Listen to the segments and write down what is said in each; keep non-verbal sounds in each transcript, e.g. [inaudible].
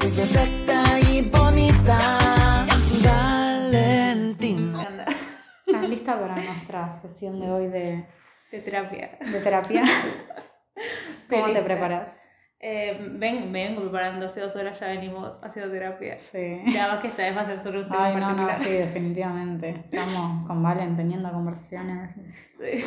Estoy perfecta y bonita. Valentina. ¿Estás lista para nuestra sesión de hoy de, De terapia. de terapia? [laughs] ¿Cómo te preparas? Eh, ven, me vengo preparando hace dos horas, ya venimos haciendo terapia. Sí. Ya más que esta vez va a ser sobre un tema Ay, no, particular. sí, definitivamente. Estamos con Valen teniendo conversaciones Sí.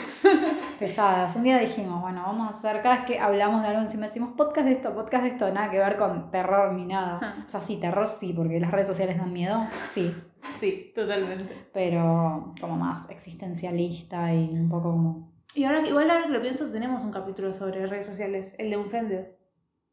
pesadas. Un día dijimos, bueno, vamos a hacer, cada vez que hablamos de algo, encima decimos podcast de esto, podcast de esto, nada que ver con terror ni nada. O sea, sí, terror sí, porque las redes sociales dan miedo, sí, Sí, totalmente. pero como más existencialista y un poco como... Y ahora, igual ahora que lo pienso, tenemos un capítulo sobre redes sociales, el de Unfriended.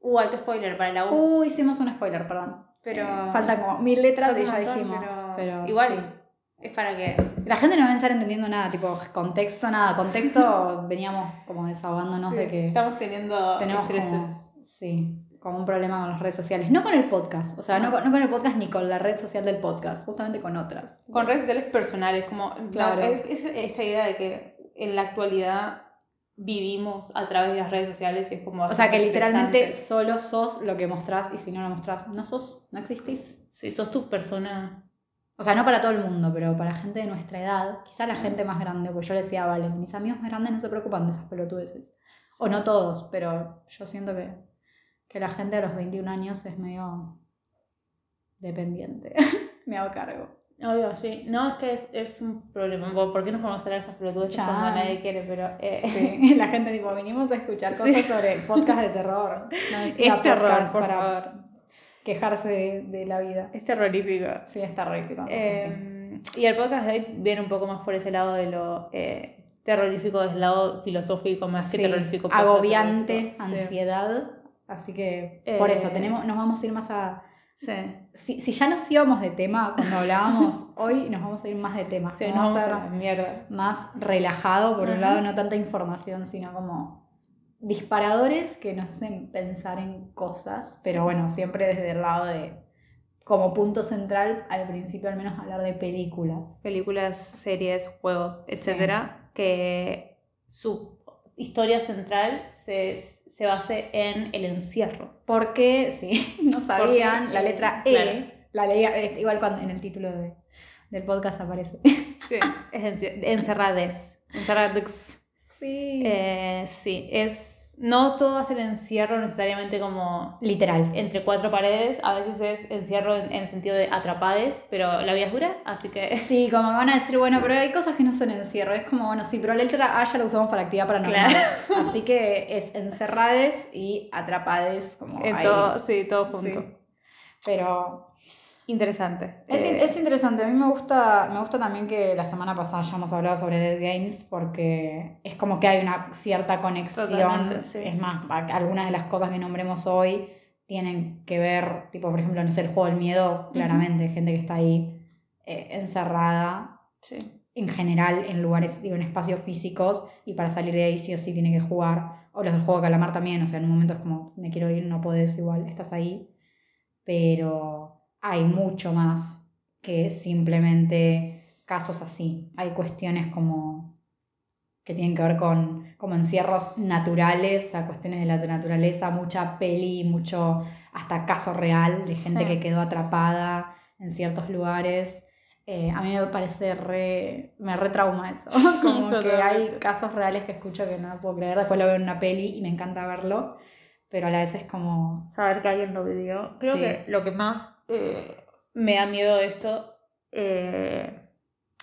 Uh, alto spoiler para la U. Uh, hicimos un spoiler, perdón. pero. Eh, faltan como mil letras y ya dijimos, pero, igual sí. es para que. La gente no va a estar entendiendo nada, tipo contexto, nada. Contexto, [laughs] veníamos como desahogándonos sí, de que Estamos teniendo tenemos como, sí, como un problema con las redes sociales. No con el podcast, o sea, no, con- no con el podcast ni con la red social del podcast, justamente con otras. Con redes sociales personales, como. no, Claro. es, es esta idea de que en la actualidad vivimos a través de las redes sociales y es como. O sea, que literalmente solo sos lo que mostrás y si no lo mostrás, no sos, no existís. Sí, sos tu persona. O sea, no para todo el mundo, pero para gente de nuestra edad, quizá la gente más grande, pues yo le decía, vale, mis amigos más grandes no se preocupan de esas pelotudeces. O no todos, pero yo siento que, que la gente a los 21 años es medio dependiente. [laughs] Me hago cargo. Obvio, sí. No, es que es, es un problema. ¿Por por qué no podemos hablar de estas pelotudes Chan. cuando nadie quiere? Pero. eh, Sí, [laughs] La gente tipo, vinimos a escuchar cosas sobre podcast de terror. [laughs] No Es terror, por para favor. quejarse de, de la vida. Es terrorífico. Sí, es terrorífico. sí. Eh, Y el podcast de hoy viene un poco más por ese lado de lo eh, terrorífico, desde el lado filosófico, más que terrorífico. agobiante, ansiedad. Así que por Eh, eso tenemos, nos vamos a ir más a. Sí. Si, si ya nos íbamos de tema cuando hablábamos, [laughs] hoy nos vamos a ir más de tema. Sí, vamos, nos vamos a a mierda. más relajado, por un lado, no tanta información, sino como disparadores que nos hacen pensar en cosas, pero bueno, siempre desde el lado de, como punto central, al principio al menos hablar de películas. Películas, series, juegos, etcétera, que su historia central se, se base en el encierro. Porque, si [laughs] no sabían, Porque, la eh, letra E, claro. la leía, eh, igual cuando en el título de- del podcast aparece. Sí. es encerrades. Encerrades. Sí. Eh, sí, es. No todo va a ser encierro necesariamente como Literal. entre cuatro paredes, a veces es encierro en, en el sentido de atrapades, pero la vida es dura, así que. [laughs] Sí, como que van a decir, bueno, pero hay cosas que no son encierro. Es como, bueno, sí, pero la letra A ya la usamos para actividad paranormal. Claro. [laughs] Así que es encerrades y atrapades, como En ahí. todo, sí, todo junto. Sí. Pero Interesante. es, Eh, es interesante. A mí me gusta, me gusta también que la semana pasada ya hemos hablado sobre Dead Games porque es como que hay una cierta conexión. Sí. Es más, algunas de las cosas que nombremos hoy tienen que ver, tipo, por ejemplo, no sé, el juego del miedo, claramente, gente que está ahí eh, encerrada sí. en general en lugares, digo, en espacios físicos y para salir de ahí sí o sí tiene que jugar. O los del juego de calamar también, o sea, en un momento es como, me quiero ir, no podés, igual, estás ahí. Pero hay mucho más que simplemente casos así. Hay cuestiones como que tienen que ver con como encierros naturales, o sea, cuestiones de la naturaleza, mucha peli, mucho hasta caso real de gente Sí. que quedó atrapada en ciertos lugares. Eh, a mí me parece re, me retrauma eso, [laughs] [laughs] como que hay casos reales que escucho que no puedo creer, después lo veo en una peli y me encanta verlo, pero a la vez es como, Saber que alguien lo vivió. Creo Sí. que lo que más eh, me da miedo esto eh,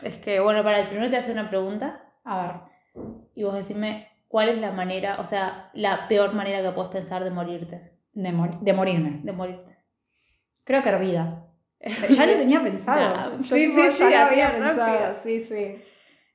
es que, bueno, para el primero te hace una pregunta a ver, y vos decime cuál es la manera, o sea, la peor manera que puedes pensar de morirte. de, mor- de morirme. De morirte. Creo que hervida. Ya lo tenía pensado. [laughs] Yo, sí, sí, ya sí, lo había pensado. Sí, sí.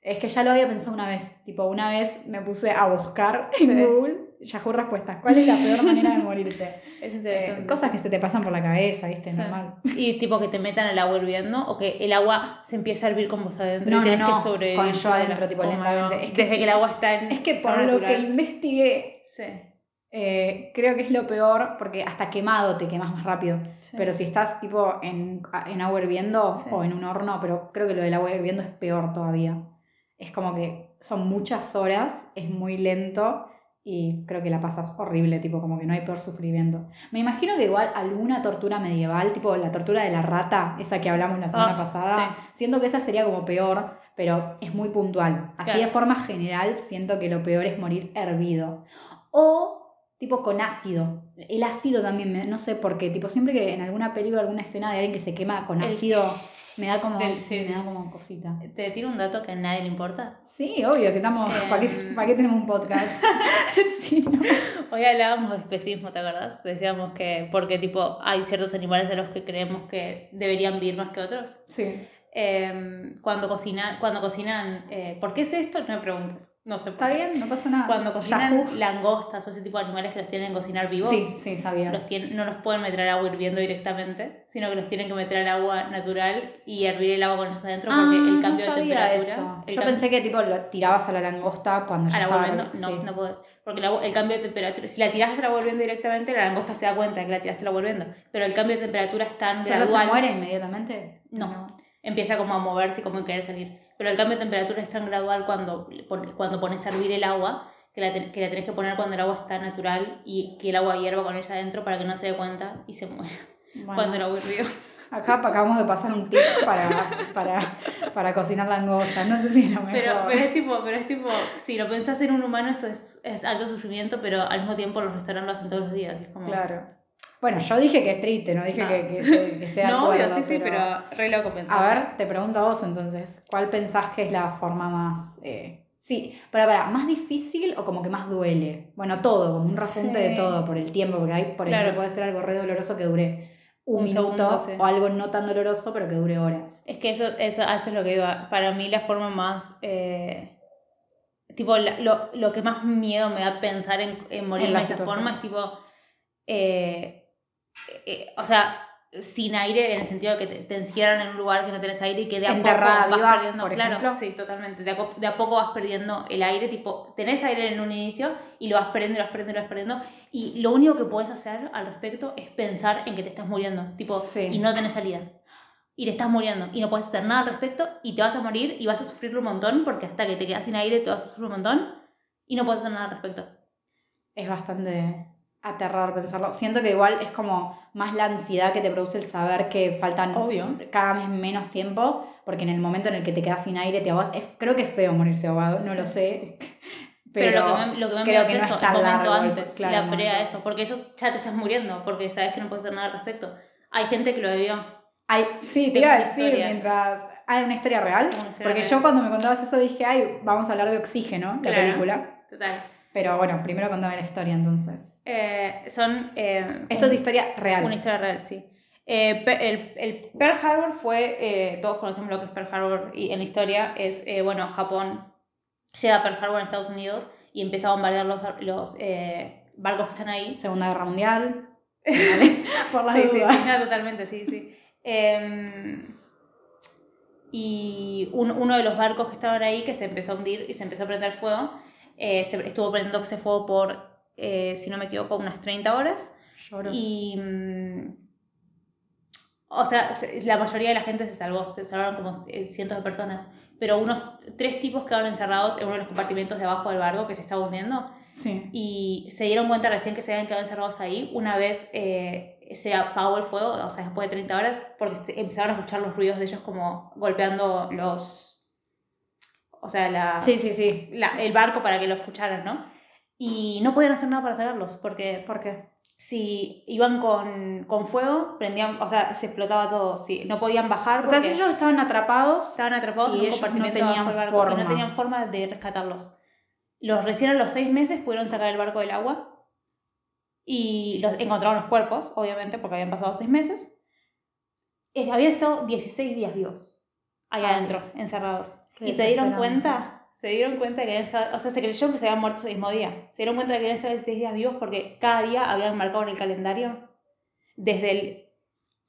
Es que ya lo había pensado una vez. Tipo, una vez me puse a buscar Sí. en Google Yahoo Respuestas. ¿Cuál es la peor manera de morirte? [laughs] Eh, cosas que se te pasan por la cabeza, ¿viste? Normal. Y tipo que te metan al agua hirviendo o que el agua se empieza a hervir con vos adentro No, y no, tenés no, que sobrevivir. con yo adentro, tipo, Oh lentamente. Es que Desde sí. que el agua está en. Es que por lo que investigué, Sí. eh, creo que es lo peor porque hasta quemado te quemas más rápido. sí. Pero si estás tipo en, en agua hirviendo o en un horno, pero creo que lo del agua hirviendo es peor todavía. Es como que son muchas horas, es muy lento y creo que la pasas horrible, tipo como que no hay peor sufrimiento. Me imagino que igual alguna tortura medieval, tipo la tortura de la rata, esa que hablamos la semana Ah, pasada, siento que esa sería como peor, pero es muy puntual. Así Claro. de forma general, siento que lo peor es morir hervido. O tipo con ácido. El ácido también, no sé por qué, tipo siempre que en alguna película, alguna escena de alguien que se quema con El- ácido, me da como, sí. me da como cosita. Te tiro un dato que a nadie le importa. Sí, obvio, si estamos, ¿para, qué, Em. para qué tenemos un podcast? [laughs] sí, ¿no? Hoy hablábamos de especismo, ¿te acordás? Decíamos que porque tipo hay ciertos animales a los que creemos que deberían vivir más que otros. Sí. Eh, cuando cocinan, cuando cocinan, eh, ¿por qué es esto? No me preguntes. No sé. Está bien, no pasa nada. Cuando cocinan Yahoo. langostas o ese tipo de animales que los tienen que cocinar vivos, Sí, sí, sabía. los tienen- no los pueden meter al agua hirviendo directamente, sino que los tienen que meter al agua natural y hervir el agua con ellos adentro porque Ah, el cambio no de sabía temperatura. eso. Yo cam- pensé que tipo lo tirabas a la langosta cuando ya estaba. no, sí. no podés. Porque el, cambio de temperatura, si la tiraste al agua hirviendo directamente, la langosta se da cuenta de que la tiraste al agua hirviendo. Pero el cambio de temperatura es tan ¿Pero no se gradual. muere inmediatamente? No. Empieza como a moverse y como a querer salir. Pero el cambio de temperatura es tan gradual cuando, cuando pones a hervir el agua que la, ten- que la tenés que poner cuando el agua está natural y que el agua hierva con ella adentro para que no se dé cuenta y se muera Bueno, cuando el agua hirvió. acá acabamos de pasar un tip para, para, para cocinar langosta. No sé si lo mejor. Pero, pero es tipo, pero es tipo, si lo pensás en un humano, eso es, es alto sufrimiento, pero al mismo tiempo los restaurantes lo hacen todos los días. Es como, Claro. Bueno, yo dije que es triste, no dije No. que, que, esté- que esté de [laughs] No, obvio, sí, sí, pero re loco pensar. A ver, te pregunto a vos entonces, ¿cuál pensás que es la forma más... eh, Sí, pero para, ¿más difícil o como que más duele? Bueno, todo, como un repunte Sí. de todo por el tiempo, porque hay, por ejemplo, Claro. puede ser algo re doloroso que dure un, Un minuto segundo, sí. o algo no tan doloroso pero que dure horas. Es que eso, eso, eso es lo que digo. Para mí la forma más... eh, tipo, la- lo, lo que más miedo me da pensar en, en morir En de esa situación. forma es tipo... eh, eh, o sea, sin aire en el sentido de que te, te encierran en un lugar que no tenés aire y que de a Enterrada poco vas viva, perdiendo... por claro, ejemplo. sí, totalmente. De a, de a poco vas perdiendo el aire, tipo, tenés aire en un inicio y lo vas perdiendo, lo vas perdiendo, lo vas perdiendo. Y lo único que puedes hacer al respecto es pensar en que te estás muriendo, tipo, Sí. y no tenés salida y te estás muriendo y no puedes hacer nada al respecto y te vas a morir y vas a sufrir un montón porque hasta que te quedas sin aire te vas a sufrir un montón y no puedes hacer nada al respecto. Es bastante aterrador pensarlo. Siento que igual es como más la ansiedad que te produce el saber que faltan Obvio. cada vez menos tiempo, porque en el momento en el que te quedas sin aire te ahogas. Es- creo que es feo morirse ahogado, no lo sé. Pero, Pero, lo que me, lo que me creo miedo que es no eso, es tan el momento largo antes, la el pre a eso, porque eso ya te estás muriendo, porque sabes que no puedes hacer nada al respecto. Hay gente que lo vivió. Ay, sí, te iba a decir historia. mientras... Hay una historia real. Una historia Porque real. yo cuando me contabas eso dije, ay, vamos a hablar de Oxígeno, la Claro. película. Total. Pero bueno, primero contame la historia entonces. Eh, son... eh, Esto es historia real. Una historia real, sí. Eh, el, el Pearl Harbor fue, eh, todos conocemos lo que es Pearl Harbor y en la historia es, eh, bueno, Japón llega a Pearl Harbor en Estados Unidos y empieza a bombardear los, los eh, barcos que están ahí. Segunda Guerra Mundial. [laughs] Por las Sí, sí, dudas. sí, no, totalmente, sí, sí. Em, y un- uno de los barcos que estaban ahí, que se empezó a hundir y se empezó a prender fuego, eh, se estuvo prendiéndose fuego por, eh, si no me equivoco, unas 30 horas. Lloro. Y. mm, O sea, se- la mayoría de la gente se salvó, se salvaron como eh, cientos de personas. Pero unos tres tipos quedaron encerrados en uno de los compartimentos de abajo del barco que se estaba hundiendo. Sí. Y se dieron cuenta recién que se habían quedado encerrados ahí una vez eh, se apagó el fuego, o sea, después de 30 horas, porque empezaron a escuchar los ruidos de ellos como golpeando los. O sea, la, Sí, sí, sí. la- el barco para que lo escucharan, ¿no? Y no podían hacer nada para sacarlos, porque ¿Por qué? si iban con, con fuego, prendían, o sea, se explotaba todo. Si no podían bajar O sea, porque si ellos estaban atrapados, estaban atrapados y en un ellos no compartimento tenían barco y forma. no tenían forma de rescatarlos. Los recién a los seis meses pudieron sacar el barco del agua y los, encontraron los cuerpos, obviamente, porque habían pasado seis meses. Habían estado 16 días vivos ahí Ay, adentro, encerrados. Y se dieron cuenta, se dieron cuenta de que estado, o sea, se creyeron que se habían muerto ese mismo día. Se dieron cuenta de que habían estado 16 días vivos porque cada día habían marcado en el calendario. Desde el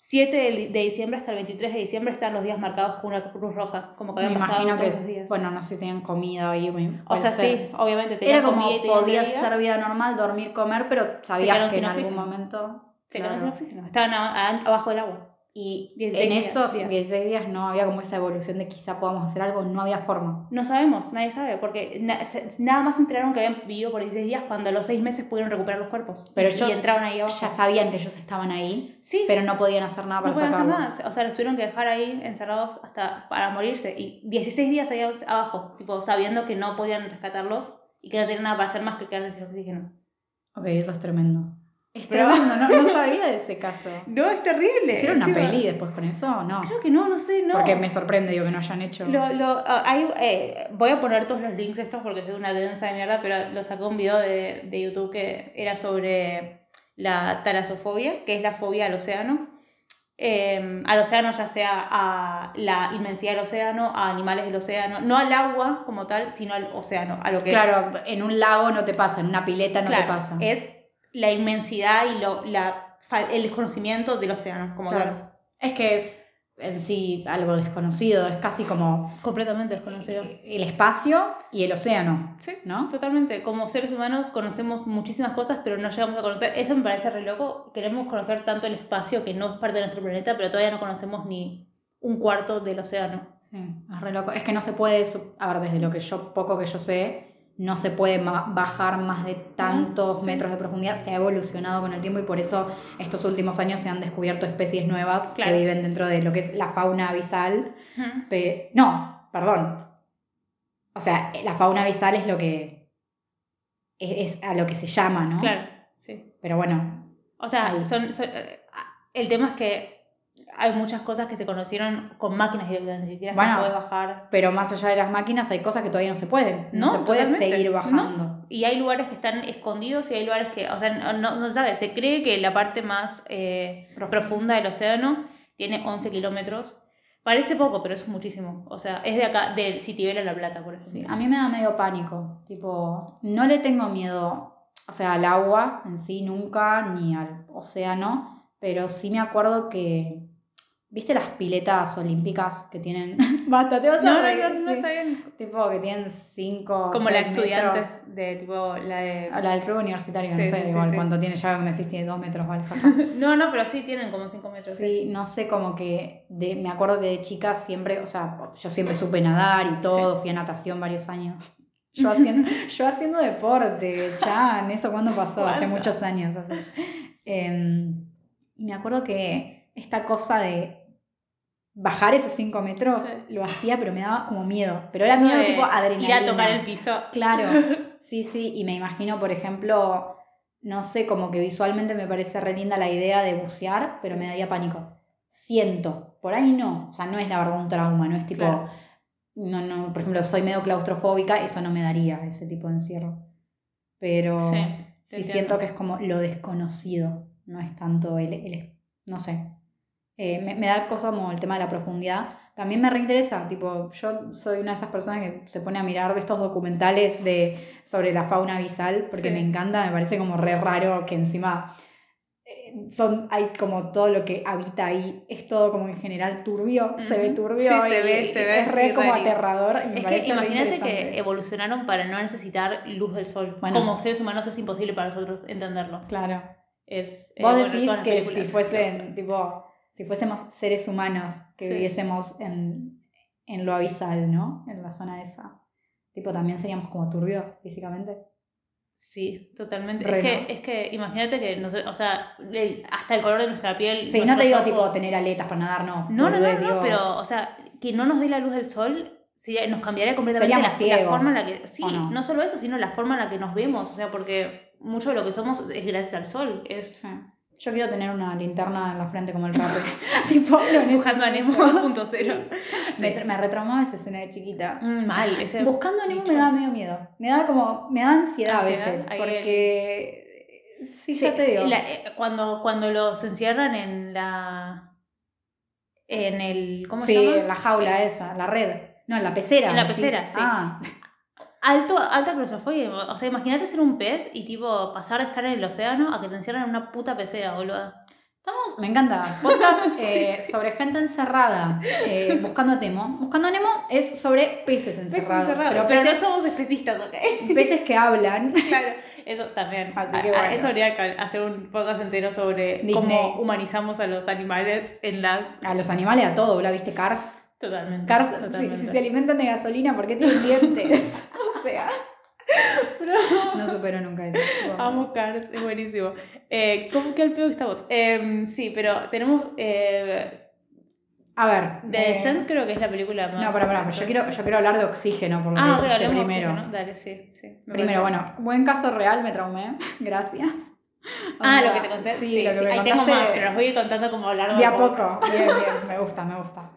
7 de, diciembre hasta el 23 de diciembre están los días marcados con una cruz roja, como que me habían pasado imagino todos que, los días. bueno, no sé si tenían comida ahí. me- o sea, ser. sí, obviamente tenían Era como comida podías ser vida normal, dormir, comer, pero sabías quedaron que en algún momento. Se quedaron claro. sin oxígeno. Estaban a- a- abajo del agua. Y 16 en esos días. 16 días no había como esa evolución de quizá podamos hacer algo, no había forma. No sabemos, nadie sabe, porque na- se- nada más enteraron que habían vivido por 16 días cuando a los 6 meses pudieron recuperar los cuerpos. Pero y, ellos y entraron ahí abajo. Ya sabían que ellos estaban ahí, sí, pero no podían hacer nada para no pueden hacer sacarlos. nada. O sea, los tuvieron que dejar ahí encerrados hasta para morirse. Y 16 días ahí abajo, tipo, sabiendo que no podían rescatarlos y que no tenían nada para hacer más que quedarse sin oxígeno. Ok, eso es tremendo. Es Pero- tremendo, no, no sabía de ese caso. [laughs] No, es terrible. ¿Hicieron una peli después con eso? No. Creo que no, no sé, no. Porque me sorprende digo, que no hayan hecho. Lo, lo, ah, hay, eh, voy a poner todos los links estos porque soy una densa de mierda, pero lo sacó un video de, de YouTube que era sobre la talasofobia, que es la fobia al océano. Eh, al océano, ya sea a la inmensidad del océano, a animales del océano, no al agua como tal, sino al océano, a lo que es. Claro, en un lago no te pasa, en una pileta no Claro, te pasa. Es la inmensidad y lo, la, el desconocimiento del océano como Claro. tal. Es que es en sí algo desconocido, es casi como Completamente desconocido. el espacio y el océano, Sí, ¿no? Totalmente. Como seres humanos conocemos muchísimas cosas, pero no llegamos a conocer. Eso me parece re loco. Queremos conocer tanto el espacio que no es parte de nuestro planeta, pero todavía no conocemos ni un cuarto del océano. Sí, es re loco. Es que no se puede, a ver, desde lo que yo, poco que yo sé, no se puede bajar más de tantos metros de profundidad. Se ha evolucionado con el tiempo y por eso estos últimos años se han descubierto especies nuevas Claro. que viven dentro de lo que es la fauna abisal. No, perdón. O sea, la fauna abisal es lo que. Es, es a lo que se llama, ¿no? Claro, sí. Pero bueno, O sea, son- eh, el tema es que hay muchas cosas que se conocieron con máquinas directamente, ni siquiera Bueno. se puede bajar. pero más allá de las máquinas hay cosas que todavía no se pueden. No, No, se puede seguir bajando. Y hay lugares que están escondidos y hay lugares que, o sea, no, no, se sabe. Se cree que la parte más eh, Profunda. del océano tiene 11 kilómetros. Parece poco, pero es muchísimo. O sea, es de acá, del Citibel a La Plata, por Sí, ejemplo. a mí me da medio pánico. Tipo, no le tengo miedo, o sea, al agua en sí nunca, ni al océano, pero sí me acuerdo que. ¿Viste las piletas olímpicas que tienen? [laughs] Basta, te vas a No, reír, no, no, sí. está bien. Tipo, que tienen cinco. Como la estudiantes metros. de tipo la de. A la del club universitario, Sí, no sé, sí, igual cuánto tiene, ya me decís tiene dos metros, vale. [laughs] No, no, pero sí tienen como 5 metros. Sí, no sé, como que de, me acuerdo que de chica siempre, o sea, yo siempre supe nadar y todo, fui a natación varios años. [laughs] Yo haciendo, yo haciendo deporte, Chan, ¿eso cuándo pasó? Hace muchos años. hace- Em, y me acuerdo que esta cosa de bajar esos cinco metros Sí. lo hacía, pero me daba como miedo. Pero era Eso miedo tipo adrenalina. Ir a tocar el piso. Claro, [laughs] sí, sí, y me imagino, por ejemplo, no sé, como que visualmente me parece re linda la idea de bucear, pero Sí. me daría pánico. Siento, por ahí no, o sea, no es la verdad un trauma, no es tipo, Claro. no, no, por ejemplo, soy medio claustrofóbica, eso no me daría ese tipo de encierro. Pero Sí, sí, siento que es como lo desconocido, no es tanto el, el- no sé. Eh, me, me da cosa como el tema de la profundidad. También me reinteresa, tipo, yo soy una de esas personas que se pone a mirar estos documentales de, sobre la fauna abisal, porque Sí. me encanta, me parece como re raro que encima eh, son, hay como todo lo que habita ahí, es todo como en general turbio, se ve turbio Sí, se y- ve, y se ve, es re sí, como aterrador. y me Es parece que imagínate que evolucionaron para no necesitar luz del sol. Bueno. Como seres humanos es imposible para nosotros entenderlo. Claro. Es, eh, Vos bueno, decís que si fuesen, tipo, si fuésemos seres humanos que Sí. viviésemos en, en lo abisal, ¿no? En la zona esa. Tipo, también seríamos como turbios físicamente. Sí, totalmente. Es, que, es que imagínate que, no sé, o sea, hasta el color de nuestra piel. Sí, no te digo ojos- tipo tener aletas para nadar, no. No, no, no, digo- pero, o sea, que no nos dé la luz del sol sería- nos cambiaría completamente la, la forma en la que. Sí, ¿o no? no? solo eso, sino la forma en la que nos vemos. O sea, porque mucho de lo que somos es gracias al sol. Es Sí. Yo quiero tener una linterna en la frente como el rato. [laughs] tipo, dibujando a Nemo [laughs] necesito. 2.0. Me, me retraumaba esa escena de chiquita. Mm, Mal, ese. Buscando a Nemo me daba medio miedo. Me daba como. Me daba ansiedad, Ansiedad, a veces. Porque. Sí, Sí, ya te sí, digo. la- eh, cuando, cuando los encierran en la. En el. ¿Cómo sí, se llama? en la jaula esa, la red. No, en la pecera. En la pecera, sí. Ah, Alto, alta claustrofobia. O sea, imagínate ser un pez y tipo pasar de estar en el océano a que te encierran en una puta pecera, boludo. Estamos, me encanta. Podcast [laughs] eh, sobre gente encerrada, eh, buscando Nemo. Buscando Nemo es sobre peces encerrados. Encerrado, pero pero, peces, no somos especistas, ¿ok? [laughs] peces que hablan. [laughs] claro, eso también. Así A- que a- bueno. Eso habría que hacer un podcast entero sobre Disney. cómo humanizamos a los animales en las... A los animales, a todo. ¿La viste Cars? Totalmente. Cars, si, totalmente. si se alimentan de gasolina, ¿por qué tienen dientes? Sea, [laughs] no supero nunca eso. [laughs] Amo Cars, es buenísimo. Eh, ¿Cómo que al pedo que estamos? Em, sí, pero tenemos... Eh, A ver. The eh, Descent creo que es la película más... No, pará, pará. Yo quiero, yo quiero hablar de oxígeno, por lo Ah, que dijiste primero. oxígeno. Dale, sí, sí. me Primero, parece. bueno, buen caso real, me traumé. [laughs] Gracias. Ah, lo que te conté. Sí, lo que me Ahí contaste. tengo más, pero los voy a ir contando como largo De a poco. Bien, bien, me gusta, me gusta.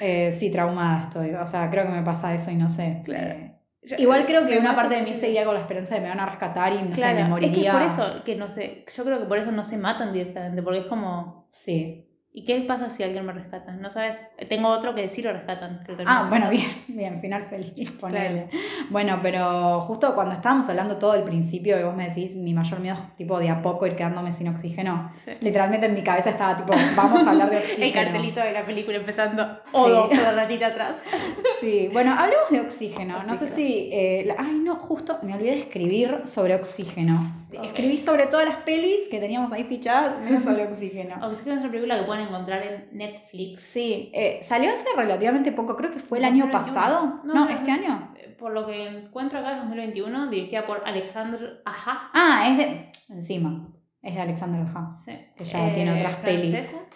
Eh, sí, traumada estoy. O sea, creo que me pasa eso y no sé. Claro. Eh, Yo- igual creo que una parte de mí seguía con la esperanza de me van a rescatar y no Claro, sé, me moriría. Es que por eso, que no sé, yo creo que por eso no se matan directamente, porque es como, Sí. ¿Y qué pasa si alguien me rescata? No sabes, tengo otro que decir lo rescatan. que Ah, bueno, [laughs] bien, bien, final feliz, ponele. Bueno, pero justo cuando estábamos hablando todo al principio y vos me decís, mi mayor miedo es tipo de a poco ir quedándome sin oxígeno. Sí. Literalmente en mi cabeza estaba tipo, vamos a hablar de [laughs] oxígeno. El cartelito de la película empezando, Odo, Sí. la ratita atrás. [laughs] Sí, bueno, hablemos de oxígeno. No sé si. eh, la- ay, no, justo me olvidé de escribir sobre oxígeno. Escribí sobre todas las pelis que teníamos ahí fichadas, menos sobre oxígeno. Oxígeno es una película que pueden encontrar en Netflix. Sí, eh, salió hace relativamente poco, creo que fue el 2021. año pasado. No, No, no, este no. año. Eh, Por lo que encuentro acá es 2021, dirigida por Alexandre Aja. Ah, es de. Encima. Es de Alexander Aja. Sí. Que ya tiene otras pelis.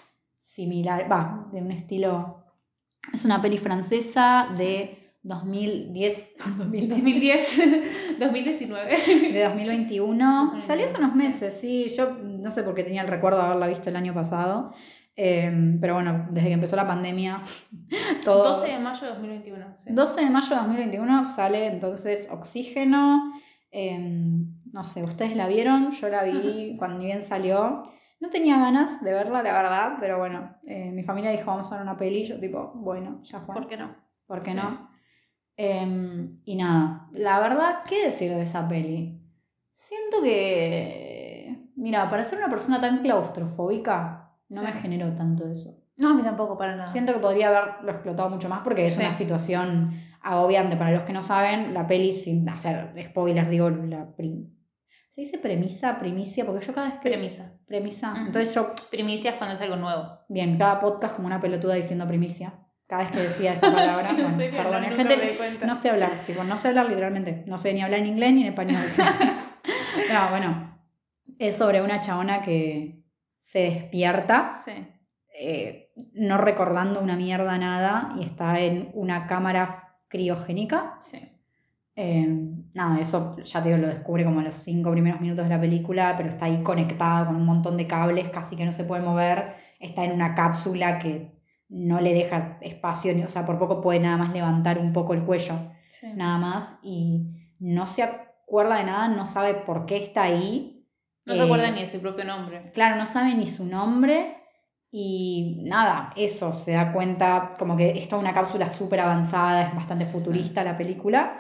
Similar. Va, de un estilo. Es una peli francesa de 2010. 2010 2010, 2019. de 2021. Ujú. Salió hace unos meses, sí. Yo no sé por qué tenía el recuerdo de haberla visto el año pasado. Eh, pero bueno, desde que empezó la pandemia, [laughs] todo. 12 de mayo de 2021. sí. 12 de mayo de 2021 sale entonces Oxígeno. Eh, no sé, ¿ustedes la vieron? Yo la vi cuando ni bien salió. No tenía ganas de verla, la verdad, pero bueno, eh, mi familia dijo vamos a ver una peli. Yo tipo, bueno, ya fue. ¿Por qué no? ¿Por qué Sí. no? Em, y nada, la verdad, ¿qué decir de esa peli? Siento que, mira, para ser una persona tan claustrofóbica, no Sí. me generó tanto eso. No, a mí tampoco, para nada. Siento que podría haberlo explotado mucho más porque es Sí. una situación agobiante. Para los que no saben, la peli, sin hacer spoilers, digo, la prim- ¿Se dice premisa, primicia? Porque yo cada vez que... Premisa. Premisa. Entonces yo, Primicia es cuando es algo nuevo. bien, cada podcast como una pelotuda diciendo primicia. Cada vez que decía esa [laughs] palabra, No bueno, perdón, no, nunca gente, no sé hablar, tipo, no sé hablar literalmente. No sé ni hablar en inglés ni en español. [laughs] [laughs] no, bueno. Es sobre una chabona que se despierta, Sí. eh, no recordando una mierda nada, y está en una cámara criogénica. Sí. Eh, nada, eso ya te digo, lo descubre como a los cinco primeros minutos de la película, pero está ahí conectada con un montón de cables, casi que no se puede mover. Está en una cápsula que no le deja espacio, o sea, por poco puede nada más levantar un poco el cuello, sí. nada más, y no se acuerda de nada, no sabe por qué está ahí. No se Eh, acuerda ni de su propio nombre. Claro, no sabe ni su nombre y nada, eso se da cuenta, como que está una cápsula súper avanzada, es bastante futurista la película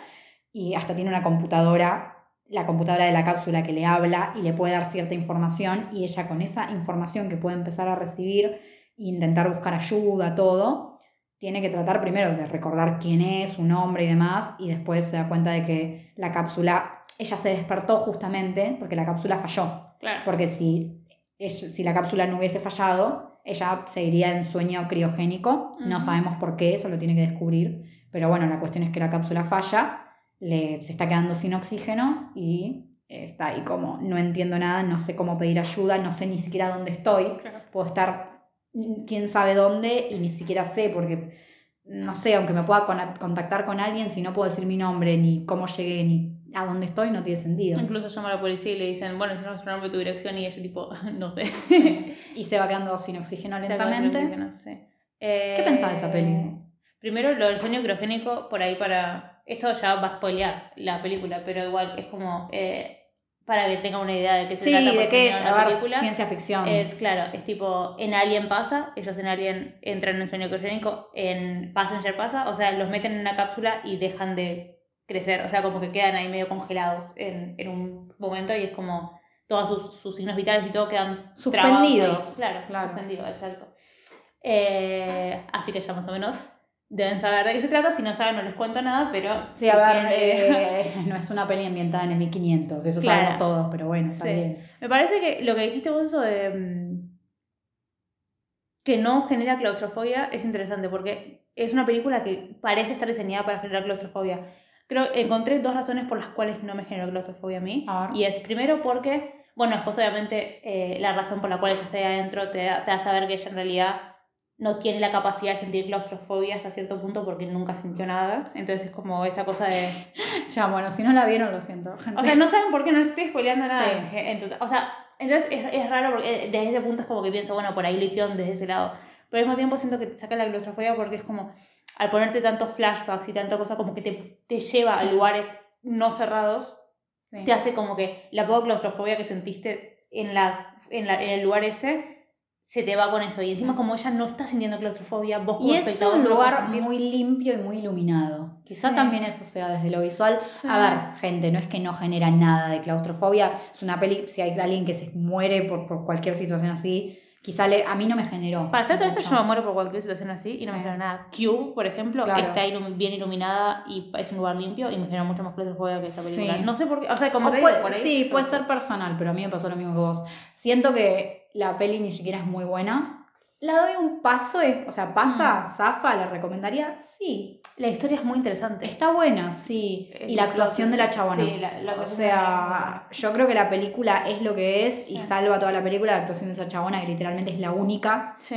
y hasta tiene una computadora, la computadora de la cápsula que le habla y le puede dar cierta información y ella con esa información que puede empezar a recibir e intentar buscar ayuda, todo, tiene que tratar primero de recordar quién es, su nombre y demás y después se da cuenta de que la cápsula, ella se despertó justamente porque la cápsula falló. Claro. Porque si, si la cápsula no hubiese fallado, ella seguiría en sueño criogénico. No sabemos por qué, eso lo tiene que descubrir. Pero bueno, la cuestión es que la cápsula falla, le, se está quedando sin oxígeno y eh, está ahí como, no entiendo nada, no sé cómo pedir ayuda, no sé ni siquiera dónde estoy. Claro. Puedo estar quién sabe dónde y ni siquiera sé porque, no sé, aunque me pueda contactar con alguien, si no puedo decir mi nombre, ni cómo llegué, ni a dónde estoy, no tiene sentido. Incluso llama a la policía y le dicen, bueno, si no nuestro nombre, tu dirección, y ella tipo, [laughs] no sé. Sí. [laughs] Y se va quedando sin oxígeno de lentamente. decir que no sé. Eh, ¿Qué pensás de esa peli? Primero, lo del sueño criogénico, por ahí para... Esto ya va a spoilear la película, pero igual es como... eh, para que tengan una idea de qué se Sí, trata de por qué es, a la ver, película. ciencia ficción. Es claro, es tipo, en Alien pasa, ellos en Alien entran en sueño criogénico, en Passenger pasa, o sea, los meten en una cápsula y dejan de crecer, o sea, como que quedan ahí medio congelados en, en un momento y es como, todos sus, sus signos vitales y todo quedan Suspendidos. trabados. Claro, Claro. suspendidos, exacto. Eh, así que ya más o menos deben saber de qué se trata. Si no saben, no les cuento nada, pero. Sí, a ver, tienen- [laughs] eh, no es una peli ambientada en el 1500, eso Claro. sabemos todos, pero bueno, está Sí. bien. Me parece que lo que dijiste vos, eso de. mm, que no genera claustrofobia, es interesante porque es una película que parece estar diseñada para generar claustrofobia. Creo encontré dos razones por las cuales no me generó claustrofobia a mí. A. Y es primero porque, bueno, después obviamente eh, la razón por la cual ella está ahí adentro te da, te da a saber que ella en realidad no tiene la capacidad de sentir claustrofobia hasta cierto punto porque nunca sintió nada. Entonces es como esa cosa de... [laughs] Ya, bueno, si no la vieron, lo siento. gente. O sea, no saben por qué no estoy spoileando nada. Sí. Entonces, o sea, entonces es, es raro porque eh, desde ese punto es como que pienso, bueno, por ahí lo hicieron desde ese lado. Pero al mismo tiempo siento que te saca la claustrofobia porque es como, al ponerte tantos flashbacks y tanta cosa como que te, te lleva a Sí. lugares no cerrados, Sí. te hace como que la poca claustrofobia que sentiste en, la, en, la, en el lugar ese se te va con eso. Y encima como ella no está sintiendo claustrofobia, vos como Y es espectador un no lo puedes lugar sentir. muy limpio y muy iluminado. Quizá Sí. también eso sea desde lo visual. Sí. A ver, gente, no es que no genera nada de claustrofobia. Es una peli, si hay alguien que se muere por, por cualquier situación así, quizá le, a mí no me generó. Para ser esto, yo me muero por cualquier situación así y no me Sí. genera nada. Cube, por ejemplo, Claro. está ilum- bien iluminada y es un lugar limpio y me genera mucho más claustrofobia que esta película. Sí. No sé por qué, o sea, como O te digo, puede- por ahí. sí, puede ser personal, pero a mí me pasó lo mismo que vos. Siento que la peli ni siquiera es muy buena. La doy un paso, o sea, pasa, zafa, la recomendaría, sí. La historia es muy interesante. Está buena, sí. Eh, Y la actuación de la chabona. Sí, la, la O sea, yo creo que la película es lo que es y Sí. salva toda la película. La actuación de esa chabona, que literalmente es la única. Sí.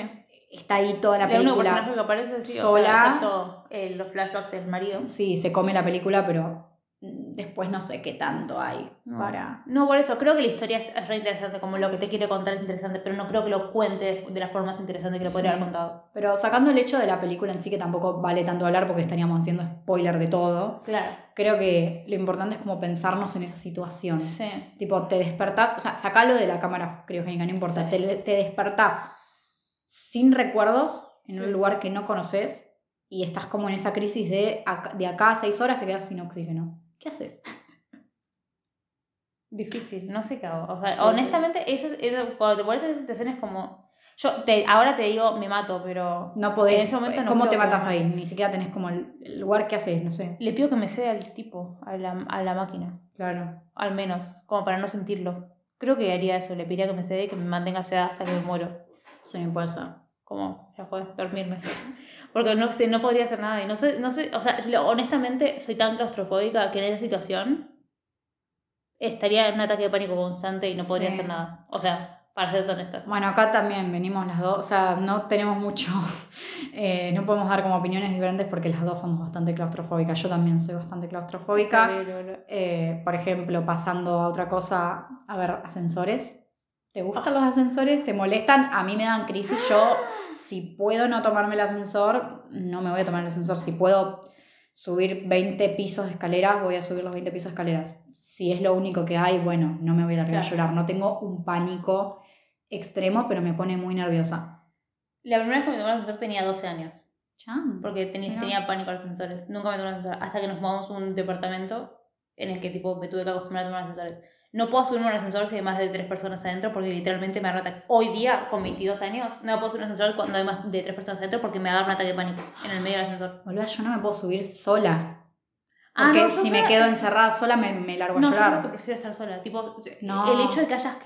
Está ahí toda la El único película. personaje que aparece sí, o sea, sola. excepto eh, los flashbacks del marido. Sí, se come la película, pero mm, después no sé qué tanto hay No. para. No, por eso, creo que la historia es, es re interesante, como lo que te quiere contar es interesante, pero no creo que lo cuente de la forma más interesante que lo podría Sí. haber contado. Pero sacando el hecho de la película en sí, que tampoco vale tanto hablar porque estaríamos haciendo spoiler de todo, Claro. creo que lo importante es como pensarnos en esa situación. Sí. Tipo, te despertás, o sea, sacalo de la cámara criogénica, no importa, Sí. te, te despertás sin recuerdos en un lugar que no conoces y estás como en esa crisis de, de acá a seis horas te quedas sin oxígeno. ¿Qué haces? Difícil, no sé qué hago. O sea, Sí. honestamente, eso, eso- cuando te pones en esas situaciones como... Yo te, ahora te digo, me mato, pero No podés. En ese momento no ¿Cómo te matas ahí? Ni siquiera tenés como el, el lugar que haces, no sé. le pido que me ceda el tipo a la, a la máquina. Claro. Al menos, como para no sentirlo. Creo que haría eso, le pediría que me cede y que me mantenga sedada hasta que me muero. Sí, puede ser. Como, ya fue, dormirme. Porque no, no podría hacer nada. Y no sé, no sé, o sea, honestamente soy tan claustrofóbica que en esa situación estaría en un ataque de pánico constante y no podría Sí. hacer nada. O sea, para ser honesta. Bueno, acá también venimos las dos, o sea, no tenemos mucho, [laughs] eh, no podemos dar como opiniones diferentes porque las dos somos bastante claustrofóbicas. Yo también soy bastante claustrofóbica. Eh, por ejemplo, pasando a otra cosa, a ver, ascensores. ¿Te gustan los ascensores? ¿Te molestan? A mí me dan crisis. Yo, si puedo no tomarme el ascensor, no me voy a tomar el ascensor. Si puedo subir 20 pisos de escaleras, voy a subir los 20 pisos de escaleras. Si es lo único que hay, bueno, no me voy a largar a Claro. llorar. No tengo un pánico extremo, pero me pone muy nerviosa. La primera vez que me tomé el ascensor tenía 12 años. Chan. Porque tenía, Mira. tenía pánico a los ascensores. Nunca me tomé un ascensor. Hasta que nos mudamos a un departamento en el que tipo me tuve que acostumbrar a tomar ascensores. No puedo subirme a un ascensor si hay más de tres personas adentro porque literalmente me agarra ataque. Hoy día, con 22 años, no puedo subir a un ascensor cuando hay más de tres personas adentro porque me agarra un ataque de pánico en el medio del ascensor. Boluda, yo no me puedo subir sola. Ah, Porque no, si me sola- quedo encerrada sola, me, me largo a No, yo llorar. creo que prefiero estar sola. Tipo, No. el hecho de que hayas...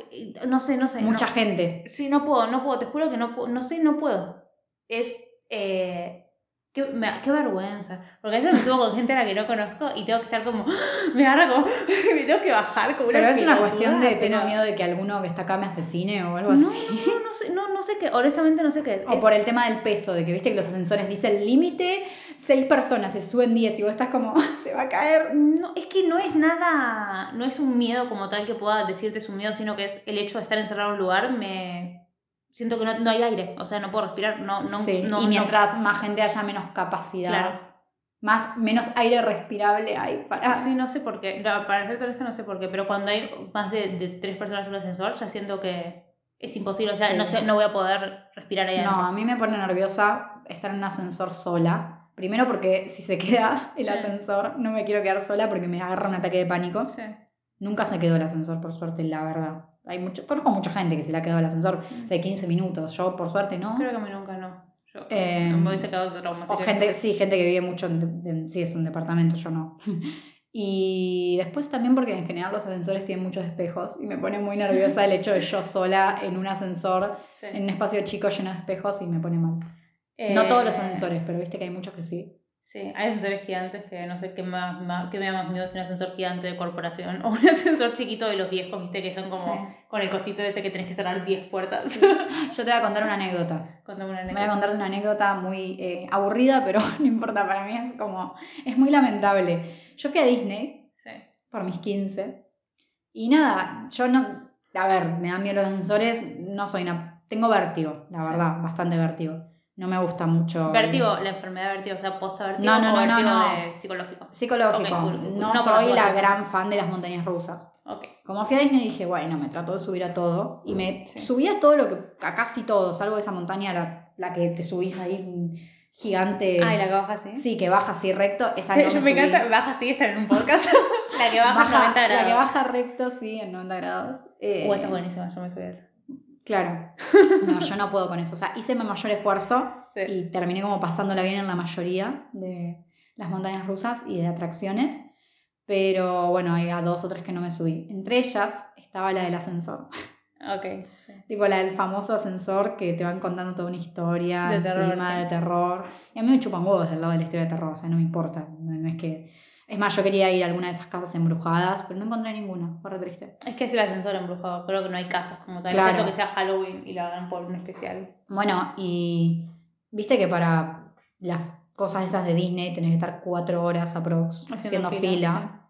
No sé, no sé. Mucha no. gente. Sí, no puedo, no puedo, te juro que no puedo, no sé, no puedo. Es, eh, qué, me qué vergüenza. Porque a veces me subo con gente a la que no conozco y tengo que estar como, [gasps] me agarra como, [laughs] me tengo que bajar como una Pero es una cuestión de tengo pero- miedo de que alguno que está acá me asesine o algo No, así. no, no sé, no, no sé qué, honestamente no sé qué. O Es- por el tema del peso, de que viste que los ascensores dicen límite, seis personas, se suben 10 y vos estás como, [laughs] se va a caer. No, es que no es nada, no es un miedo como tal que pueda decirte es un miedo, sino que es el hecho de estar encerrado en un lugar, me siento que no, no hay aire, o sea, no puedo respirar, no, no, Sí, no, y no- mientras más gente haya, menos capacidad. Claro. Más, menos aire respirable hay para. Sí, no sé por qué. No, para ser esto no sé por qué, pero cuando hay más de, de tres personas en un ascensor, ya siento que es imposible. O sea, Sí. no, sé, no voy a poder respirar ahí No, adentro. a mí me pone nerviosa estar en un ascensor sola. Primero porque si se queda el Sí. ascensor, no me quiero quedar sola porque me agarra un ataque de pánico. Sí. Nunca se quedó el ascensor, por suerte, la verdad. Hay mucho, conozco mucha gente que se le ha quedado el ascensor hace 15 minutos. Yo, por suerte, no. Creo que mí nunca no. Yo Eh, me hubiese quedado trauma. O que- gente, sí, gente que vive mucho en, en- sí, es un departamento, yo no. [laughs] Y después también porque en general los ascensores tienen muchos espejos y me pone muy nerviosa el hecho de yo sola en un ascensor, Sí. en un espacio chico lleno de espejos y me pone mal. No Eh, todos los ascensores, pero viste que hay muchos que sí. Sí, hay ascensores gigantes que no sé qué, más, más- qué me da más miedo si un ascensor gigante de corporación [laughs] o un ascensor chiquito de los viejos, viste, que son como Sí. con el cosito ese que tenés que cerrar 10 puertas. [laughs] Yo te voy a contar una anécdota. Contame una Me voy a contar una anécdota muy eh, aburrida, pero [laughs] no importa, para mí es como, es muy lamentable. Yo fui a Disney Sí. por mis 15 y nada, yo no, a ver, me dan miedo los ascensores, no soy una, tengo vértigo, la verdad, bastante vértigo. No me gusta mucho. Vértigo, la enfermedad de vértigo, o sea, posta vértigo No, no, o no, no, vértigo no. de psicológico. Psicológico. No, No soy la gran fan de las montañas rusas. Ok. Como fui a Disney dije, bueno, me trato de subir a todo. Y me Sí. subí a todo lo que, a casi todo, salvo esa montaña, la, la que te subís ahí gigante. Ah, y la que baja así. Sí, que baja así recto. Esa no me, [laughs] Yo me encanta, baja así, estar en un podcast. [laughs] la que baja, Baja- 90 grados. La que baja recto, sí, en 90 grados. Eh, Uh, esa es buenísima, yo me subí a esa. Claro. No, yo no puedo con eso. O sea, hice mi mayor esfuerzo Sí. y terminé como pasándola bien en la mayoría de las montañas rusas y de atracciones. Pero bueno, había dos o tres que no me subí. Entre ellas estaba la del ascensor. Ok. sí. Tipo la del famoso ascensor que te van contando toda una historia De encima terror, sí. de terror. Y a mí me chupan huevos del lado de la historia de terror, o sea, no me importa. No, no es que. Es más, yo quería ir a alguna de esas casas embrujadas, pero no encontré ninguna. Fue re triste. Es que es el ascensor embrujado, creo que no hay casas como tal. Claro. Excepto que sea Halloween y la hagan por un especial. Bueno, y viste que para las cosas esas de Disney tenés que estar cuatro horas aprox Haciendo haciendo fila, fila.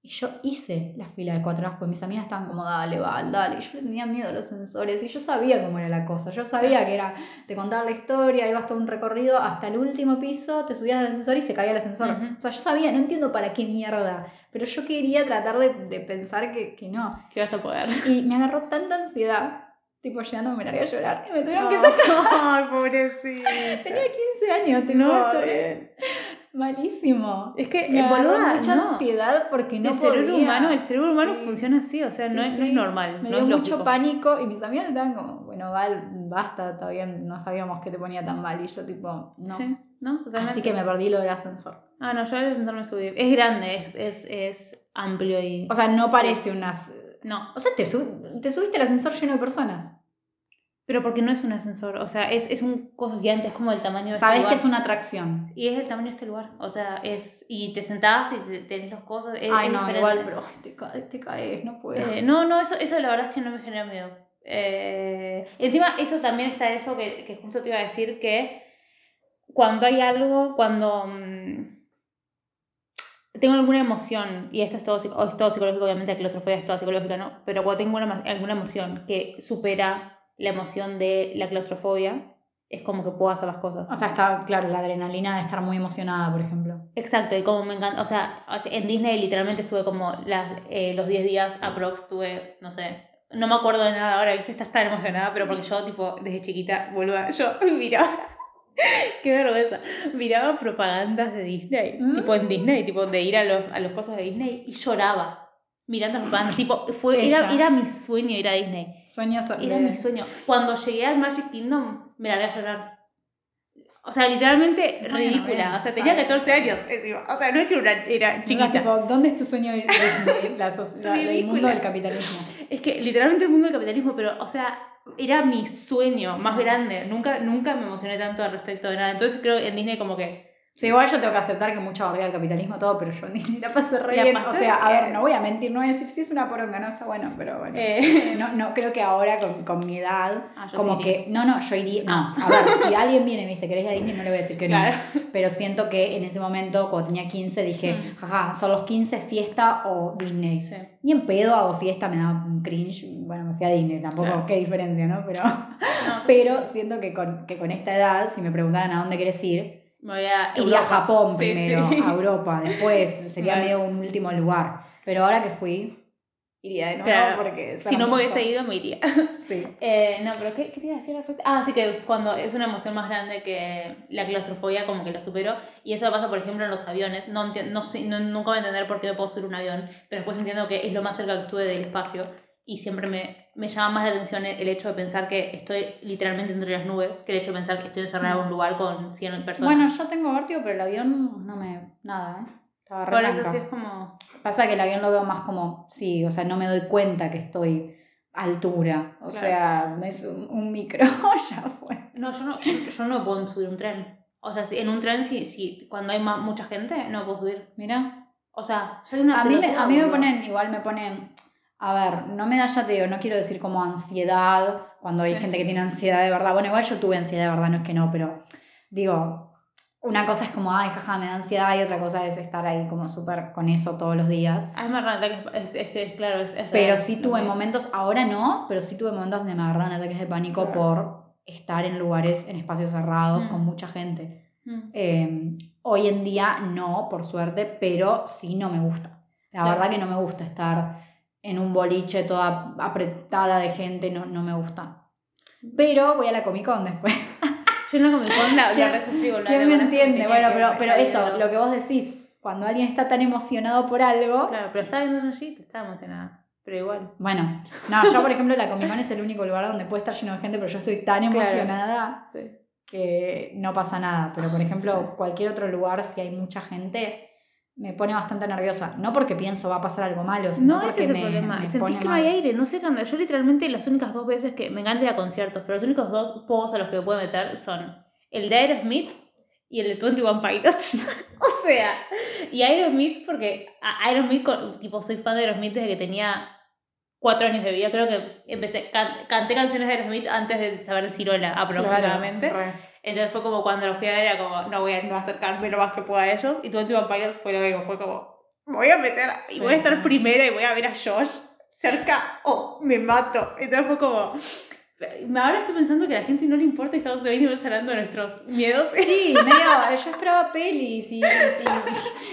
Y yo hice la fila de cuatro horas porque mis amigas estaban como, dale, Val, dale. Y yo tenía miedo a los ascensores y yo sabía cómo era la cosa. Yo sabía que era, te contaba la historia, ibas todo un recorrido hasta el último piso, te subías al ascensor y se caía el ascensor. O sea, yo sabía, no entiendo para qué mierda, pero yo quería tratar de, de pensar que, que no. ¿Qué vas a poder? Y me agarró tanta ansiedad, tipo llegando me largué a llorar y me tuvieron que [laughs] sacar. Ay, pobrecita. [laughs] Tenía 15 años, tipo, No, está bien. Malísimo. Es que, Me agarró boluda, mucha no. ansiedad porque no el cerebro humano, el cerebro humano Sí. funciona así, o sea, no, Sí, es, no es normal, Me no dio es mucho pánico y mis amigas estaban como, bueno, Val, basta, todavía no sabíamos que te ponía tan mal. Y yo, tipo, no. Así que me perdí lo del ascensor. Ah, no, yo al ascensor me subí. Es grande, es, es, es amplio y... O sea, no parece unas. no, O sea, te, sub- te subiste al ascensor lleno de personas. Pero porque no es un ascensor, o sea, es, es un coso gigante, es como el tamaño de este Sabes lugar. que es una atracción. Y es el tamaño de este lugar, o sea, es... Y te sentás y te- tenés los cosas, es, Ay, es no, diferente. igual, pero te, ca- te caes, no puedo. Eh, no, no, eso, eso la verdad es que no me genera miedo. Eh, encima, eso también está eso que, que justo te iba a decir, que cuando hay algo, cuando mm, tengo alguna emoción, y esto es todo, es todo psicológico, obviamente la claustrofobia es toda psicológica, ¿no? Pero cuando tengo una- alguna emoción que supera la emoción de la claustrofobia, es como que puedo hacer las cosas. O sea, está, claro, la adrenalina de estar muy emocionada, por ejemplo. Exacto, y como me encanta, o sea, en Disney literalmente estuve como las, eh, los 10 días aprox, estuve, no sé, no me acuerdo de nada ahora, viste, estás tan emocionada, pero porque yo, tipo, desde chiquita, boluda, yo [laughs] miraba, [laughs] qué vergüenza, miraba propagandas de Disney, Mm. tipo en Disney, tipo de ir a los, a los cosas de Disney, y lloraba mirando las propagandas, tipo, fue, era, era mi sueño ir a Disney. Sueños Era de- mi sueño. Cuando llegué al Magic Kingdom, me largué a llorar. O sea, literalmente Bueno, ridícula. bien. O sea, tenía Vale. 14 años. O sea, no es que era, era Chiquita. tipo, ¿dónde es tu sueño de Disney? [laughs] La, Ridícula. mundo del capitalismo. Es que literalmente el mundo del capitalismo, pero, o sea, era mi sueño más Sí. grande. Nunca, nunca me emocioné tanto al respecto de nada. Entonces creo que en Disney como que... Sí, igual yo tengo que aceptar que mucha barriga del capitalismo, todo, pero yo ni, ni la pasé re La bien. O sea, a ver, no voy a mentir, no voy a decir si es una poronga, no está bueno, pero bueno. eh, No, no, creo que ahora con, con mi edad, Ah, como sí que, no, no, yo iría, no, Ah. a ver, si alguien viene y me dice, ¿querés ir a Disney? No le voy a decir que Claro. no, pero siento que en ese momento, cuando tenía 15, dije, Mm. jaja, son los 15, fiesta o Disney. sí. Ni en pedo hago fiesta, me da un cringe, bueno, me fui a Disney, tampoco, Claro. qué diferencia, ¿no? Pero, No, [laughs] pero siento que con, que con esta edad, si me preguntaran a dónde querés ir, me voy a iría a. Japón Sí, primero, sí. a Europa, después sería Vale. medio un último lugar. Pero ahora que fui, iría de nuevo Claro. porque Si no me hubiese ido, me iría. [laughs] Sí. Eh, no, pero ¿qué, ¿qué te iba a decir al respecto? Ah, sí que cuando es una emoción más grande que la claustrofobia, como que lo supero. Y eso pasa, por ejemplo, en los aviones. No, no, sé- no- nunca voy a entender por qué me puedo subir un avión, pero después entiendo que es lo más cerca que estuve del espacio. Y siempre me, me llama más la atención el hecho de pensar que estoy literalmente entre las nubes que el hecho de pensar que estoy encerrada en un lugar con 100 personas. Bueno, yo tengo vértigo, pero el avión no me. Nada, ¿eh? Estaba re por eso sí es como... Pasa que el avión lo veo más como. Sí, o sea, no me doy cuenta que estoy a altura. O Claro. sea, es un, un micro, [laughs] ya fue. No, yo no, yo, no puedo subir un tren. O sea, en un tren, si, si, cuando hay más, mucha gente, no puedo subir. Mira. O sea, soy una A mí, a mí me ponen, igual me ponen. A ver, no me da ya te digo, no quiero decir como ansiedad, cuando hay Sí. gente que tiene ansiedad de verdad. Bueno, igual yo tuve ansiedad de verdad, no es que no, pero digo, una cosa es como, ay, jaja, me da ansiedad, y otra cosa es estar ahí como súper con eso todos los días. A mí me agarran ataques, es, es, es- claro, es, es Pero real, sí tuve momentos, ahora no, pero sí tuve momentos donde me ataques de pánico Claro. por estar en lugares, en espacios cerrados, Mm. con mucha gente. Mm. Eh, hoy en día no, por suerte, pero sí no me gusta. La Claro. verdad que no me gusta estar en un boliche toda apretada de gente, no, no me gusta. Pero voy a la Comic Con después. Yo en la Comic Con la, la ¿Quién- resufrí, ¿Quién la me entiende? Bueno, pero, pero eso, los- lo que vos decís, cuando alguien está tan emocionado por algo, Claro, pero estaba viendo allí, estaba emocionada. Pero igual. Bueno, no, yo por ejemplo la Comic Con es el único lugar donde puede estar lleno de gente, pero yo estoy tan Claro. emocionada Sí. que no pasa nada. Pero por ejemplo, cualquier otro lugar, si hay mucha gente, me pone bastante nerviosa. No porque pienso va a pasar algo malo, sino No, ese porque es el me, problema. me Sentís que no mal. hay aire, no sé qué onda. Yo literalmente las únicas dos veces que me encanta ir a conciertos, pero los únicos dos juegos a los que me puedo meter son el de Aerosmith y el de 21 Pilots. [laughs] o sea, y Aerosmith porque Aerosmith, tipo, soy fan de Aerosmith desde que tenía cuatro años de vida. Creo que empecé, can- canté canciones de Aerosmith antes de saber Cirola aproximadamente. Claro. Entonces fue como cuando los fui a ver, era como, no voy a no acercarme lo más que pueda a ellos. Y 21 Pilots fue lo mismo, fue como, voy a meter y Sí, voy a estar sí. primera y voy a ver a Josh cerca o me mato. Entonces fue como, ahora estoy pensando que a la gente no le importa y estamos 20 minutos hablando de nuestros miedos. Sí, [laughs] medio, yo esperaba pelis y,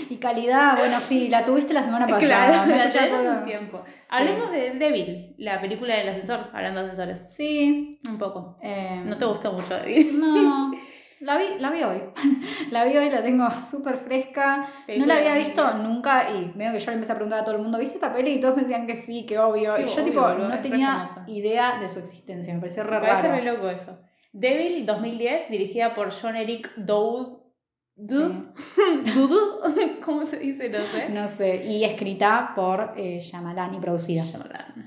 y, calidad. Bueno, sí, la tuviste la semana pasada. Claro, [laughs] la todo. hace un tiempo. Hablemos de Devil, la película del ascensor, hablando de ascensores. Sí. Un poco. eh, No te gustó mucho Devil. No, [laughs] la vi, la vi hoy. [laughs] La vi hoy, la tengo súper fresca. No la había visto nunca y veo que yo le empecé a preguntar a todo el mundo, ¿viste esta peli? Y todos me decían que sí, que obvio. Sí, y yo obvio, tipo boludo, no tenía idea de su existencia, me pareció re Me parece raro. re loco eso. Devil 2010, dirigida por John Eric Dowd. Dud- ¿Dudu? ¿Cómo se dice? No sé. No sé, y escrita por eh, Shyamalan y producida.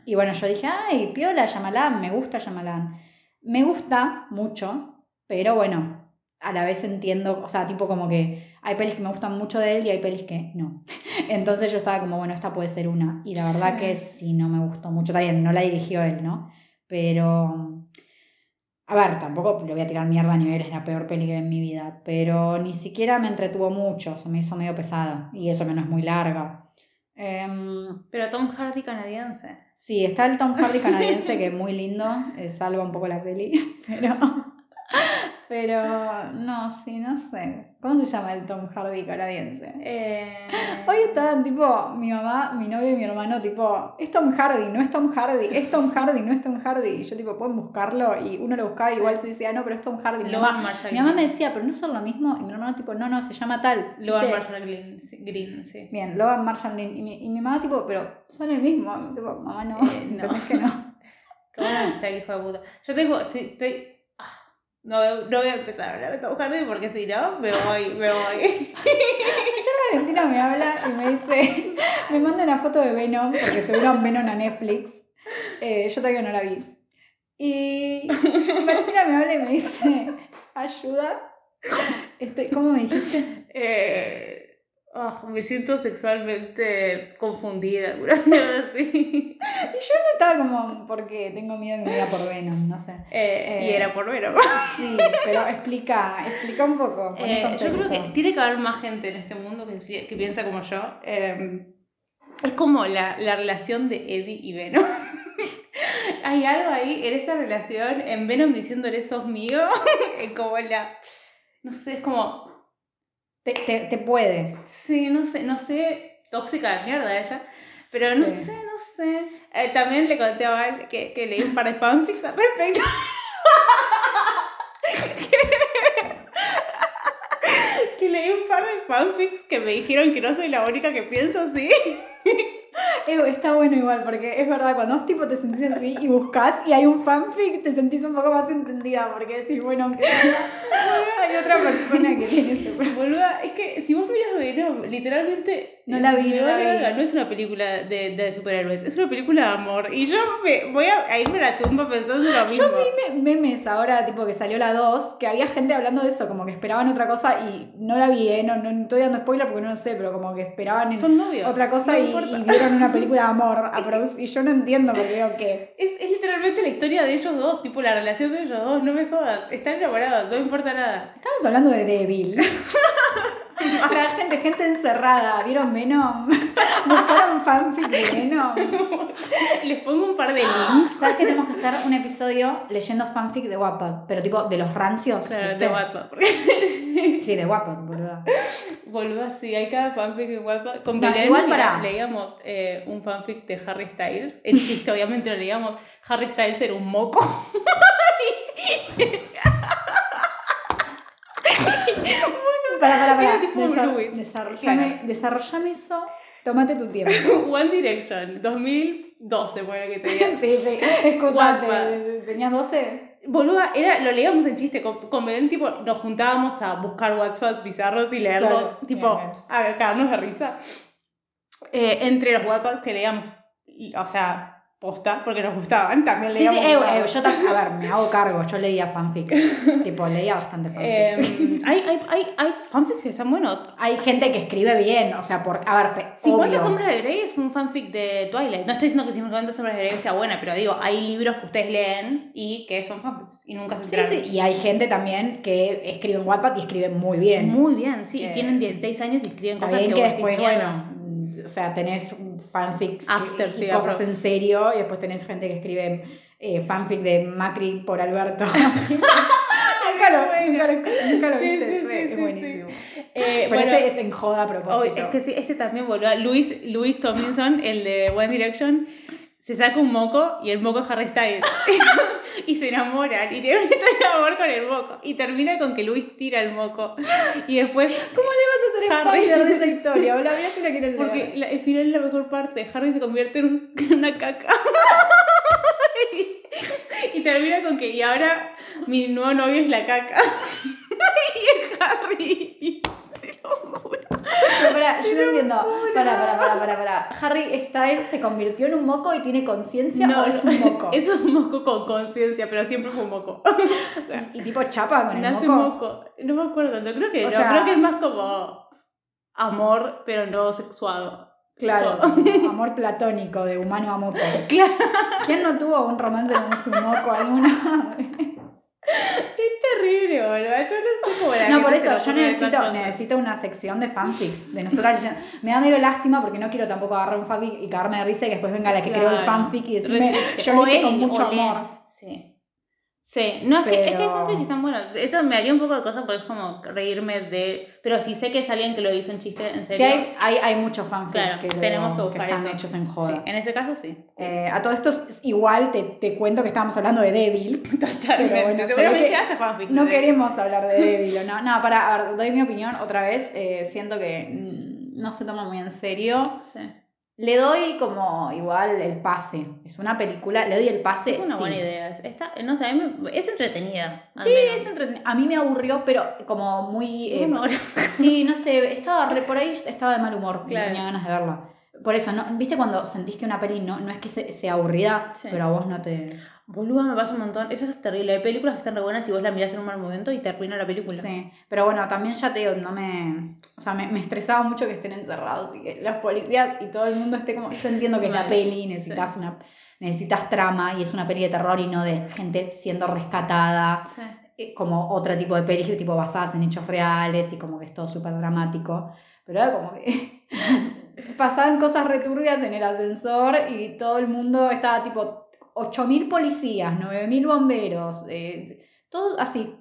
Y bueno, yo dije, ay, piola Shyamalan, me gusta Shyamalan. Me gusta mucho, pero bueno, a la vez entiendo, o sea, tipo como que hay pelis que me gustan mucho de él y hay pelis que no. [laughs] Entonces yo estaba como, bueno, esta puede ser una. Y la verdad que sí, no me gustó mucho. Está bien, no la dirigió él, ¿no? Pero, a ver, tampoco le voy a tirar mierda a nivel, es la peor peli que en mi vida. Pero ni siquiera me entretuvo mucho, se me hizo medio pesada. Y eso que no es muy larga. Em, Pero Tom Hardy canadiense. Sí, está el Tom Hardy [laughs] canadiense que es muy lindo, eh, salva un poco la peli, [laughs] pero, pero no, sí, no sé. ¿Cómo se llama el Tom Hardy canadiense? Eh... Hoy estaban tipo, mi mamá, mi novio y mi hermano, tipo, es Tom Hardy, no es Tom Hardy, es Tom Hardy, no es Tom Hardy. Y yo tipo, pueden buscarlo y uno lo buscaba y igual se decía, no, pero es Tom Hardy. Mi mamá, Marshall mi mamá me decía, pero no son lo mismo. Y mi hermano tipo, no, no, se llama tal. Logan Dice, Marshall Green, sí, Green, sí. Bien, Logan Marshall Green. Y mi, y mi mamá tipo, pero son el mismo. Tipo, mamá no, Eh, no. ¿entendés que no? [laughs] ¿Cómo está el hijo de puta? Yo tengo, estoy, estoy... No, no voy a empezar a hablar de Tom Hardy porque si no, me voy, me voy. [laughs] Ayer Valentina me habla y me dice, me manda una foto de Venom, porque subieron Venom a Netflix. Eh, yo todavía no la vi. Y Valentina me habla y me dice, ayuda. Estoy, ¿Cómo me dijiste? Eh, ah, me siento sexualmente confundida, [laughs] cosa así. Y yo no estaba como, porque tengo miedo en mi vida por Venom, no sé. Eh, y Eh, era por Venom. Sí, pero explica, explica un poco. Eh, yo creo que tiene que haber más gente en este mundo que, pi- que piensa como yo. Eh, es como la, la relación de Eddie y Venom. [laughs] Hay algo ahí en esa relación, en Venom diciéndole sos mío, [laughs] como la... No sé, es como... Te, te, te puede. Sí, no sé, no sé, tóxica de mierda ella. Pero no Sí. sé, no sé. Eh, también le conté a Val que, que leí un par de fanfics al respecto. [laughs] que leí un par de fanfics que me dijeron que no soy la única que pienso así. [laughs] Está bueno igual, porque es verdad, cuando vos tipo te sentís así y buscas y hay un fanfic, te sentís un poco más entendida, porque decís, bueno, aunque [laughs] hay otra persona que tiene ese. [laughs] Boluda, es que si vos miras Venom, literalmente. No la vi, no la vi. no es una película de, de superhéroes, es una película de amor. Y yo me voy a, a irme a la tumba pensando lo mismo. Yo vi me- memes ahora, tipo que salió la 2, que había gente hablando de eso, como que esperaban otra cosa y no la vi, ¿eh? No, no estoy dando spoiler porque no lo sé, pero como que esperaban Son novios. otra cosa No y, y vieron una película de amor. y yo no entiendo porque digo que. Es, es literalmente la historia de ellos dos, tipo la relación de ellos dos, no me jodas. Están enamorados, no importa nada. Estamos hablando de débil. [laughs] [laughs] La gente, gente encerrada, ¿vieron Venom? [laughs] ¿Buscaron fanfic de Venom? Les pongo un par de links. ¿Sabes que tenemos que hacer un episodio leyendo fanfic de Wattpad? Pero tipo de los rancios. Claro, ¿viste? de Wattpad. porque- Sí, de Wattpad, boluda. Boluda, sí, hay cada fanfic en Wattpad. Con No, Belén, igual mira, para- leíamos eh, un fanfic de Harry Styles. El chiste, obviamente, lo leíamos. Harry Styles era un moco. [laughs] Para, para, para. Tipo Desa- Louis. desarrollame, desarrollame eso. Tómate tu tiempo. [laughs] One Direction, 2012, bueno que te diga. [laughs] Sí, sí. Excusate. ¿Tenías 12? Boluda, era, lo leíamos en chiste. Con, con Belén, tipo, nos juntábamos a buscar WhatsApps bizarros y leerlos, Claro, tipo, bien, bien. a cagarnos de risa. Eh, entre los WhatsApps que leíamos, y- o sea, posta, porque nos gustaban, también Sí, sí, leíamos. eh, eh, yo también, a ver, me hago cargo, yo leía fanfic. [laughs] tipo, leía bastante fanfic. Eh, hay, hay, hay, hay fanfics que están buenos. Hay gente que escribe bien, o sea, por, a ver, pe- 50 obvio. sombras de Grey es un fanfic de Twilight. No estoy diciendo que 50 sombras de Grey sea buena, pero digo, hay libros que ustedes leen y que son fanfics y nunca se Sí, sí, y hay gente también que escribe en Wattpad y escribe muy bien. Muy bien, sí. Eh, y tienen 16 años y escriben cosas que, que después, bueno, o sea, tenés fanfics After, y sí, cosas en serio, y después tenés gente que escribe eh, fanfic de Macri por Alberto. [laughs] nunca, lo, nunca, lo, nunca lo viste, sí, ese, sí, es buenísimo. Eh, Pero bueno, ese es en joda a oh, propósito. es que sí, este también, boludo. Luis, Luis Tomlinson, el de One Direction, se saca un moco y el moco es Harry Styles. [laughs] y se enamoran y tienen de amor con el moco. Y termina con que Luis tira el moco. Y después ¿Cómo le vas a hacer Harry. de esa historia? Hola, mira si la quiero leer. Porque la- el final es la mejor parte. Harry se convierte en, un- en una caca. y, [laughs] y termina con que, y ahora mi nuevo novio es la caca. [laughs] y es Harry. Te lo juro. Pero pará, yo no entiendo. Pará, pará, pará, pará, pará. Harry Styles se convirtió en un moco y tiene conciencia o es un moco. [laughs] Es un moco con conciencia, pero siempre fue un moco. O sea, Y tipo chapa con el nace moco. moco. No me acuerdo tanto. Creo que O no. sea- Creo que es más como amor, pero no sexuado. Claro, [laughs] amor platónico de humano a moco. [laughs] Claro. ¿Quién no tuvo un romance con su moco alguna vez? Es terrible, boludo. Yo no sé cómo la No, por eso, yo necesito, necesito una sección de fanfics de nosotras. Me da medio lástima porque no quiero tampoco agarrar un fanfic y cagarme de risa y que después venga la que creó el Claro. fanfic y decirme, yo lo hice con mucho amor. Sí. Sí, no, es, que, es que hay fanfics que están buenos. Eso me haría un poco de cosa porque es como reírme de. Pero si sé que es alguien que lo hizo en chiste, en serio. Sí, hay, hay, hay muchos fanfics Claro, que, tenemos que están eso. hechos en Sí, joda. en ese caso sí. Eh, a todo esto, igual te, te cuento que estábamos hablando de Devil. [laughs] Totalmente. Pero bueno, Seguramente que haya fanfics. No queremos hablar de [laughs] Devil no. No, para, a ver, doy mi opinión otra vez. Eh, siento que mm, no se toma muy en serio. Sí. Le doy como igual el pase. Es una película, le doy el pase. Es una sí. buena idea. Está, no sé, a mí me- es entretenida. Sí, menos. es entreten- A mí me aburrió, pero como muy. eh, sí, no sé, estaba re- por ahí estaba de mal humor. Claro. Tenía ganas de verla. Por eso, ¿no? ¿viste cuando sentís que una peli no, no es que se- sea aburrida, Sí. pero a vos no te. Boluda, me pasa un montón. Eso es terrible. Hay películas que están re buenas y vos la mirás en un mal momento y te arruina la película. Sí, pero bueno, también ya te digo, no me. O sea, me, me estresaba mucho que estén encerrados y que los policías y todo el mundo esté como. Yo entiendo que es la Mal, peli, necesitas una. Necesitas trama y es una peli de terror y no de gente siendo rescatada, Sí. eh, como otro tipo de pelis, tipo basadas en hechos reales y como que es todo súper dramático. Pero era como que [laughs] pasaban cosas returbias en el ascensor y todo el mundo estaba tipo 8.000 policías, 9.000 bomberos, eh, todo así,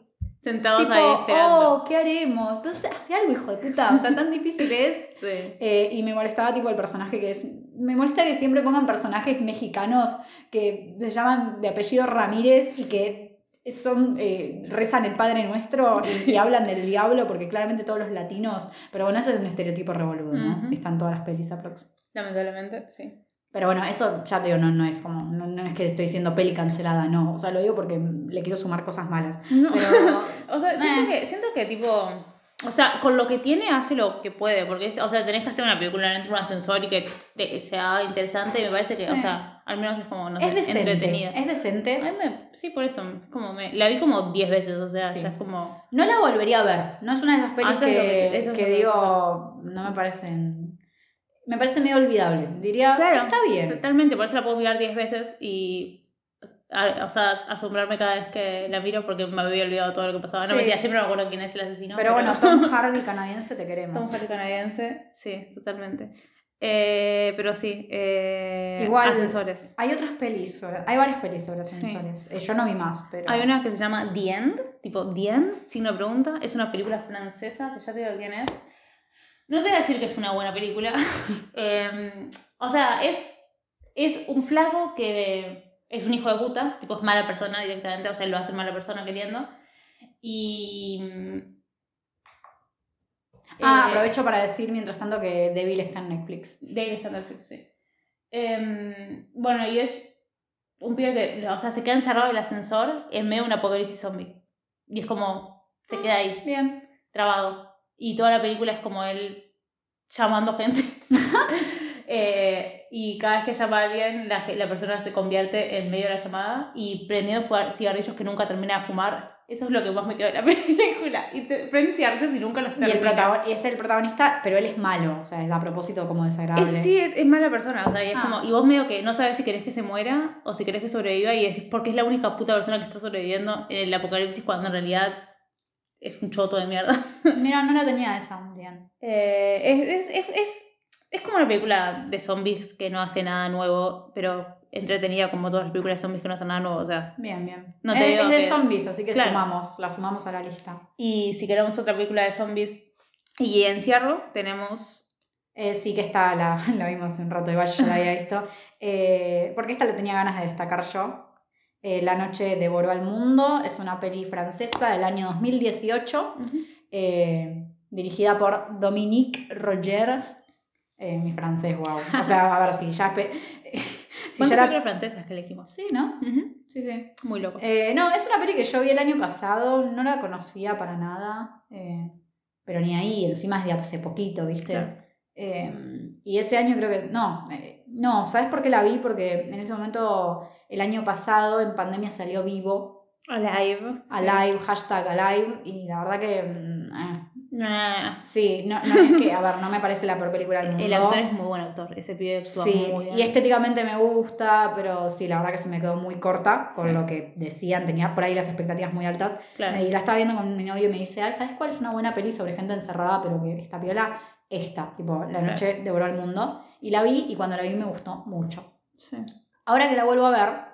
Sentados tipo, ahí esperando. oh, ¿qué haremos? Entonces, hace algo, hijo de puta. O sea, tan difícil es. [laughs] Sí. Eh, y me molestaba, tipo, el personaje que es. Me molesta que siempre pongan personajes mexicanos que se llaman de apellido Ramírez y que son. eh, rezan el Padre Nuestro y, y [laughs] hablan del diablo, porque claramente todos los latinos. Pero bueno, eso es un estereotipo revoludo, ¿no? Están todas las pelis aprox. Lamentablemente, sí. Pero bueno, eso ya te digo, no, no es como, no, no es que estoy diciendo peli cancelada, no. O sea, lo digo porque le quiero sumar cosas malas. No. Pero [laughs] O sea, siento, que, siento que tipo. O sea, con lo que tiene hace lo que puede, porque, es- o sea, tenés que hacer una película dentro de un ascensor y que te- sea interesante y me parece que, o sea, al menos es como, no es sé, decente. entretenida. Es decente. A mí me- sí, por eso, es como me, la vi como 10 veces, o sea, Sí. ya es como... No la volvería a ver. No es una de esas pelis Ah, que- digo, no me parecen. Me parece medio olvidable. Diría, Claro, está bien. Totalmente, por eso la puedo mirar 10 veces y... a- o sea, asombrarme cada vez que la miro porque me había olvidado todo lo que pasaba. No Sí. mentira, siempre me acuerdo quién es el asesino. pero bueno, Tom Hardy [laughs] canadiense te queremos. Tom Hardy canadiense, sí, totalmente. Eh, pero sí, eh, Igual- ascensores. Hay otras pelis, sobre- hay varias pelis sobre Sí. ascensores. Eh, yo no vi más, pero. Hay una que se llama The End, tipo The End, signo de pregunta. Es una película francesa, que ya te digo quién es. No te voy a decir que es una buena película. [laughs] Eh, o sea, es, es un flaco que es un hijo de puta, tipo es mala persona directamente, o sea, lo hace mala persona queriendo. Y... mm, Ah, eh, aprovecho para decir mientras tanto que Devil está en Netflix. Daily está en Netflix, sí. Em, bueno, y es un pibe que, o sea, se queda encerrado en el ascensor en medio de un apocalipsis zombie. Y es como, se queda ahí, Bien. trabado. Y toda la película es como él llamando gente. [laughs] Eh, y cada vez que llama a alguien, la, la persona se convierte en medio de la llamada y prendiendo cigarrillos que nunca termina de fumar. Eso es lo que más me quedó de la [laughs] película. Y te prende cigarrillos y nunca los Y el termina. protagon- y es el protagonista, pero él es malo. O sea, es a propósito como desagradable. Es, sí, es, es mala persona, o sea, y es Ah. como, y vos medio que no sabes si querés que se muera o si querés que sobreviva y decís porque es la única puta persona que está sobreviviendo en el apocalipsis cuando en realidad es un choto de mierda. [laughs] Mira, no la tenía esa, bien. Eh, es, es, es, es, es como una película de zombies que no hace nada nuevo, pero entretenida como todas las películas de zombies que no hacen nada nuevo, o sea. Bien, bien. No te es, de zombies, así que Claro. sumamos, la sumamos a la lista. Y si queremos otra película de zombies y encierro, tenemos... Eh, sí que esta la, [laughs] la vimos un rato, igual yo ya la había visto. Eh, porque esta le tenía ganas de destacar yo. Eh, la noche devoró al mundo, es una peli francesa del año 2018, eh, dirigida por Dominique Roger. Eh, mi francés, wow. O sea, a ver si ya... [laughs] si ¿Cuántas ya películas francesas que elegimos? Sí, ¿no? Sí, sí. Muy loco. Eh, no, es una peli que yo vi el año pasado, no la conocía para nada, pero ni ahí, encima es de hace poquito, ¿viste? Claro. Y ese año creo que, no, eh, no, ¿sabes por qué la vi? Porque en ese momento, el año pasado, en pandemia salió vivo, Alive. Alive, hashtag Alive, y la verdad que, mm, eh, Nah. sí, no, no es que, a ver, no me parece la peor película del mundo. El actor es muy buen actor, ese pibe actúa Sí, muy bien. y estéticamente me gusta, pero sí, la verdad que se me quedó muy corta con Sí. lo que decían, tenía por ahí las expectativas muy altas. Claro. Y la estaba viendo con mi novio y me dice, "Ay, ¿sabes cuál es una buena peli sobre gente encerrada, pero que está piola? Esta, tipo, La noche devoró el mundo. Y la vi y cuando la vi me gustó mucho. Sí. Ahora que la vuelvo a ver,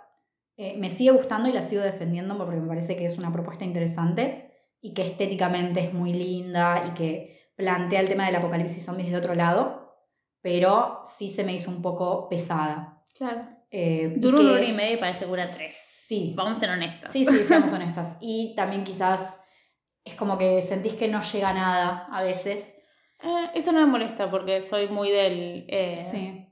eh, me sigue gustando y la sigo defendiendo porque me parece que es una propuesta interesante y que estéticamente es muy linda y que plantea el tema del apocalipsis zombies de otro lado, pero sí se me hizo un poco pesada. Claro. Eh, que una hora y media y parece que dura tres. Sí, Vamos a ser honestas. Sí, sí, seamos [laughs] honestas. Y también quizás es como que sentís que no llega nada a veces. Eh, eso no me molesta porque soy muy del. eh, Sí.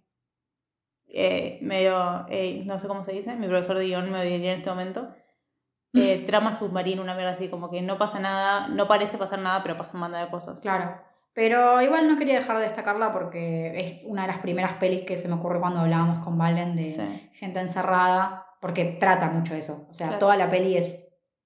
eh, medio. no sé cómo se dice. Mi profesor de guion me diría en este momento. [laughs] trama submarino, una mierda así, como que no pasa nada, no parece pasar nada, pero pasan banda de cosas. Claro. Pero igual no quería dejar de destacarla porque es una de las primeras pelis que se me ocurre cuando hablábamos con Valen de Sí. gente encerrada, porque trata mucho eso. O sea, Claro. toda la peli es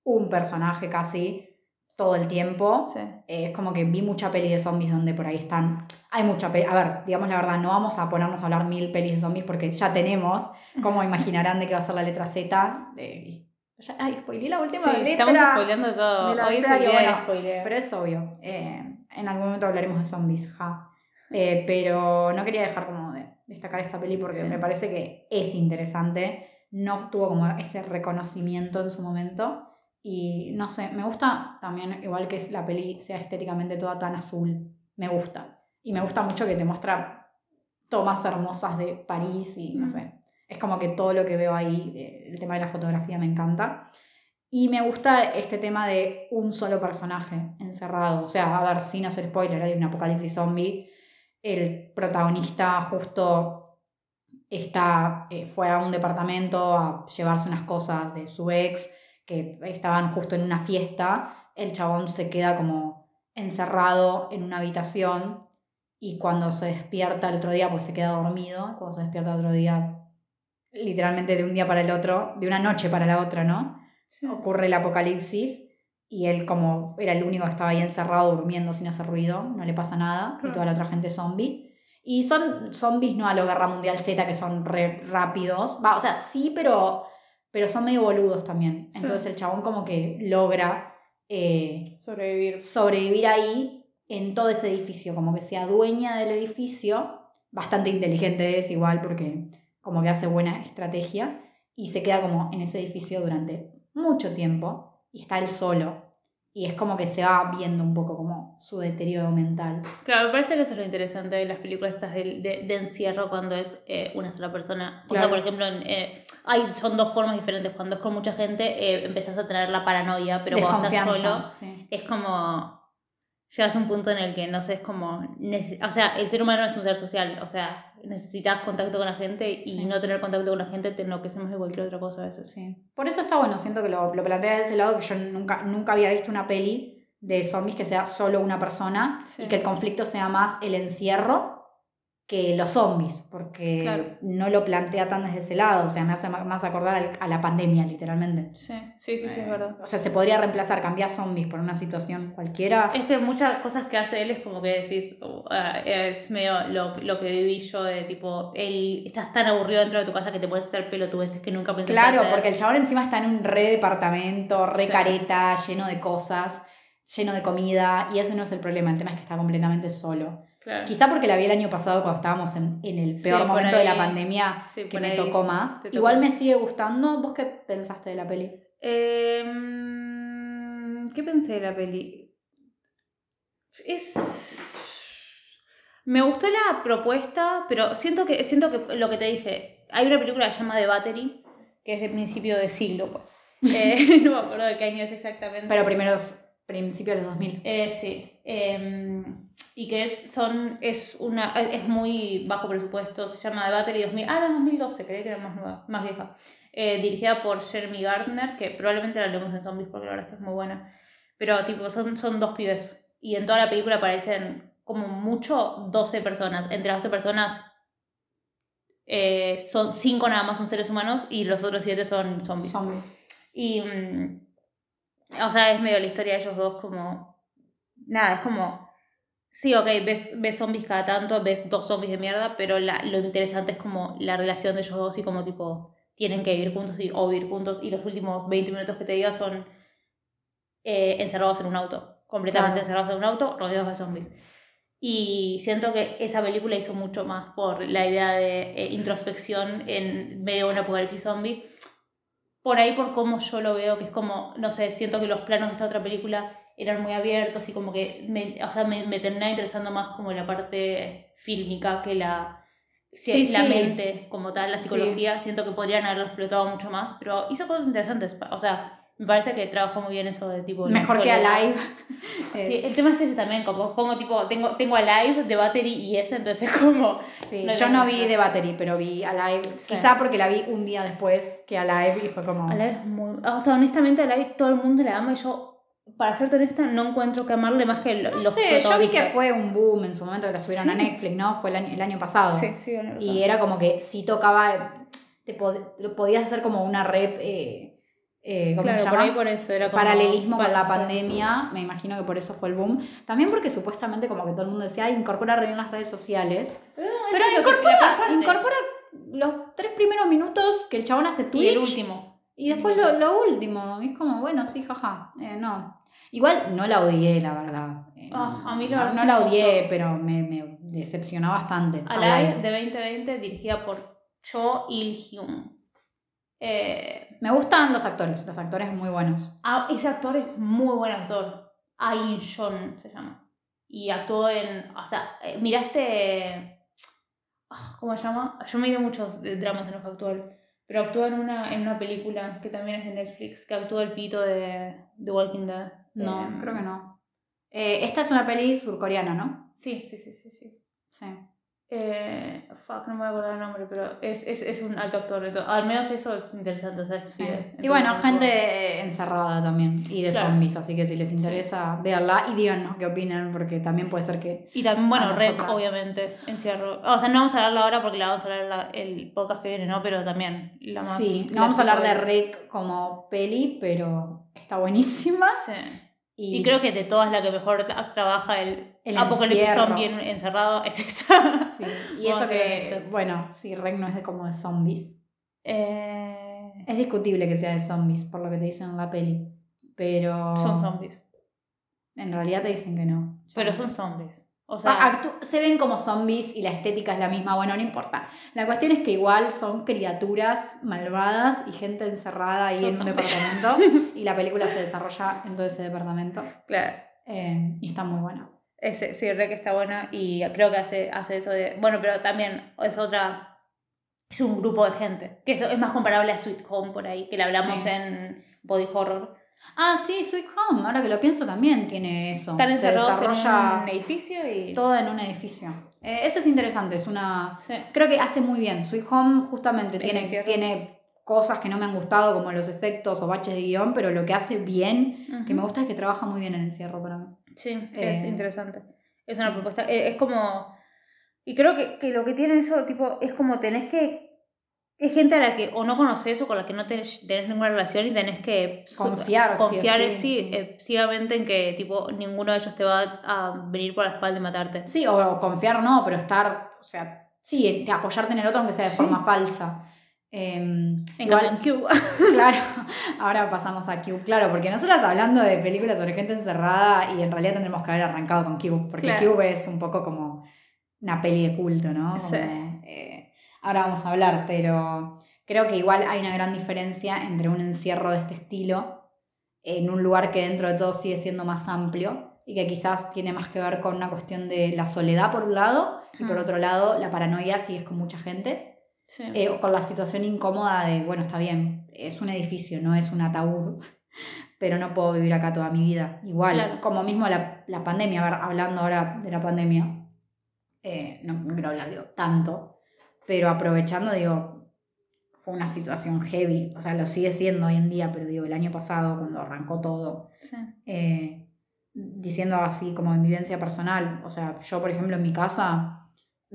un personaje casi todo el tiempo. Sí. Eh, es como que vi mucha peli de zombies donde por ahí están. Hay mucha peli. A ver, digamos la verdad, no vamos a ponernos a hablar mil pelis de zombies porque ya tenemos, como [laughs] imaginarán de qué va a ser la letra Z. Eh, ya- ay, spoileé la última Sí, letra. estamos spoileando todo. de la Hoy serie, bueno. Pero es obvio. eh, en algún momento hablaremos de zombies, ja. Eh, pero no quería dejar como de destacar esta peli porque Sí. me parece que es interesante. No tuvo como ese reconocimiento en su momento. Y no sé, me gusta también, igual que la peli sea estéticamente toda tan azul. Me gusta. Y me gusta mucho que te muestra tomas hermosas de París y no Mm. sé. Es como que todo lo que veo ahí, eh, el tema de la fotografía me encanta. Y me gusta este tema de un solo personaje encerrado. O sea, a ver, sin hacer spoiler, hay un apocalipsis zombie. El protagonista justo está, eh, fue a un departamento a llevarse unas cosas de su ex que estaban justo en una fiesta, el chabón se queda como encerrado en una habitación y cuando se despierta el otro día, pues se queda dormido, cuando se despierta el otro día, literalmente de un día para el otro, de una noche para la otra, ¿no? Ocurre el apocalipsis y él como era el único que estaba ahí encerrado durmiendo sin hacer ruido, no le pasa nada, y toda la otra gente zombie. Y son zombies no a lo Guerra Mundial Z, que son re rápidos. Va, o sea, sí, pero, pero son medio boludos también. Entonces el chabón como que logra eh, Sobrevivir. sobrevivir ahí en todo ese edificio, como que se adueña del edificio, bastante inteligente es igual porque como que hace buena estrategia y se queda como en ese edificio durante mucho tiempo y está él solo y es como que se va viendo un poco como su deterioro mental. Claro, me parece que eso es lo interesante de las películas estas de, de, de encierro cuando es eh, una sola persona. O Claro. sea, por ejemplo, en, eh, hay, son dos formas diferentes. Cuando es con mucha gente, eh, empezás a tener la paranoia, pero cuando estás solo, sí. es como. Llegas a un punto en el que no sé, es como. O sea, el ser humano es un ser social. O sea, necesitas contacto con la gente y Sí. no tener contacto con la gente te enloquecemos de cualquier otra cosa veces. Sí. Por eso está bueno, siento que lo, lo plantea de ese lado, que yo nunca, nunca había visto una peli de zombies que sea solo una persona Sí. y que el conflicto sea más el encierro que los zombies, porque Claro. no lo plantea tan desde ese lado, o sea, me hace más acordar a la pandemia, literalmente. Sí, sí, sí, sí, es verdad. O sea, se podría reemplazar, cambiar zombies por una situación cualquiera. Es que muchas cosas que hace él es como que decís, uh, ah, es medio lo, lo que viví yo de tipo, él, estás tan aburrido dentro de tu casa que te puedes hacer pelotudeces que nunca pensaste Claro, hacer. porque el chabón encima está en un re departamento, re Sí. careta, lleno de cosas, lleno de comida, y ese no es el problema, el tema es que está completamente solo. Claro. Quizá porque la vi el año pasado cuando estábamos en, en el peor Sí, momento de la pandemia Sí, que me ahí tocó más. tocó. Igual me sigue gustando. ¿Vos qué pensaste de la peli? Em, ¿Qué pensé de la peli? Es. Me gustó la propuesta, pero siento que, siento que lo que te dije. Hay una película que se llama The Battery, que es de principio de siglo. pues. [laughs] Eh, [laughs] no me acuerdo de qué año es exactamente. Pero primero, principios de los 2000. Eh, sí. em, y que es, son, es, una, es muy bajo presupuesto, se llama The Battery 2000. Ah, no, 2012, creí que era más, nueva, más vieja. Eh, dirigida por Jeremy Gardner, que probablemente la leemos en Zombies porque la verdad es que es muy buena. Pero, tipo, son, son dos pibes. Y en toda la película aparecen como mucho 12 personas. Entre las 12 personas, eh, son 5 nada más son seres humanos y los otros 7 son zombies. Zombies. Y, mm, o sea, es medio la historia de ellos dos como... Nada, es como... Sí, ok, ves, ves zombies cada tanto, ves dos zombies de mierda, pero la- lo interesante es como la relación de ellos dos y como tipo tienen que vivir juntos y, o vivir juntos y los últimos 20 minutos que te diga son eh, encerrados en un auto, completamente Claro. encerrados en un auto, rodeados de zombies. Y siento que esa película hizo mucho más por la idea de eh, introspección en medio de un apocalipsis zombie por ahí por cómo yo lo veo, que es como, no sé, siento que los planos de esta otra película eran muy abiertos y como que me, o sea, me, me terminaba interesando más como la parte fílmica que la, si- Sí, la sí. mente como tal, la Sí. psicología. Siento que podrían haberlo explotado mucho más, pero hizo cosas interesantes. O sea, me parece que trabajó muy bien eso de tipo... Mejor que. Alive. [laughs] [laughs] Sí, el tema es ese también, como pongo tipo, tengo, tengo Alive, The Battery y ese, entonces [laughs] como... Sí, No yo no vi The Battery, pero vi Alive. Sí. Quizá porque la vi un día después que Alive y fue como. Alive es muy... O sea, honestamente Alive todo el mundo la ama y yo, para serte honesta, no encuentro que amarle más que No los sé, yo vi que fue un boom en su momento que la subieron a Sí. Netflix, ¿no? Fue el año, el año pasado. Sí, sí, el año Y pasado. era como que si tocaba, te pod- podías hacer como una rep, eh, eh, ¿cómo claro, por ahí llama? por eso era como... Paralelismo con la pandemia, me imagino que por eso fue el boom. También porque supuestamente como que todo el mundo decía, incorpora re bien las redes sociales. Pero, Pero incorpora, incorpora los tres primeros minutos que el chabón hace Twitch. Y el último. Y después lo, lo último. Y es como, bueno, sí, jaja. Eh, no. Igual no la odié, la verdad. Eh, Ah, a mí la no, no la odié, pero me, me decepcionó bastante. Alive. de 2020, dirigida por Cho Il-hyun. Eh, Me gustan los actores, los actores muy buenos. ah, ese actor es muy buen actor. Ain Jeon se llama. Y actuó en... O sea, eh, miraste... ah, ¿Cómo se llama? Yo miré muchos dramas en los que actuó. Pero actuó en una, en una película que también es de Netflix, que actuó el pito de The Walking Dead. No, Eh, creo que no. Eh, esta es una peli surcoreana, ¿no? Sí, sí, sí, sí, sí. Sí. Eh, fuck, no me voy a acordar el nombre, pero es, es, es un alto actor. Al menos eso es interesante. o sea, es- Sí. sí, Y bueno, gente encerrada también y de Claro. zombies, así que si les interesa, véanla y díganos qué opinan, porque también puede ser que... Y también, bueno, nosotras. obviamente, encierro. O sea, no vamos a hablarla ahora porque la vamos a hablar la- el podcast que viene, ¿no? Pero también la más. sí, no vamos a hablar de Rick como peli, pero está buenísima. Sí. Y, Y creo que de todas la que mejor tra- trabaja el, El apocalipsis zombie en- encerrado es esa. [laughs] Sí, y eso que, bueno, sí, Rick no es de como de zombies. Eh, Es discutible que sea de zombies, por lo que te dicen en la peli. Pero. son zombies. En realidad te dicen que no. Pero son zombies. O sea, se ven como zombies y la estética es la misma, bueno, no importa. La cuestión es que igual son criaturas malvadas y gente encerrada ahí en un departamento y la película se desarrolla en todo ese departamento [laughs] claro. eh, y está muy buena. Ese, sí, Rec está buena y creo que hace, hace eso de. Bueno, pero también es otra. Es un grupo de gente. Que es, es más comparable a Sweet Home por ahí, que le hablamos Sí. en Body Horror. Ah, sí, Sweet Home, ahora que lo pienso también tiene eso. Están se encerrados desarrolla en un edificio y. todo en un edificio. Eh, eso es interesante, es una... Sí. Creo que hace muy bien. Sweet Home justamente tiene, tiene cosas que no me han gustado, como los efectos o baches de guion, pero lo que hace bien, que me gusta es que trabaja muy bien el encierro para mí. Sí, es Eh, interesante. Es una sí. propuesta. eh, Es como. Y creo que, que lo que tiene eso, tipo, es como tenés que. Es gente a la que o no conoces o con la que no tenés, tenés ninguna relación y tenés que Confiar, confiar sí, sí, sí. eh, ciegamente en que tipo ninguno de ellos te va a venir por la espalda y matarte. Sí, o confiar no, pero estar, o sea, sí, apoyarte en el otro aunque sea de forma falsa. Eh, En igual- Cuba. [laughs] Claro, [laughs] ahora pasamos a Cube, claro, porque nosotras hablando de películas sobre gente encerrada y en realidad tendremos que haber arrancado con Cube, porque Claro. Cube es un poco como una peli de culto, ¿no? Como, Sí. eh, ahora vamos a hablar, pero creo que igual hay una gran diferencia entre un encierro de este estilo en un lugar que dentro de todo sigue siendo más amplio y que quizás tiene más que ver con una cuestión de la soledad por un lado y por otro lado la paranoia si es con mucha gente Sí. eh, o con la situación incómoda de, bueno, está bien, es un edificio, no es un ataúd, [laughs] pero no puedo vivir acá toda mi vida. Igual, Claro. como mismo la, la pandemia, a ver, hablando ahora de la pandemia, eh, no, no quiero hablar digo, tanto, pero aprovechando, digo, fue una situación heavy, o sea, lo sigue siendo hoy en día, pero digo, el año pasado, cuando arrancó todo, Sí. eh, diciendo así como en vivencia personal. O sea, yo, por ejemplo, en mi casa,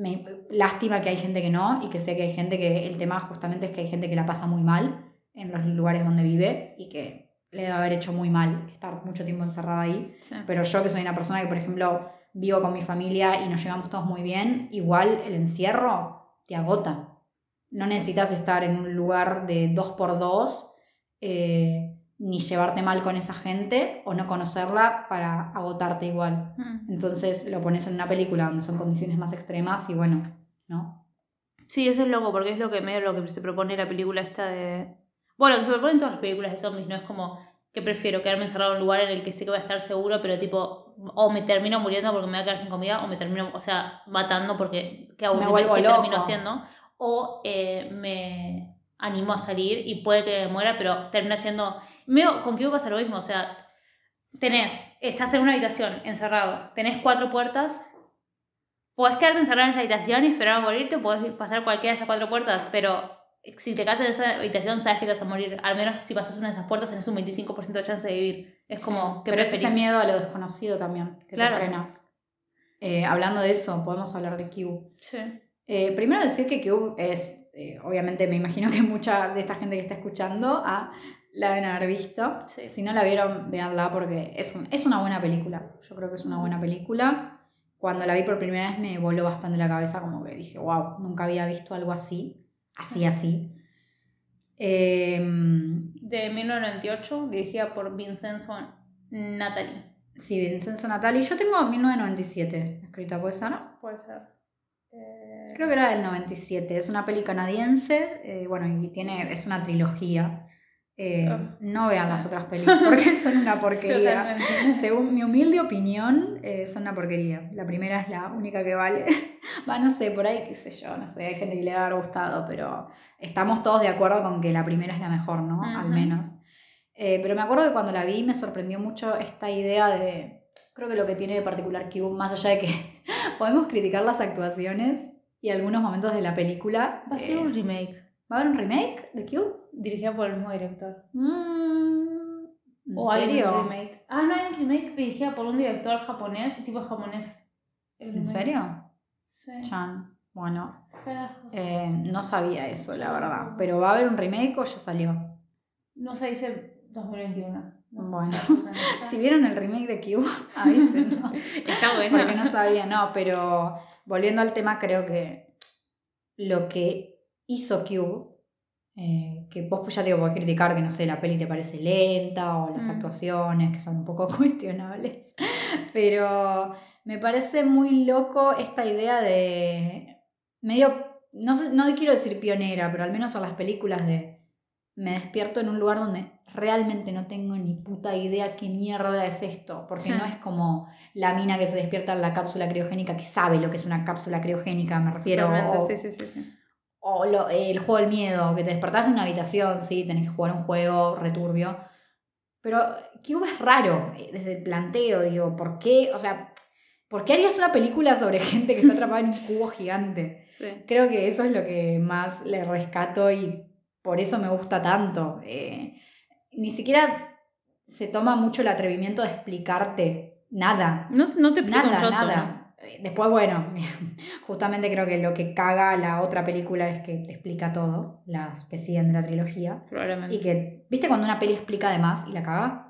me, lástima que hay gente que no y que sé que hay gente que el tema justamente es que hay gente que la pasa muy mal en los lugares donde vive y que le debe haber hecho muy mal estar mucho tiempo encerrada ahí. Sí. Pero yo que soy una persona que, por ejemplo, vivo con mi familia y nos llevamos todos muy bien, igual el encierro te agota. No necesitas estar en un lugar de dos por dos, eh, ni llevarte mal con esa gente o no conocerla para agotarte igual. Mm. Entonces lo pones en una película donde son condiciones más extremas y bueno, ¿no? Sí, eso es loco, porque es lo que medio lo que se propone la película esta de. Bueno, que se proponen todas las películas de zombies, no es como que prefiero quedarme encerrado en un lugar en el que sé que voy a estar seguro, pero tipo, o me termino muriendo porque me voy a quedar sin comida, o me termino, o sea, matando porque qué ¿Qué loco. termino haciendo? O eh, me animo a salir y puede que me muera, pero termina siendo. Medio, con Kibo pasa lo mismo, o sea, tenés, estás en una habitación encerrado, tenés cuatro puertas, Podés quedarte encerrado en esa habitación y esperar a morirte, podés pasar cualquiera de esas cuatro puertas, pero si te quedas en esa habitación sabes que te vas a morir. Al menos si pasas una de esas puertas tenés un 25% de chance de vivir. Es como que Pero es preferís. ese miedo a lo desconocido también, que Claro. te frena. Eh, hablando de eso, podemos hablar de Q. Sí. Eh, primero decir que Q es, eh, obviamente me imagino que mucha de esta gente que está escuchando ah, la deben haber visto. Sí. Si no la vieron, véanla porque es, un- es una buena película. Yo creo que es una buena película. Cuando la vi por primera vez me voló bastante la cabeza, como que dije, wow, nunca había visto algo así, así, así. Em, De 1998, dirigida por Vincenzo Natalie. sí, Vincenzo Natali. Yo tengo 1997 escrita, ¿puede ser? Puede ser. Eh, Creo que era del 97. Es una peli canadiense, eh, bueno, y tiene, es una trilogía. Eh, Ah. no vean las otras pelis porque [laughs] son una porquería. Según mi humilde opinión, eh, son una porquería. La primera es la única que vale. [laughs] Va, no sé, por ahí, qué sé yo, no sé, hay gente que le va a haber gustado, pero estamos todos de acuerdo con que la primera es la mejor, ¿no? Al menos. Eh, pero me acuerdo que cuando la vi me sorprendió mucho esta idea de. Creo que lo que tiene de particular Cube, más allá de que [laughs] podemos criticar las actuaciones, y algunos momentos de la película. Va a ser un remake. ¿Va a haber un remake de Cube? Dirigida por el mismo director. Mm, ¿En ¿O hay un remake? Ah, no, hay un remake dirigida por un director japonés, tipo japonés. ¿En serio? Sí. Chan. Bueno, eh, no sabía eso, la verdad. Pero ¿va a haber un remake o ya salió? No se dice 2021. No Bueno. [laughs] Si vieron el remake de Cube, [laughs] avísenos. Está bueno. Porque no sabía, no, pero volviendo al tema, creo que lo que hizo Cube, eh, que vos pues ya te digo, podés criticar que no sé, la peli te parece lenta o las Mm. actuaciones que son un poco [laughs] cuestionables, pero me parece muy loco esta idea de medio, no, sé, no quiero decir pionera, pero al menos a las películas de me despierto en un lugar donde realmente no tengo ni puta idea qué mierda es esto, porque Sí. no es como la mina que se despierta en la cápsula criogénica que sabe lo que es una cápsula criogénica, me refiero. O- sí, sí, sí, sí. O lo- el juego del miedo, que te despertás en una habitación, sí, tenés que jugar un juego returbio. Pero Cube es raro, eh, desde el planteo, digo, ¿por qué? O sea, ¿por qué harías una película sobre [laughs] gente que está atrapada en un cubo gigante? Sí. Creo que eso es lo que más le rescato y por eso me gusta tanto. Eh, ni siquiera se toma mucho el atrevimiento de explicarte nada. No, no te explico Nada, nada. Eh, Después, bueno, [laughs] justamente creo que lo que caga la otra película es que te explica todo, las que siguen de la trilogía. Probablemente. Y que, ¿viste cuando una peli explica de más y la caga?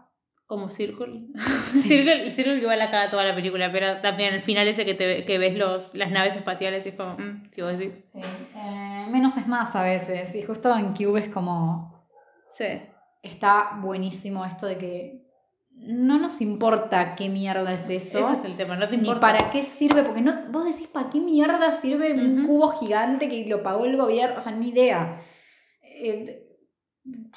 Como Circle. [laughs] Circle, Circle igual la caga toda la película, pero también al final ese que, te, que ves los, las naves espaciales y es como, mm, si vos decís. Sí. Eh, menos es más a veces. Y justo en Cube es como. Sí. Está buenísimo esto de que no nos importa qué mierda es eso. Ese es el tema, no te Ni importa. para qué sirve, porque no, vos decís, ¿para qué mierda sirve un cubo gigante que lo pagó el gobierno? O sea, ni idea. Eh,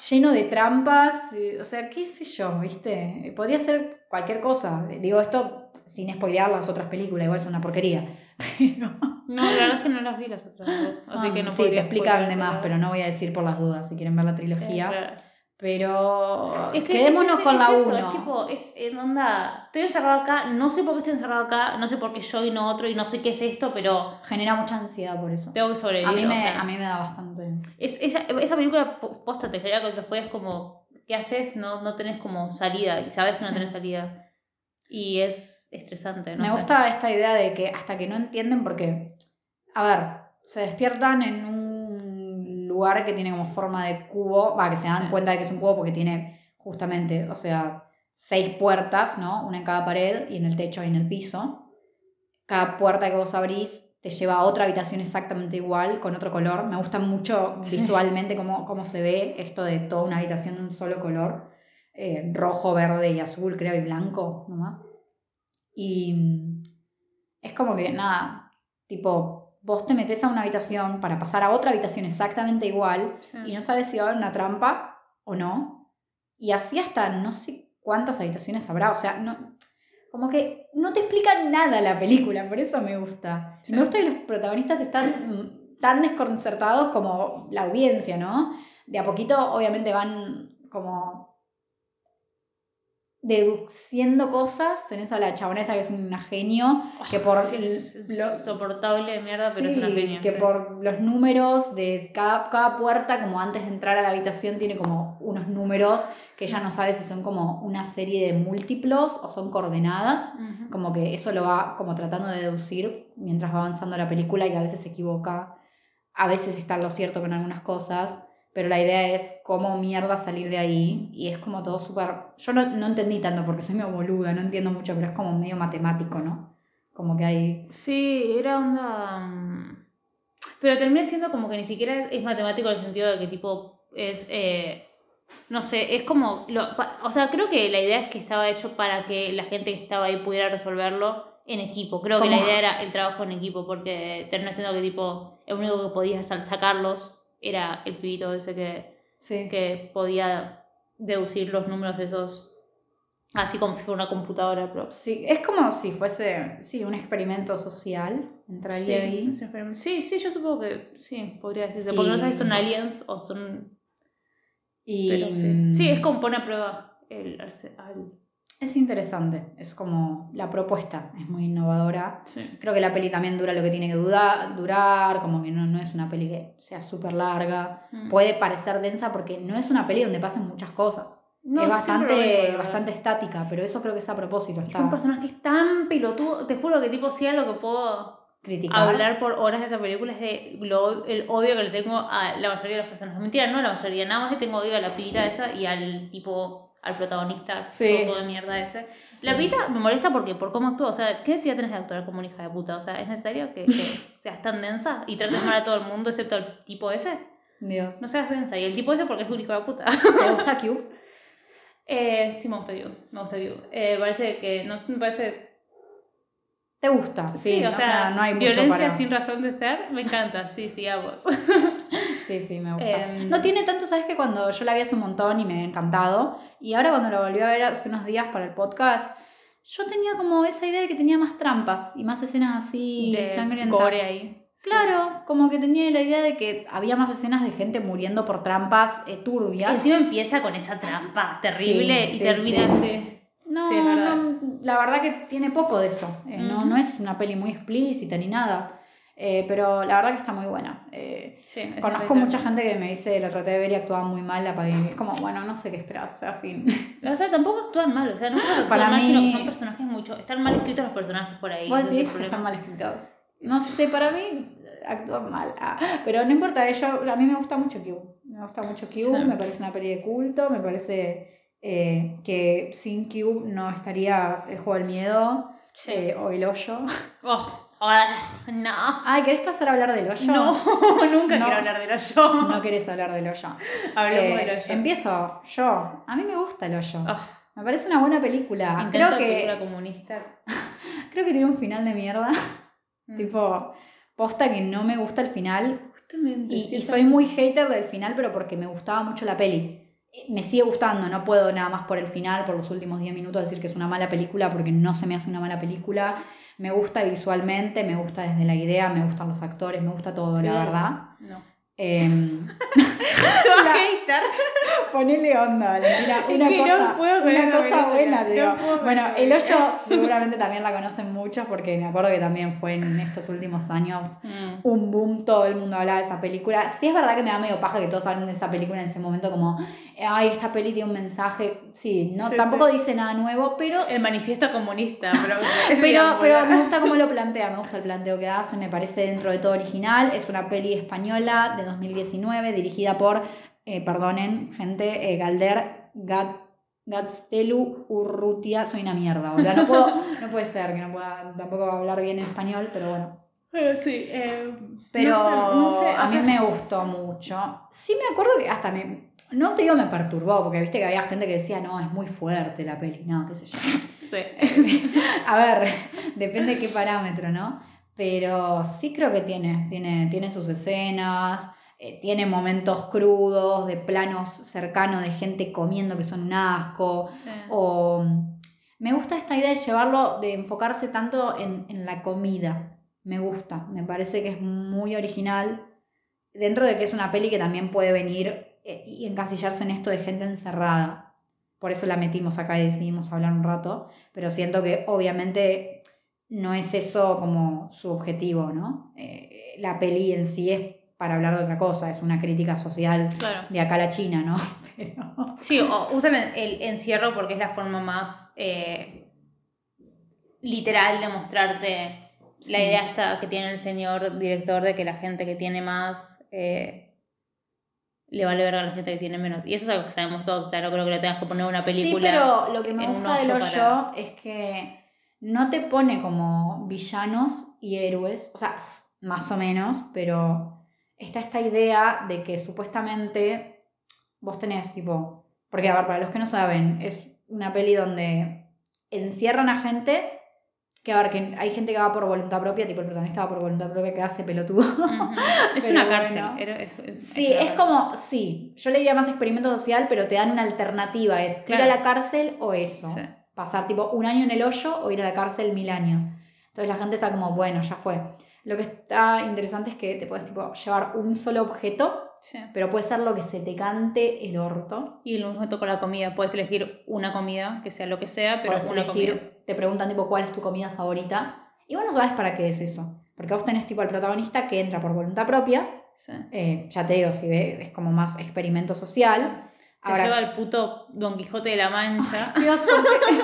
lleno de trampas, eh, o sea, qué sé yo, ¿viste? Eh, Podría ser cualquier cosa. Eh, Digo esto sin spoilear las otras películas, igual son una porquería. [laughs] Pero... No, la verdad es que no las vi las otras dos. Así son- que no sí, te explican de spoilear, más, pero no voy a decir por las dudas si quieren ver la trilogía. Pero Es que quedémonos es- con es la eso, 1. Es tipo, es en onda, estoy encerrado acá, no sé por qué estoy encerrado acá, no sé por qué yo y no otro y no sé qué es esto, pero Genera mucha ansiedad por eso. tengo que sobrevivir. A mí o me, sea. a mí me da bastante. Es, esa, esa película po- posta te genera con que fue es como, ¿qué haces? No, no tenés como salida y sabes que no Sí. tenés salida. Y es estresante, ¿no? me sé. gusta esta idea de que hasta que no entienden, porque, a ver, se despiertan en un lugar que tiene como forma de cubo, va, que se dan Sí. cuenta de que es un cubo porque tiene justamente, o sea, seis puertas, ¿no? Una en cada pared y en el techo y en el piso. Cada puerta que vos abrís te lleva a otra habitación exactamente igual, con otro color. Me gusta mucho Sí. visualmente cómo, cómo se ve esto de toda una habitación de un solo color. eh, rojo, verde y azul, creo, y blanco nomás. Y mm, es como que, nada, tipo, vos te metes a una habitación para pasar a otra habitación exactamente igual Sí. y no sabes si va a haber una trampa o no. Y así hasta no sé cuántas habitaciones habrá. O sea, no, como que no te explican nada la película, por eso me gusta. Sí. Me gusta que los protagonistas están tan desconcertados como la audiencia, ¿no? De a poquito, obviamente, van como deduciendo cosas. Tenés a la chabona esa que es una genio, que por Sí, lo- soportable de mierda, pero es una que sí. por los números de cada, cada puerta, como antes de entrar a la habitación, tiene como unos números que ella no sabe si son como una serie de múltiplos o son coordenadas. Como que eso lo va como tratando de deducir mientras va avanzando la película y a veces se equivoca. A veces está en lo cierto con algunas cosas. Pero la idea es cómo mierda salir de ahí. Y es como todo súper... Yo no, no entendí tanto porque soy medio boluda, no entiendo mucho, pero es como medio matemático, ¿no? Como que hay... Sí, era onda. mm, Pero termina siendo como que ni siquiera es matemático en el sentido de que tipo es. eh, no sé, es como. lo- o sea, creo que la idea es que estaba hecho para que la gente que estaba ahí pudiera resolverlo en equipo. Creo que la idea era el trabajo en equipo, porque termina siendo que tipo. El único que podía sal- sacarlos era el pibito ese que, Sí. que podía deducir los números de esos. Así como si fuera una computadora, pero. Sí, es como si fuese, sí, un experimento social, entraría Sí, ahí. sí, sí, yo supongo que sí, podría decirse. Porque no sabes si son aliens o son. Y Pero sí. sí, es como poner a prueba el. al- Es interesante, es como la propuesta, es muy innovadora. Sí. Creo que la peli también dura lo que tiene que dura- durar, como que no, no es una peli que sea súper larga. Mm. Puede parecer densa porque no es una peli donde pasen muchas cosas. No, es bastante, bastante estática, pero eso creo que es a propósito. Es Está un personaje tan pelotudo. Te juro que tipo sí a lo que puedo criticado. hablar por horas de esa película es de lo- el odio que le tengo a la mayoría de los personajes. Mentira, no a la mayoría, nada más le tengo odio a la pibita esa y al tipo, al protagonista Sí. todo de mierda ese. La Sí. pibita me molesta porque por cómo actúa, o sea, ¿qué necesidad tenés de actuar como una hija de puta? O sea, ¿es necesario que, que [laughs] seas tan densa y trates mal a todo el mundo excepto al tipo ese? Dios. No seas densa. Y el tipo ese porque es un hijo de puta. ¿Te gusta [laughs] Q? Eh, sí, me gusta You. Me gusta You. Eh, parece que. No me parece. ¿Te gusta? Sí, o, sea, no hay mucho Violencia para... sin razón de ser. Me encanta. Sí, sí, a vos. [laughs] Sí, sí, me gusta. Em, no tiene tanto, sabes que cuando yo la vi hace un montón y me había encantado, y ahora cuando la volví a ver hace unos días para el podcast, yo tenía como esa idea de que tenía más trampas y más escenas así de sangrientas. gore ahí. Claro, como que tenía la idea de que había más escenas de gente muriendo por trampas eh, turbias. Encima empieza con esa trampa terrible Sí, y sí, termina sí. así. No, Sí, verdad. no, la verdad que tiene poco de eso. Eh, no, Ujú. no es una peli muy explícita ni nada. Eh, pero la verdad que está muy buena. Eh, Sí, conozco mucha gente que me dice la traté de ver y actuaba muy mal la peli. Es como, bueno, no sé qué esperas, o sea, fin. O sea, tampoco actúan mal. O sea, no creo que [laughs] Para mal, mí- sino que son personajes mucho. Están mal escritos los personajes por ahí. Vos decís que están mal escritos. No sé, para mí actúan mal. Ah, pero no importa, yo, a mí me gusta mucho Q. Me gusta mucho Q, Sí. me parece una peli de culto, me parece eh, que sin Q no estaría el juego del miedo Sí. eh, o el hoyo. [laughs] Oh, ah, no. Ay, ¿querés pasar a hablar del hoyo? No, [laughs] nunca No. quiero hablar del hoyo. No querés hablar del hoyo. Hablemos Eh, del hoyo. Empiezo yo. A mí me gusta el hoyo. Ah, Me parece una buena película. intento Creo película que, comunista. [laughs] creo que tiene un final de mierda. Mm. Tipo, posta que no me gusta el final. Justamente. Y, soy muy hater del final, pero porque me gustaba mucho la peli. Me sigue gustando, no puedo nada más por el final, por los últimos 10 minutos decir que es una mala película porque no se me hace una mala película. Me gusta visualmente, me gusta desde la idea, me gustan los actores, me gusta todo, la verdad. No. Em, Te vas a hater. ponele onda, Valentina. Es Una que no cosa, puedo con una cosa buena, no te digo. puedo con Bueno, El Hoyo [laughs] seguramente también la conocen muchos porque me acuerdo que también fue en estos últimos años Mm. un boom, todo el mundo hablaba de esa película. Sí es verdad que me da medio paja que todos hablen de esa película en ese momento como, ay, esta peli tiene un mensaje. Sí, no, Sí, tampoco sí. dice nada nuevo, pero, El manifiesto comunista, pero. [laughs] pero, pero me gusta cómo lo plantea, me gusta el planteo que hace, me parece dentro de todo original. Es una peli española de 2019 dirigida por, eh, perdonen, gente, eh, Galder Gat, Gaztelu Urrutia. Soy una mierda, boludo. No, puedo, [laughs] no puede ser que no pueda tampoco hablar bien español, pero bueno. Eh, sí, eh, Pero no sé, no sé, o a mí sea, me gustó mucho. Sí me acuerdo que hasta me... No te digo me perturbó, porque viste que había gente que decía, no, es muy fuerte la peli, no, qué sé yo. Sí. [laughs] A ver, depende de qué parámetro, ¿no? Pero sí creo que tiene, tiene, tiene sus escenas, eh, tiene momentos crudos, de planos cercanos de gente comiendo que son un asco, o me gusta esta idea de llevarlo, de enfocarse tanto en, en la comida. Me gusta, me parece que es muy original. Dentro de que es una peli que también puede venir y encasillarse en esto de gente encerrada. Por eso la metimos acá y decidimos hablar un rato. Pero siento que obviamente no es eso como su objetivo, ¿no? Eh, la peli en sí es para hablar de otra cosa, es una crítica social Claro. de acá a la China, ¿no? [laughs] Pero... Sí, o usan el, encierro porque es la forma más eh, literal de mostrarte la idea esta que tiene el señor director de que la gente que tiene más eh, le vale ver a la gente que tiene menos. Y eso es algo que sabemos todos, o sea, no creo que lo tengas que poner una película. Sí, pero lo que me gusta del hoyo para- es que no te pone como villanos y héroes, o sea, más o menos, pero está esta idea de que supuestamente vos tenés tipo, porque a ver, para los que no saben, es una peli donde encierran a gente, que a ver, que hay gente que va por voluntad propia, tipo el protagonista va por voluntad propia que hace pelotudo. [laughs] Es una bueno. cárcel. era- es- es- Sí, es como, sí, yo le diría más experimento social, pero te dan una alternativa, es Claro. ir a la cárcel o eso. Sí. Pasar tipo un año en el hoyo o ir a la cárcel mil años. Entonces la gente está como, bueno, ya fue. Lo que está interesante es que te puedes tipo llevar un solo objeto Sí. pero puede ser lo que se te cante el orto. Y lo mismo con la comida. Puedes elegir una comida, que sea lo que sea, pero Podés una elegir, comida. te preguntan tipo cuál es tu comida favorita. Y vos no sabes para qué es eso. Porque vos tenés tipo al protagonista que entra por voluntad propia. Sí. eh, ya te digo, si ve, es como más experimento social. Se Ahora, lleva el puto Don Quijote de la Mancha. [laughs] Dios, porque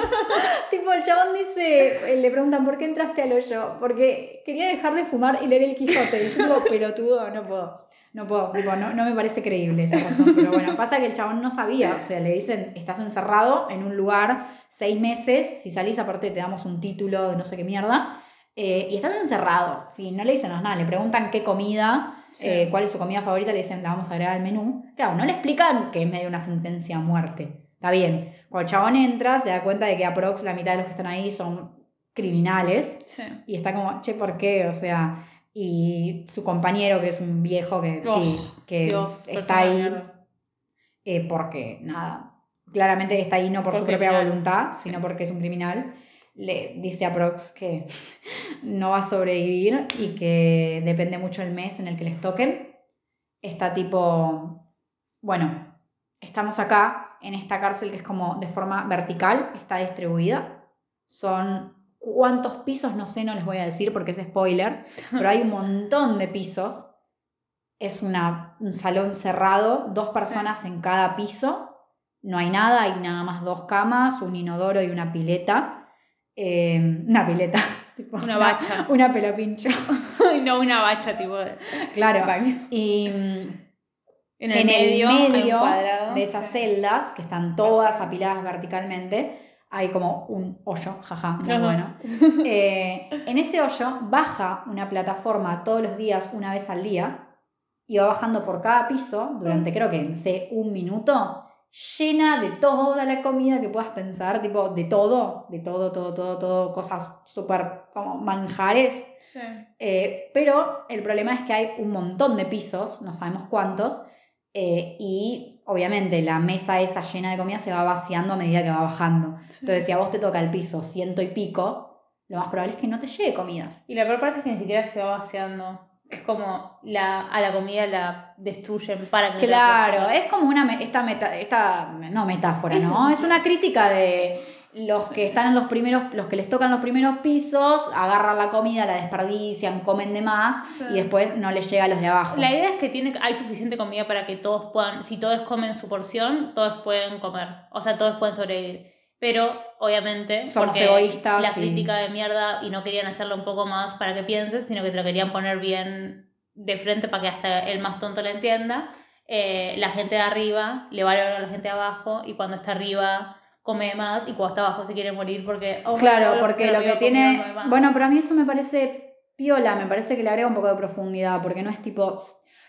[laughs] tipo el chabón dice, eh, le preguntan ¿por qué entraste al hoyo? Porque quería dejar de fumar y leer el Quijote. Y yo digo, [laughs] pelotudo, no puedo. No puedo, tipo, no, no me parece creíble esa razón. Pero bueno, [laughs] pasa que el chabón no sabía. O sea, le dicen, estás encerrado en un lugar seis meses. Si salís, aparte te damos un título de no sé qué mierda. eh, y estás encerrado. Sí, no le dicen nada. Le preguntan qué comida, Sí. eh, cuál es su comida favorita. Le dicen, la vamos a agregar al menú. Claro, no le explican que es medio una sentencia a muerte. Está bien. Cuando el chabón entra, se da cuenta de que aprox la mitad de los que están ahí son criminales. Sí. Y está como, che, ¿por qué? O sea, y su compañero, que es un viejo que Oh, sí, que Dios, está ahí eh, porque, nada, claramente está ahí no por Por su propia criminal. voluntad, sino porque es un criminal. Le dice a Prox que [laughs] no va a sobrevivir y que depende mucho el mes en el que les toquen. Está tipo, bueno, estamos acá en esta cárcel que es como de forma vertical, está distribuida. Son cuántos pisos, no sé, no les voy a decir porque es spoiler, pero hay un [laughs] montón de pisos. Es una, un salón cerrado, dos personas en cada piso. No hay nada, hay nada más dos camas, un inodoro y una pileta. Eh, una pileta. [laughs] tipo, Una bacha. Una pelopincho. [laughs] Y no una bacha, tipo. de Claro. baño. Y mm, En en el medio, de esas celdas, que están todas apiladas verticalmente, hay como un hoyo, jaja, muy Ajá. bueno. Eh, en ese hoyo baja una plataforma todos los días, una vez al día, y va bajando por cada piso durante creo que, no sé, un minuto, llena de toda la comida que puedas pensar, tipo de todo, de todo, todo, todo, todo, cosas súper como manjares. Sí. Eh, pero el problema es que hay un montón de pisos, no sabemos cuántos, eh, y obviamente la mesa esa llena de comida se va vaciando a medida que va bajando. Entonces, si a vos te toca el piso ciento y pico, lo más probable es que no te llegue comida. Y la peor parte es que ni siquiera se va vaciando. Es como la, a la comida la destruyen para que Claro, es como una esta meta, esta no metáfora, ¿no? Es una crítica de los que están en los primeros, los que les tocan los primeros pisos, agarran la comida, la desperdician, comen de más Sí. y después no les llega a los de abajo. La idea es que tiene, hay suficiente comida para que todos puedan, si todos comen su porción, todos pueden comer. O sea, todos pueden sobrevivir. Pero, obviamente, Somos egoístas la crítica de mierda y no querían hacerlo un poco más para que pienses, sino que te lo querían poner bien de frente para que hasta el más tonto lo entienda. Eh, la gente de arriba le vale a la gente de abajo y cuando está arriba come más y cuando está abajo se quiere morir porque... oh, Claro, no, porque lo que tiene. Bueno, pero a mí eso me parece piola, me parece que le agrega un poco de profundidad, porque no es tipo.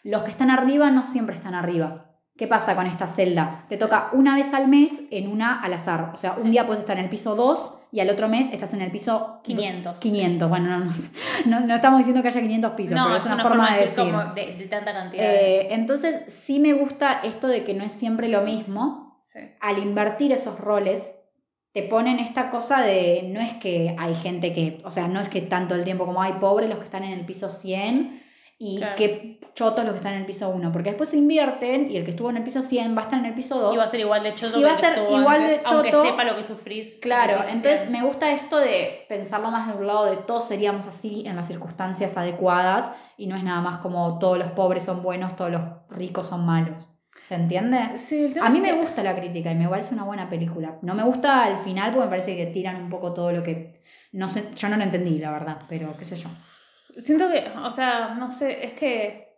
Los que están arriba no siempre están arriba. ¿Qué pasa con esta celda? Te toca una vez al mes en una al azar. O sea, un día puedes estar en el piso 2 y al otro mes estás en el piso 500. 500. Bueno, no, no, no, no estamos diciendo que haya 500 pisos, no, pero es es una, forma, de decir. como de, de tanta cantidad. Eh, entonces, sí me gusta esto de que no es siempre lo mismo sí. al invertir esos roles, te ponen esta cosa de, no es que hay gente que, o sea, no es que tanto el tiempo como hay pobres los que están en el piso 100 y Claro. que chotos los que están en el piso 1, porque después se invierten y el que estuvo en el piso 100 va a estar en el piso 2. Y va a ser igual de choto Y va a ser que igual antes, de Aunque choto. sepa lo que sufrís. Claro, Aunque entonces me gusta esto de pensarlo más de un lado de todos seríamos así en las circunstancias adecuadas y no es nada más como todos los pobres son buenos, todos los ricos son malos. ¿Se entiende? Sí, el tema A mí me gusta la crítica y me parece una buena película. No me gusta al final porque me parece que tiran un poco todo lo que... No sé, yo no lo entendí, la verdad, pero qué sé yo. Siento que, o sea, no sé, es que.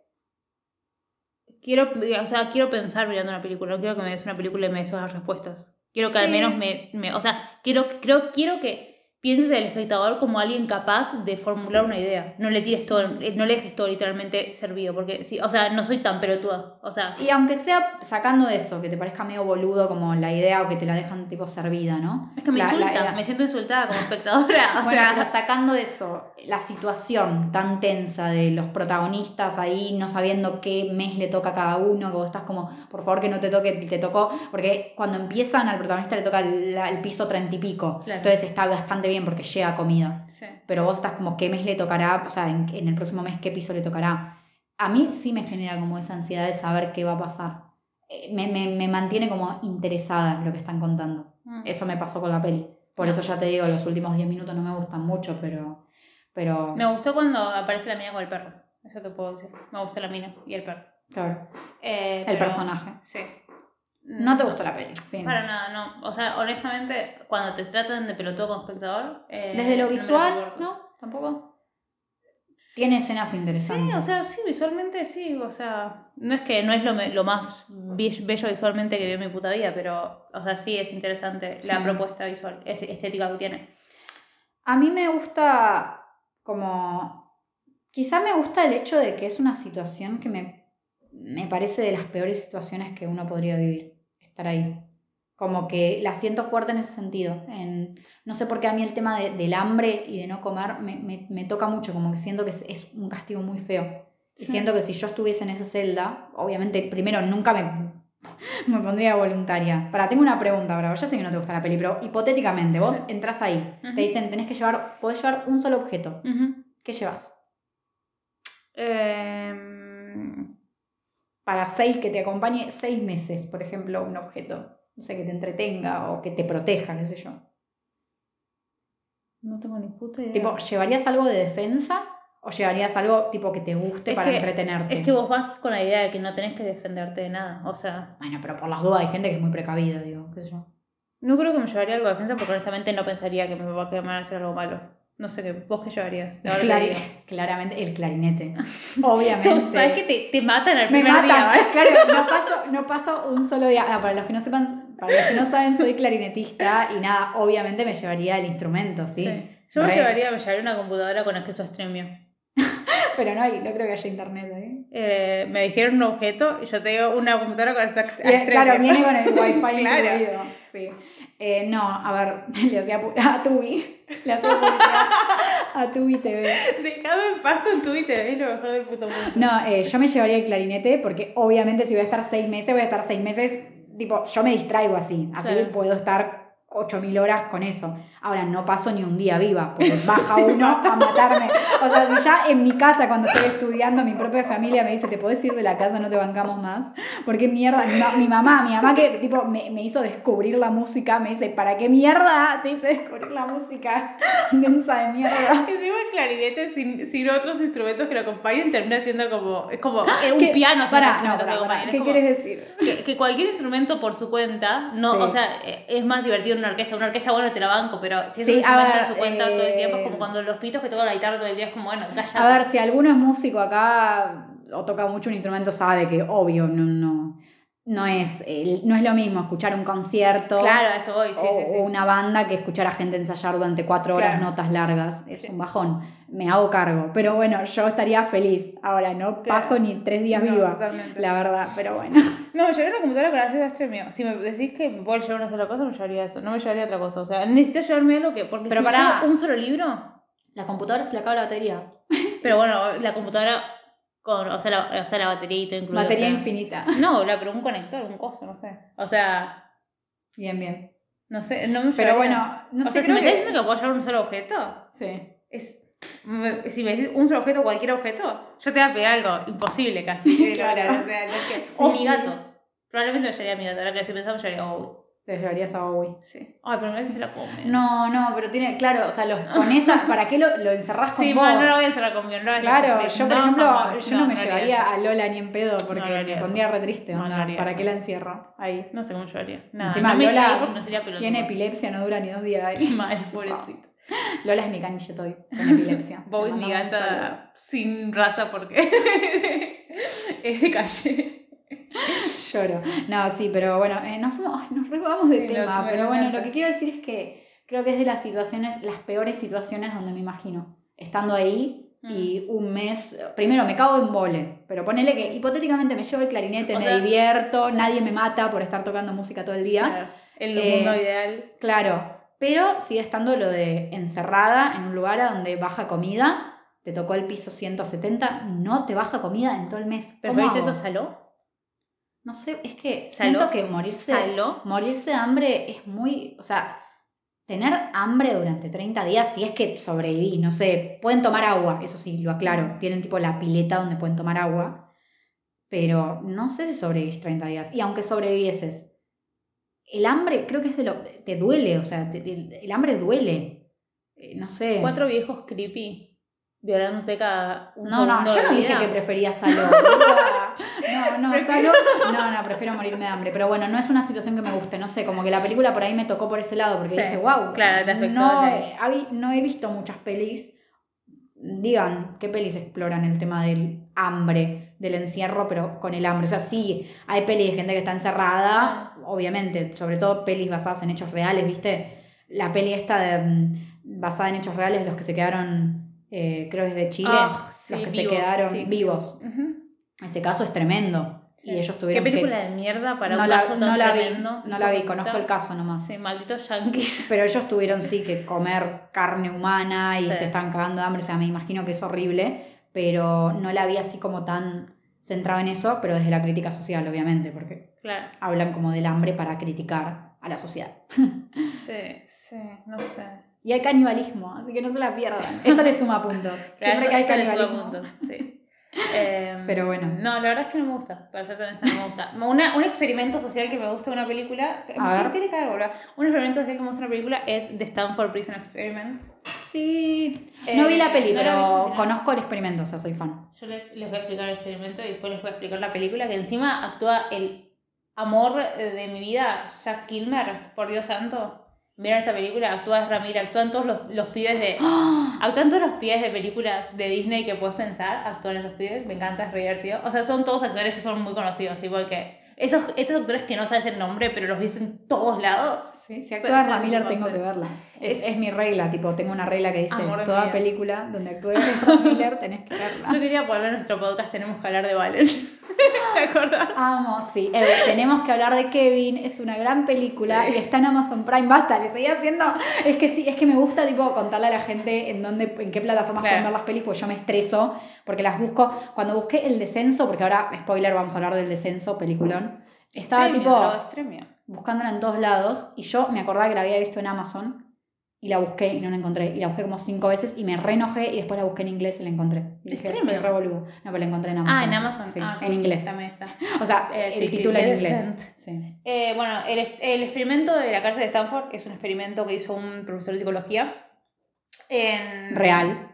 Quiero, o sea, quiero pensar mirando una película. No quiero que me des una película y me des todas las respuestas. Quiero que al menos me, me- O sea, quiero, creo, quiero que pienses del espectador como alguien capaz de formular una idea. No le tires todo, eh, no le dejes todo literalmente servido. Porque, sí, o sea, no soy tan pelotuda. O sea, Y aunque sea sacando eso, que te parezca medio boludo como la idea o que te la dejan tipo servida, ¿no? es que me La- la- insulta. la- me siento insultada como espectadora. O bueno, pero sea, sacando eso, la situación tan tensa de los protagonistas ahí no sabiendo qué mes le toca a cada uno, que vos estás como, por favor que no te toque, te tocó, porque cuando empiezan al protagonista le toca el, el piso treinta y pico, Claro. entonces está bastante bien porque llega comida, sí. pero vos estás como, ¿qué mes le tocará? O sea, en, en el próximo mes, ¿qué piso le tocará? a mí sí me genera como esa ansiedad de saber qué va a pasar. Eh, Me, me- me mantiene como interesada en lo que están contando. Mm. Eso me pasó con la peli. Por eso ya te digo, los últimos 10 minutos no me gustan mucho, pero... pero Me gustó cuando aparece la mina con el perro. Eso te puedo decir. Me gusta la mina y el perro. claro, Eh, el pero- personaje. Sí. No te gustó la peli. fin. Para nada, no. O sea, honestamente, cuando te tratan de pelotudo como espectador. eh, Desde lo visual. ¿no? Tampoco. Tiene escenas interesantes. Sí, o sea, sí, visualmente sí, o sea, no es que no es lo, lo más bello visualmente que vi en mi puta vida, pero, o sea, sí es interesante la propuesta visual, es- estética que tiene. A mí me gusta como... Quizá me gusta el hecho de que es una situación que me, me parece de las peores situaciones que uno podría vivir. Estar ahí. Como que la siento fuerte en ese sentido. En, no sé por qué a mí el tema de- del hambre y de no comer me, me- me toca mucho. Como que siento que es, es un castigo muy feo. Y Sí. siento que si yo estuviese en esa celda, obviamente primero nunca me, [laughs] me pondría voluntaria. Para, tengo una pregunta ahora. Ya sé que no te gusta la peli, pero hipotéticamente, vos Sí. entras ahí, Ujú. te dicen, tenés que llevar, podés llevar un solo objeto. ¿Qué llevas? Em, Para seis, que te acompañe seis meses, por ejemplo, un objeto. No sé, que te entretenga o que te proteja, qué sé yo. no tengo ni puta idea. Tipo, ¿llevarías algo de defensa o llevarías algo tipo que te guste Es para que- entretenerte? es que vos vas con la idea de que no tenés que defenderte de nada, o sea, Bueno, pero por las dudas hay gente que es muy precavida, digo, qué sé yo. no creo que me llevaría algo de defensa porque honestamente no pensaría que me va a hacer algo malo. No sé, qué ¿vos qué llevarías? Clari- [laughs] claramente, el clarinete. [laughs] [laughs] Obviamente. Tú sabes que te, te matan al Me primer matan. día, ¿vale? Claro, no paso, no paso un solo día. Ah, para los que no sepan, para los que no saben, soy clarinetista y nada, obviamente me llevaría el instrumento, ¿sí? Sí. Yo me llevaría, me llevaría una computadora con acceso a Stremio. Pero no hay, no creo que haya internet ahí. Eh, me dijeron un objeto y yo te digo una computadora con acceso a Stremio. claro, viene con el wifi Claro. incluido. Sí. Eh, no, a ver, [laughs] le hacía [laughs] a Tubi. Le hacía a Tubi TV. Déjame en paz con tu y te ves lo mejor del puto mundo. No, eh, yo me llevaría el clarinete porque obviamente si voy a estar seis meses, voy a estar seis meses, tipo, yo me distraigo así, así Claro. puedo estar 8.000 horas con eso. Ahora, no paso ni un día viva, porque [laughs] baja uno a matarme. O sea, si ya en mi casa, cuando estoy estudiando, mi propia familia me dice, te podés ir de la casa, no te bancamos más. Porque mierda, mi, ma- mi mamá, mi mamá que tipo me, me hizo descubrir la música, me dice, ¿para qué mierda te hice descubrir la música? [laughs] Densa de mierda. [laughs] Encima el clarinete sin, sin otros instrumentos que lo acompañen termina siendo como. Es como eh, un ¿Qué? piano otros no, acompañen. Es ¿Qué como quieres decir? Que, que cualquier instrumento por su cuenta, no, Sí. o sea, eh, es más divertido en una orquesta. Una orquesta, bueno, te la banco, pero si es Sí, a ver, por su cuenta todo el tiempo, es eh, como cuando los pitos que tocan la guitarra todo el día, es como, bueno, cállate. A ver, si alguno es músico acá o toca mucho un instrumento, sabe que obvio no, no, no, es, el- no es lo mismo escuchar un concierto Claro, eso voy, sí, o, sí, sí. o una banda que escuchar a gente ensayar durante cuatro horas Claro. notas largas. Es un bajón. Me hago cargo. Pero bueno, yo estaría feliz. Ahora no Claro. paso ni tres días No, viva. totalmente. La verdad, pero bueno. No, me llevaría una computadora con acceso a Stremio. Si me decís que me puedo llevar una sola cosa, me llevaría eso. No me llevaría otra cosa. O sea, necesito llevarme algo que. Porque Pero si llevo un solo libro. La computadora se le acaba la batería. Pero bueno, la computadora con. O sea, la, o sea, la batería y todo incluido. Batería o sea. infinita. [laughs] No, la, pero un conector, un coso, no sé. O sea, Bien, bien. no sé, no me Pero bueno, no o sé, sea, si creo me que- estás diciendo que puedo llevar un solo objeto, Sí. es. Si me decís un solo objeto, cualquier objeto, yo te voy a pegar algo imposible casi. [laughs] Claro. o sea, no es que- Sí, [laughs] o mi gato. Probablemente me llevaría a mi gato. Ahora que estoy pensando, me llevaría a Bowie. Te llevarías a Bowie. Sí. Ay, pero no sé si se la come. No, no, pero tiene, claro, o sea, los, con esa, ¿para qué lo, lo encerrás con Sí, vos? mal, no lo voy a encerrar conmigo. No lo voy a Claro, yo por ejemplo, jamás. yo no, me haría llevaría eso. a Lola ni en pedo porque No, no haría me pondría re triste, No, no haría ¿para eso. qué la encierro ahí? No sé cómo llevaría. Nada, Encima no Lola no. Tiene epilepsia, no dura ni dos días ahí. [laughs] Mal, pobrecito. [laughs] Lola es mi canillete hoy, con epilepsia. [laughs] Bowie es mi gata sin raza porque es de calle. Lloro. No, sí, pero bueno, eh, nos, fuimos, nos robamos de Sí, tema, fuimos pero bueno, lo que quiero decir es que creo que es de las situaciones, las peores situaciones donde me imagino. Estando ahí Mm. y un mes, primero me cago en vole, pero ponele que hipotéticamente me llevo el clarinete, O me sea, divierto, nadie me mata por estar tocando música todo el día. Claro, el Eh, mundo ideal. Claro, pero sigue estando lo de encerrada en un lugar a donde baja comida, te tocó el piso 170, no te baja comida en todo el mes. ¿Pero ¿Cómo me eso saló? No sé, es que ¿Saló? siento que morirse, ¿Saló? morirse de hambre es muy, o sea, tener hambre durante 30 días, si es que sobreviví, no sé, pueden tomar agua, eso sí, lo aclaro, tienen tipo la pileta donde pueden tomar agua, pero no sé si sobrevivís 30 días. Y aunque sobrevivieses, el hambre creo que es de lo... te duele, o sea, te- el, el hambre duele. Eh, no sé. Cuatro viejos creepy violándote cada un No, no, yo no dije vida. que prefería [laughs] salud. No, no, salud. No, no, prefiero morirme de hambre. Pero bueno, no es una situación que me guste. No sé, como que la película por ahí me tocó por ese lado porque Sí, dije, wow. claro, te afectó no, hab- no he visto muchas pelis. Digan, ¿qué pelis exploran el tema del hambre, del encierro, pero con el hambre? O sea, sí, hay pelis de gente que está encerrada, obviamente, sobre todo pelis basadas en hechos reales, ¿viste? La peli esta de, mm, basada en hechos reales, los que se quedaron, eh, creo que es de Chile, Ah, sí, los que se quedaron sí. vivos. Ese caso es tremendo. Y ellos tuvieron ¿Qué película que... de mierda para no un la, caso tan no la vi, tremendo? no la vi, conozco el caso nomás. Sí, malditos yankees. Pero ellos [laughs] tuvieron sí que comer carne humana y se están cagando de hambre, o sea, me imagino que es horrible, pero no la vi así como tan centrada en eso, pero desde la crítica social, obviamente, porque Claro. hablan como del hambre para criticar a la sociedad. [laughs] Sí, sí, no sé. Y hay canibalismo, así que no se la pierdan. Eso le suma puntos. [laughs] Siempre que hay eso le suma canibalismo. puntos, sí. [laughs] Eh, Pero bueno. No, la verdad es que no me gusta. Para ser honesta, no me gusta. Una, un experimento social que me gusta de una película. A ver. Tiene que boludo. Un experimento social que me gusta de una película es The Stanford Prison Experiment. Sí. Eh, No vi la peli, no la pero vi, no. conozco el experimento, o sea, soy fan. Yo les, les voy a explicar el experimento y después les voy a explicar la película. Que encima actúa el amor de mi vida, Jack Kilmer, por Dios santo. Vieron esa película, actúa Ramírez, actúan todos los, los pibes de. [gasps] Actúan todos los pibes de películas de Disney que puedes pensar, actúan esos pibes, me encanta, es re divertido. O sea, son todos actores que son muy conocidos, tipo que. Esos, esos actores que no sabes el nombre, pero los ves en todos lados. Sí, si actúa soy Ram Miller muy tengo que verla. Es, Es- mi regla, tipo, tengo una regla que dice, toda película donde actúe Ram Miller tenés que verla. Yo quería poner nuestro podcast, tenemos que hablar de Valen. [laughs] ¿Te acordás? Amo, sí. Eh, tenemos que hablar de Kevin, es una gran película Sí. y está en Amazon Prime. Basta, le seguía haciendo. Es que sí, es que me gusta tipo contarle a la gente en dónde, en qué plataformas Claro. pueden ver las pelis, porque yo me estreso, porque las busco. Cuando busqué el descenso, porque ahora, spoiler, vamos a hablar del descenso, peliculón. Estaba tipo. Buscándola en todos lados y yo me acordaba que la había visto en Amazon y la busqué y no la encontré. Y la busqué como cinco veces y me reenojé y después la busqué en inglés y la encontré. Y dije, boludo. No, pero la encontré en Amazon. Ah, en Amazon. Sí, Ah, en inglés. También está. O sea, Eh, el sí, sí, título en inglés. Sí. Eh, bueno, el, el experimento de la cárcel de Stanford es un experimento que hizo un profesor de psicología. En... Real.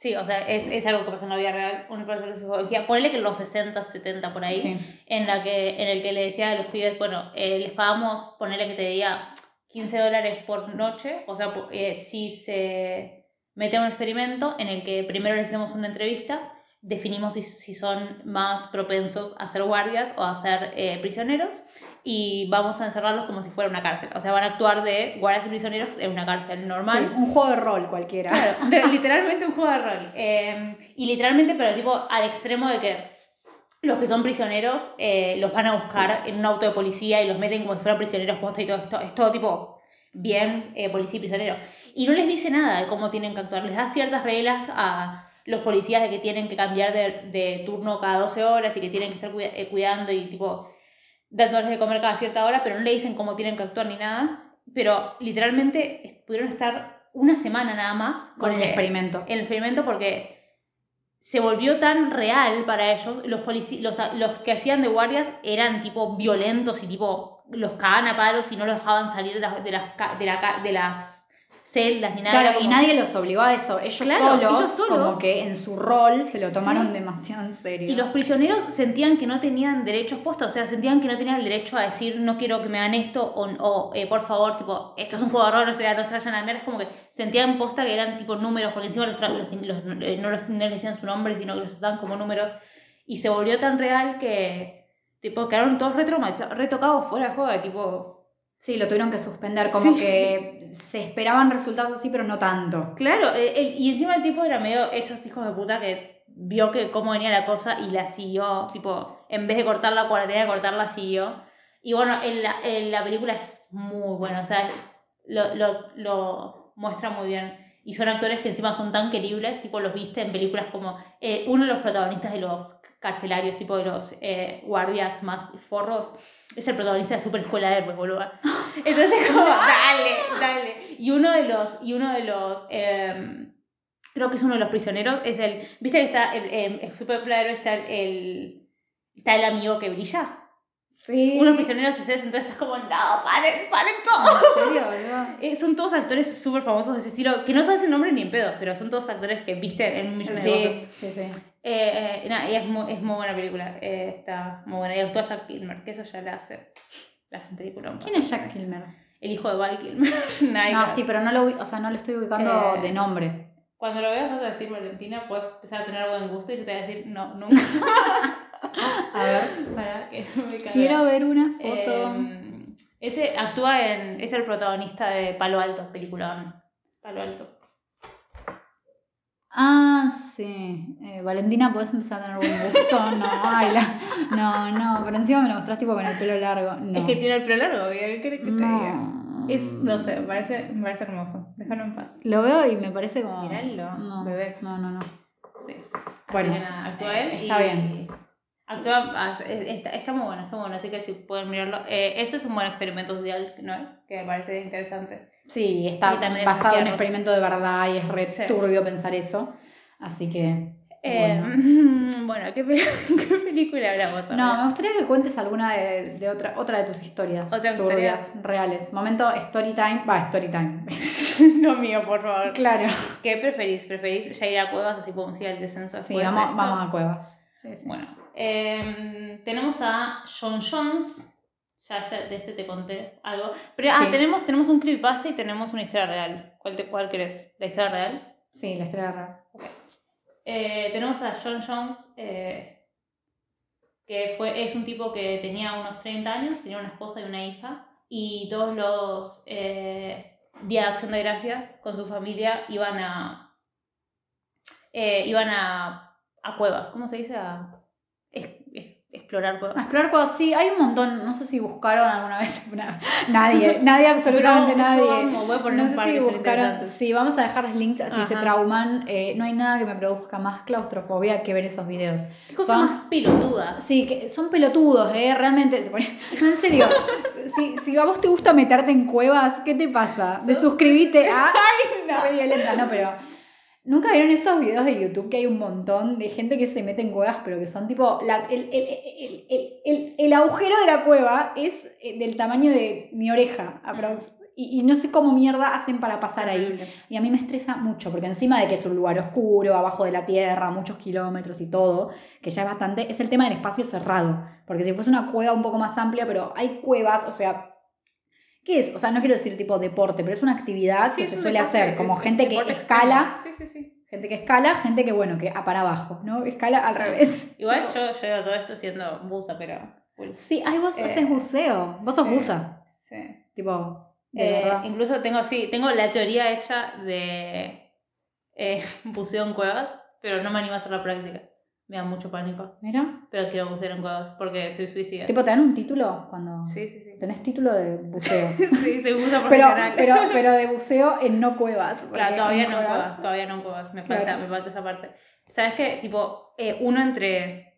Sí, o sea, es, es algo que pasó en la vida real. Un profesor de psicología, ponele que en los 60, 70 por ahí, Sí. en, la que, en el que le decía a los pibes, bueno, eh, les pagamos, ponele que te diga 15 dólares por noche, o sea, eh, si se mete a un experimento en el que primero les hacemos una entrevista, definimos si, si son más propensos a ser guardias o a ser eh, prisioneros y vamos a encerrarlos como si fuera una cárcel. O sea, van a actuar de guardias y prisioneros en una cárcel normal. Sí, un juego de rol cualquiera. Claro, [laughs] literalmente un juego de rol. Eh, y literalmente, pero tipo al extremo de que los que son prisioneros eh, los van a buscar en un auto de policía y los meten como si fueran prisioneros posta y todo esto. Es todo tipo bien eh, policía y prisionero. Y no les dice nada de cómo tienen que actuar. Les da ciertas reglas a los policías de que tienen que cambiar de, de turno cada 12 horas y que tienen que estar cuida- eh, cuidando y tipo dándoles de comer cada cierta hora, pero no le dicen cómo tienen que actuar ni nada. Pero literalmente pudieron estar una semana nada más Con el experimento. el experimento porque se volvió tan real para ellos. Los, los, los que hacían de guardias eran tipo violentos y tipo los cagaban a palos y no los dejaban salir de las, de las, de la de las celdas ni nada. Claro, y nadie los obligó a eso. Ellos, Claro, solos, ellos solos. como que en su rol, se lo tomaron Sí. demasiado en serio. Y los prisioneros sentían que no tenían derechos postos, o sea, sentían que no tenían el derecho a decir no quiero que me hagan esto o, o, eh, por favor, tipo, esto es un juego de rol, o sea, no se vayan a la. Es como que sentían posta que eran tipo números, porque encima los, los- los- eh, no, los, no les decían su nombre, sino que los trataban como números. Y se volvió tan real que tipo, quedaron todos retocados fuera de juego, tipo, Sí, lo tuvieron que suspender, como Sí. que se esperaban resultados así, pero no tanto. Claro, eh, el- y encima el tipo era medio esos hijos de puta que vio que cómo venía la cosa y la siguió, tipo, en vez de cortarla cuando tenía que cortarla, siguió. Y bueno, en la, en la película es muy buena, o sea, es- lo, lo, lo muestra muy bien. Y son actores que encima son tan queribles, tipo los viste en películas como eh, uno de los protagonistas de los carcelarios, tipo de los eh, guardias más forros, es el protagonista de Super Escuela de Héroes, boluda. [laughs] Entonces como, dale, dale. Y uno de los, y uno de los, em, creo que es uno de los prisioneros, es el, viste que está, el, em, en Super Escuela de Héroes está el, está el amigo que brilla. Sí. Unos prisioneros es ese, entonces estás como, no, paren, paren todo. ¿En serio? [laughs] Eh, son todos actores súper famosos de ese estilo, que no sabes el nombre ni en pedo, pero son todos actores que viste en un millón de Sí, sí, sí. Eh, eh, y es muy, es muy buena película. eh, está muy buena. Y actúa Jack Kilmer, que eso ya la hace. La hace un película. ¿Quién es Jack Kilmer? El hijo de Val Kilmer. [laughs] No, sí, pero no lo, o sea, no lo estoy ubicando Eh, de nombre. Cuando lo veas vas a decir Valentina, puedes empezar a tener buen gusto y yo te voy a decir no, nunca. [laughs] A ver. [laughs] Para que me cague. Quiero ver una foto. Eh, ese actúa en. Es el protagonista de Palo Alto, película. Palo Alto. Ah, sí. Eh, Valentina, ¿podés empezar a tener buen gusto? No, ay, la- no, no. Pero encima me lo mostrás tipo con el pelo largo. No. Es que tiene el pelo largo, ¿qué querés que te diga? no. Es, no sé, me parece, me parece hermoso. Déjalo en paz. Lo veo y me parece como. Miralo, no, bebé. No, no, no. Sí. Bueno, nada, actúa él. está y- bien. Actúa, hace- está, está muy bueno, está muy bueno, así que si pueden mirarlo. Eh, eso es un buen experimento social, ¿no es? Que me parece interesante. Sí, está basado en un experimento de verdad y es re Sí. turbio pensar eso. Así que. Eh, Bueno. [laughs] bueno, ¿qué, pe- [laughs] qué película hablamos ahora? No, me gustaría que cuentes alguna de, de otra, otra de tus historias Otra turbias, reales. Momento story time. Va, story time. [laughs] no mío, por favor. claro. ¿Qué preferís? ¿Preferís ya ir a cuevas así podemos ir al descenso? Sí, vamos, vamos a cuevas. Sí, sí. Bueno, eh, tenemos a John Jones. Ya este- de este te conté algo. Pero ah, tenemos, tenemos un creepypasta y tenemos una historia real. ¿Cuál, te, cuál querés? ¿La historia real? Sí, la historia real. Eh, tenemos a John Jones, eh, que fue, es un tipo que tenía unos 30 años, tenía una esposa y una hija, y todos los eh, días de acción de gracia con su familia iban a. iban a, a cuevas, ¿cómo se dice? A explorar A explorar cuevas, sí, hay un montón. No sé si buscaron alguna vez. [laughs] una- Nadie, [laughs] nadie, absolutamente nadie. yo amo, voy a poner No un sé par si buscaron. Sí, vamos a dejar los links así se trauman. Eh, no hay nada que me produzca más claustrofobia que ver esos videos. Qué cosa son- más pelotuda. Sí, que son pelotudos, ¿eh? Realmente. se pone- No, en serio. [laughs] si, si a vos te gusta meterte en cuevas, ¿qué te pasa? De suscribirte a. ¡Ay, no! Violenta, no, pero. ¿Nunca vieron esos videos de YouTube que hay un montón de gente que se mete en cuevas, pero que son tipo. la- el, el- el- el- el- el agujero de la cueva es eh, del tamaño de mi oreja, aprox. Y, y no sé cómo mierda hacen para pasar ahí. Y a mí me estresa mucho, porque encima de que es un lugar oscuro, abajo de la tierra, muchos kilómetros y todo, que ya es bastante, es el tema del espacio cerrado. Porque si fuese una cueva un poco más amplia, pero hay cuevas, o sea, ¿qué es? O sea, no quiero decir tipo deporte, pero es una actividad que se suele deporte- hacer, como gente que escala. Sí, sí, sí. gente que escala, gente que, bueno, que a para abajo, ¿no? Escala al Sí. revés. Igual yo llevo todo esto siendo buza, pero. cool. Sí, ay, vos Eh, haces buceo, vos sos buza, Sí. tipo, de Eh, incluso tengo, sí, tengo la teoría hecha de eh, [laughs] buceo en cuevas, pero no me animo a hacer la práctica. Me da mucho pánico. Mira, Pero quiero bucear en cuevas porque soy suicida. tipo, te dan un título cuando Sí, sí, sí. tenés título de buceo. [laughs] sí, buza Pero, profesional. pero, [laughs] pero de buceo en no cuevas. Claro, todavía no cuevas, todavía no en cuevas. Me falta, Claro. me falta esa parte. ¿Sabes qué? Tipo, eh, uno entre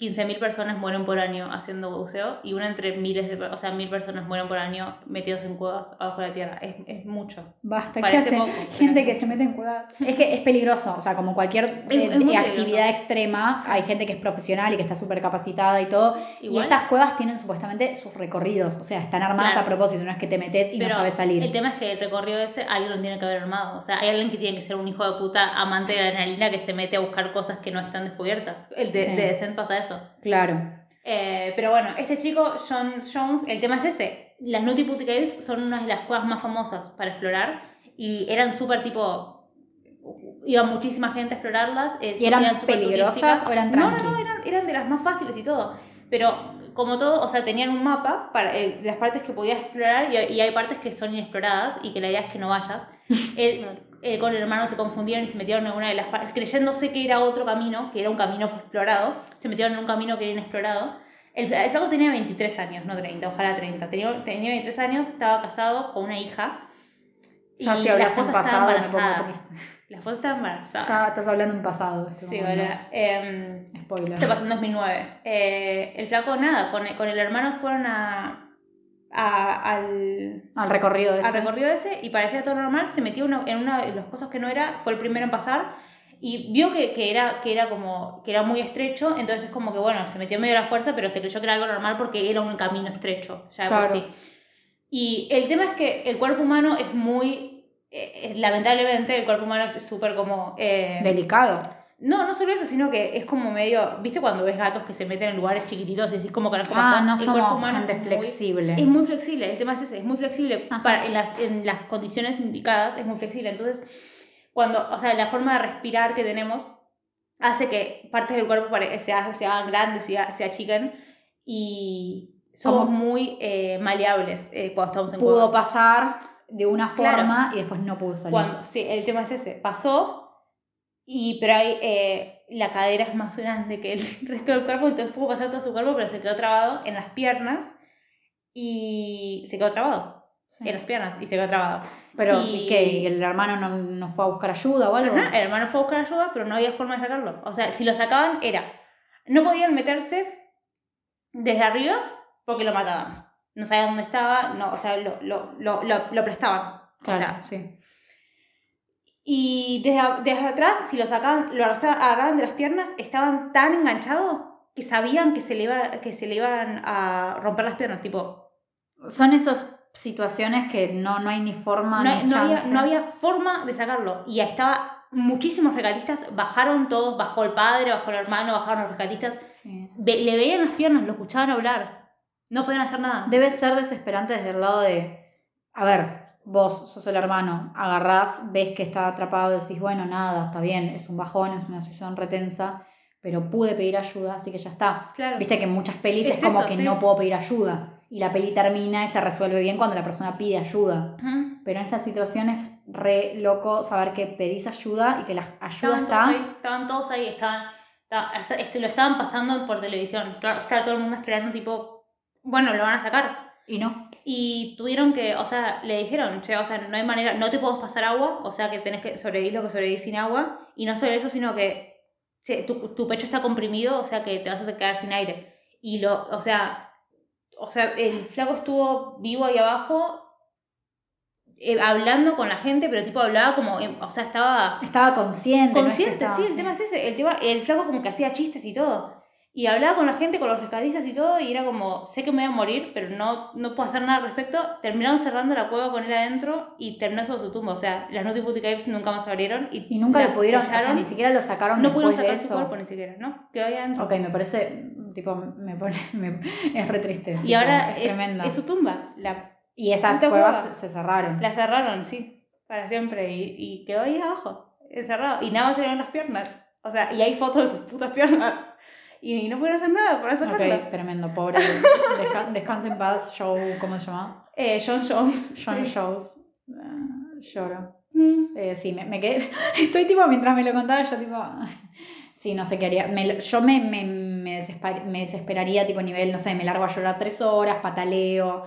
15.000 personas mueren por año haciendo buceo y uno entre miles de, o sea, mil personas mueren por año metidos en cuevas abajo de la tierra. Es, es mucho. Basta, ¿qué hace? poco, gente que se mete en cuevas. Es que es peligroso, o sea, como cualquier eh, es actividad peligroso. extrema, hay gente que es profesional y que está súper capacitada y todo. Y estas cuevas tienen supuestamente sus recorridos, o sea, están armadas Claro. a propósito, no es que te metes y Pero no sabes salir. El tema es que el recorrido ese alguien lo tiene que haber armado. O sea, hay alguien que tiene que ser un hijo de puta amante de la adrenalina que se mete a buscar cosas que no están descubiertas. El de, Sí. de Descent pasa eso. Claro. Eh, pero bueno, este chico, John Jones, el tema es ese. Las Nutty Putty Caves son una de las cuevas más famosas para explorar y eran súper tipo. Iba muchísima gente a explorarlas. eh, ¿Y eran súper peligrosas o eran No, no, tranqui? no, eran, eran de las más fáciles y todo. Pero como todo, o sea, tenían un mapa para eh, las partes que podías explorar y, y hay partes que son inexploradas y que la idea es que no vayas. [laughs] él con el hermano se confundieron y se metieron en una de las partes, creyéndose que era otro camino, que era un camino explorado, se metieron en un camino que era inexplorado. El, el flaco tenía 23 años, no 30, ojalá 30. Tenía, tenía 23 años, estaba casado con una hija. Ya y si la esposa estaba pasado, pongo embarazada. La [laughs] esposa estaba embarazada. Ya estás hablando en pasado. Este sí, momento. hola. Em, Spoiler. Esto pasó en 2009. Eh, el flaco, nada, con, con el hermano fueron a, a- al, Al recorrido de al ese. recorrido ese y parecía todo normal. Se metió uno- en una de las cosas que no era, fue el primero en pasar y vio que, que era, que, era como, que era muy estrecho. Entonces, es como que bueno, se metió medio a la fuerza, pero se creyó que era algo normal porque era un camino estrecho. Ya de por Claro. sí. Y el tema es que el cuerpo humano es muy. eh, lamentablemente, el cuerpo humano es súper como. eh, Delicado. No, no solo eso, sino que es como medio. ¿Viste cuando ves gatos que se meten en lugares chiquititos y decís como carajo Ah, pasó? no El somos humano gente es muy- flexible. es muy flexible, el tema es ese, es muy flexible. Ah, sí. para, en, las, en las condiciones indicadas es muy flexible. Entonces, cuando, o sea, la forma de respirar que tenemos hace que partes del cuerpo se, hagan- se hagan grandes, se, ha- se achiquen y somos Como- muy eh, maleables eh, cuando estamos en Pudo cuevas. pasar de una Claro. forma y después no pudo salir. Cuando, sí, el tema es ese. Pasó, y, pero hay, eh, la cadera es más grande que el [laughs] resto del cuerpo, entonces pudo pasar todo su cuerpo, pero se quedó trabado en las piernas y se quedó trabado Sí. en las piernas y se quedó trabado. Pero, y- ¿y qué? ¿Y el hermano no, no fue a buscar ayuda o algo? Ajá, el hermano fue a buscar ayuda, pero no había forma de sacarlo. O sea, si lo sacaban era, no podían meterse desde arriba porque lo mataban. No sabían dónde estaba, no, o sea, lo, lo, lo, lo, lo prestaban. Claro, O sea, sí. Y desde, desde atrás, si lo sacaban, lo agarraban de las piernas, estaban tan enganchados que sabían que se le, iba, que se le iban a romper las piernas. Tipo, Son esas situaciones que no, no hay ni forma no, ni no había, no había forma de sacarlo. Y estaba, muchísimos rescatistas bajaron todos, bajó el padre, bajó el hermano, bajaron los rescatistas. Sí. Le veían las piernas, lo escuchaban hablar. No podían hacer nada. Debe ser desesperante desde el lado de, a ver, vos sos el hermano, agarrás, ves que está atrapado, decís, bueno, nada, está bien, es un bajón, es una situación retensa, pero pude pedir ayuda, así que ya está. Claro. Viste que en muchas pelis es, Es como eso, que sí. no puedo pedir ayuda. Y la peli termina y se resuelve bien cuando la persona pide ayuda. Pero en estas situaciones es re loco saber que pedís ayuda y que la ayuda Estaban todos está. ahí, estaban todos ahí, estaban, esta- este, lo estaban pasando por televisión. Estaba todo el mundo esperando, tipo, bueno, lo van a sacar. Y no. Y tuvieron que, o sea, le dijeron, o sea, no hay manera, no te podemos pasar agua, o sea, que tenés que sobrevivir lo que sobrevivís sin agua. Y no solo eso, sino que tu, tu pecho está comprimido, o sea, que te vas a quedar sin aire. Y lo, o sea, o sea, el flaco estuvo vivo ahí abajo, eh, hablando con la gente, pero tipo hablaba como, eh, o sea, estaba Estaba consciente. no es que consciente, estaba sí, el tema es ese. El, tema, el flaco como que hacía chistes y todo. Y hablaba con la gente, con los rescatistas y todo, y era como, sé que me voy a morir, pero no, no puedo hacer nada al respecto. Terminaron cerrando la cueva con él adentro y terminó sobre su tumba. O sea, las Nutty Caves nunca más abrieron. Y, Y nunca lo pudieron, o sea, ni siquiera lo sacaron no pudieron después de sacar su eso. cuerpo ni siquiera, ¿no? Quedó ahí adentro. Ok, me parece, tipo, me pone, [laughs] me- es re triste. Y tipo, ahora es, es, es su tumba. La, Y esas cuevas cueva. se, cerraron. la cerraron, sí, para siempre. Y, y quedó ahí abajo, encerrado. Y nada más tenían las piernas. O sea, y hay fotos de sus putas piernas. Y no pudieron hacer nada para sacarlo. Ok, tremendo, pobre. Desca- descansa en paz, show, ¿cómo se llama? Eh, John Jones. [laughs] John sí. Shows. Eh, lloro. Mm. Eh, sí, me, me quedé. [laughs] Estoy tipo, mientras me lo contaba, yo tipo. [laughs] Sí, no sé qué haría. Me yo me, me, me, desesper- me desesperaría, tipo, nivel, no sé, me largo a llorar tres horas, pataleo.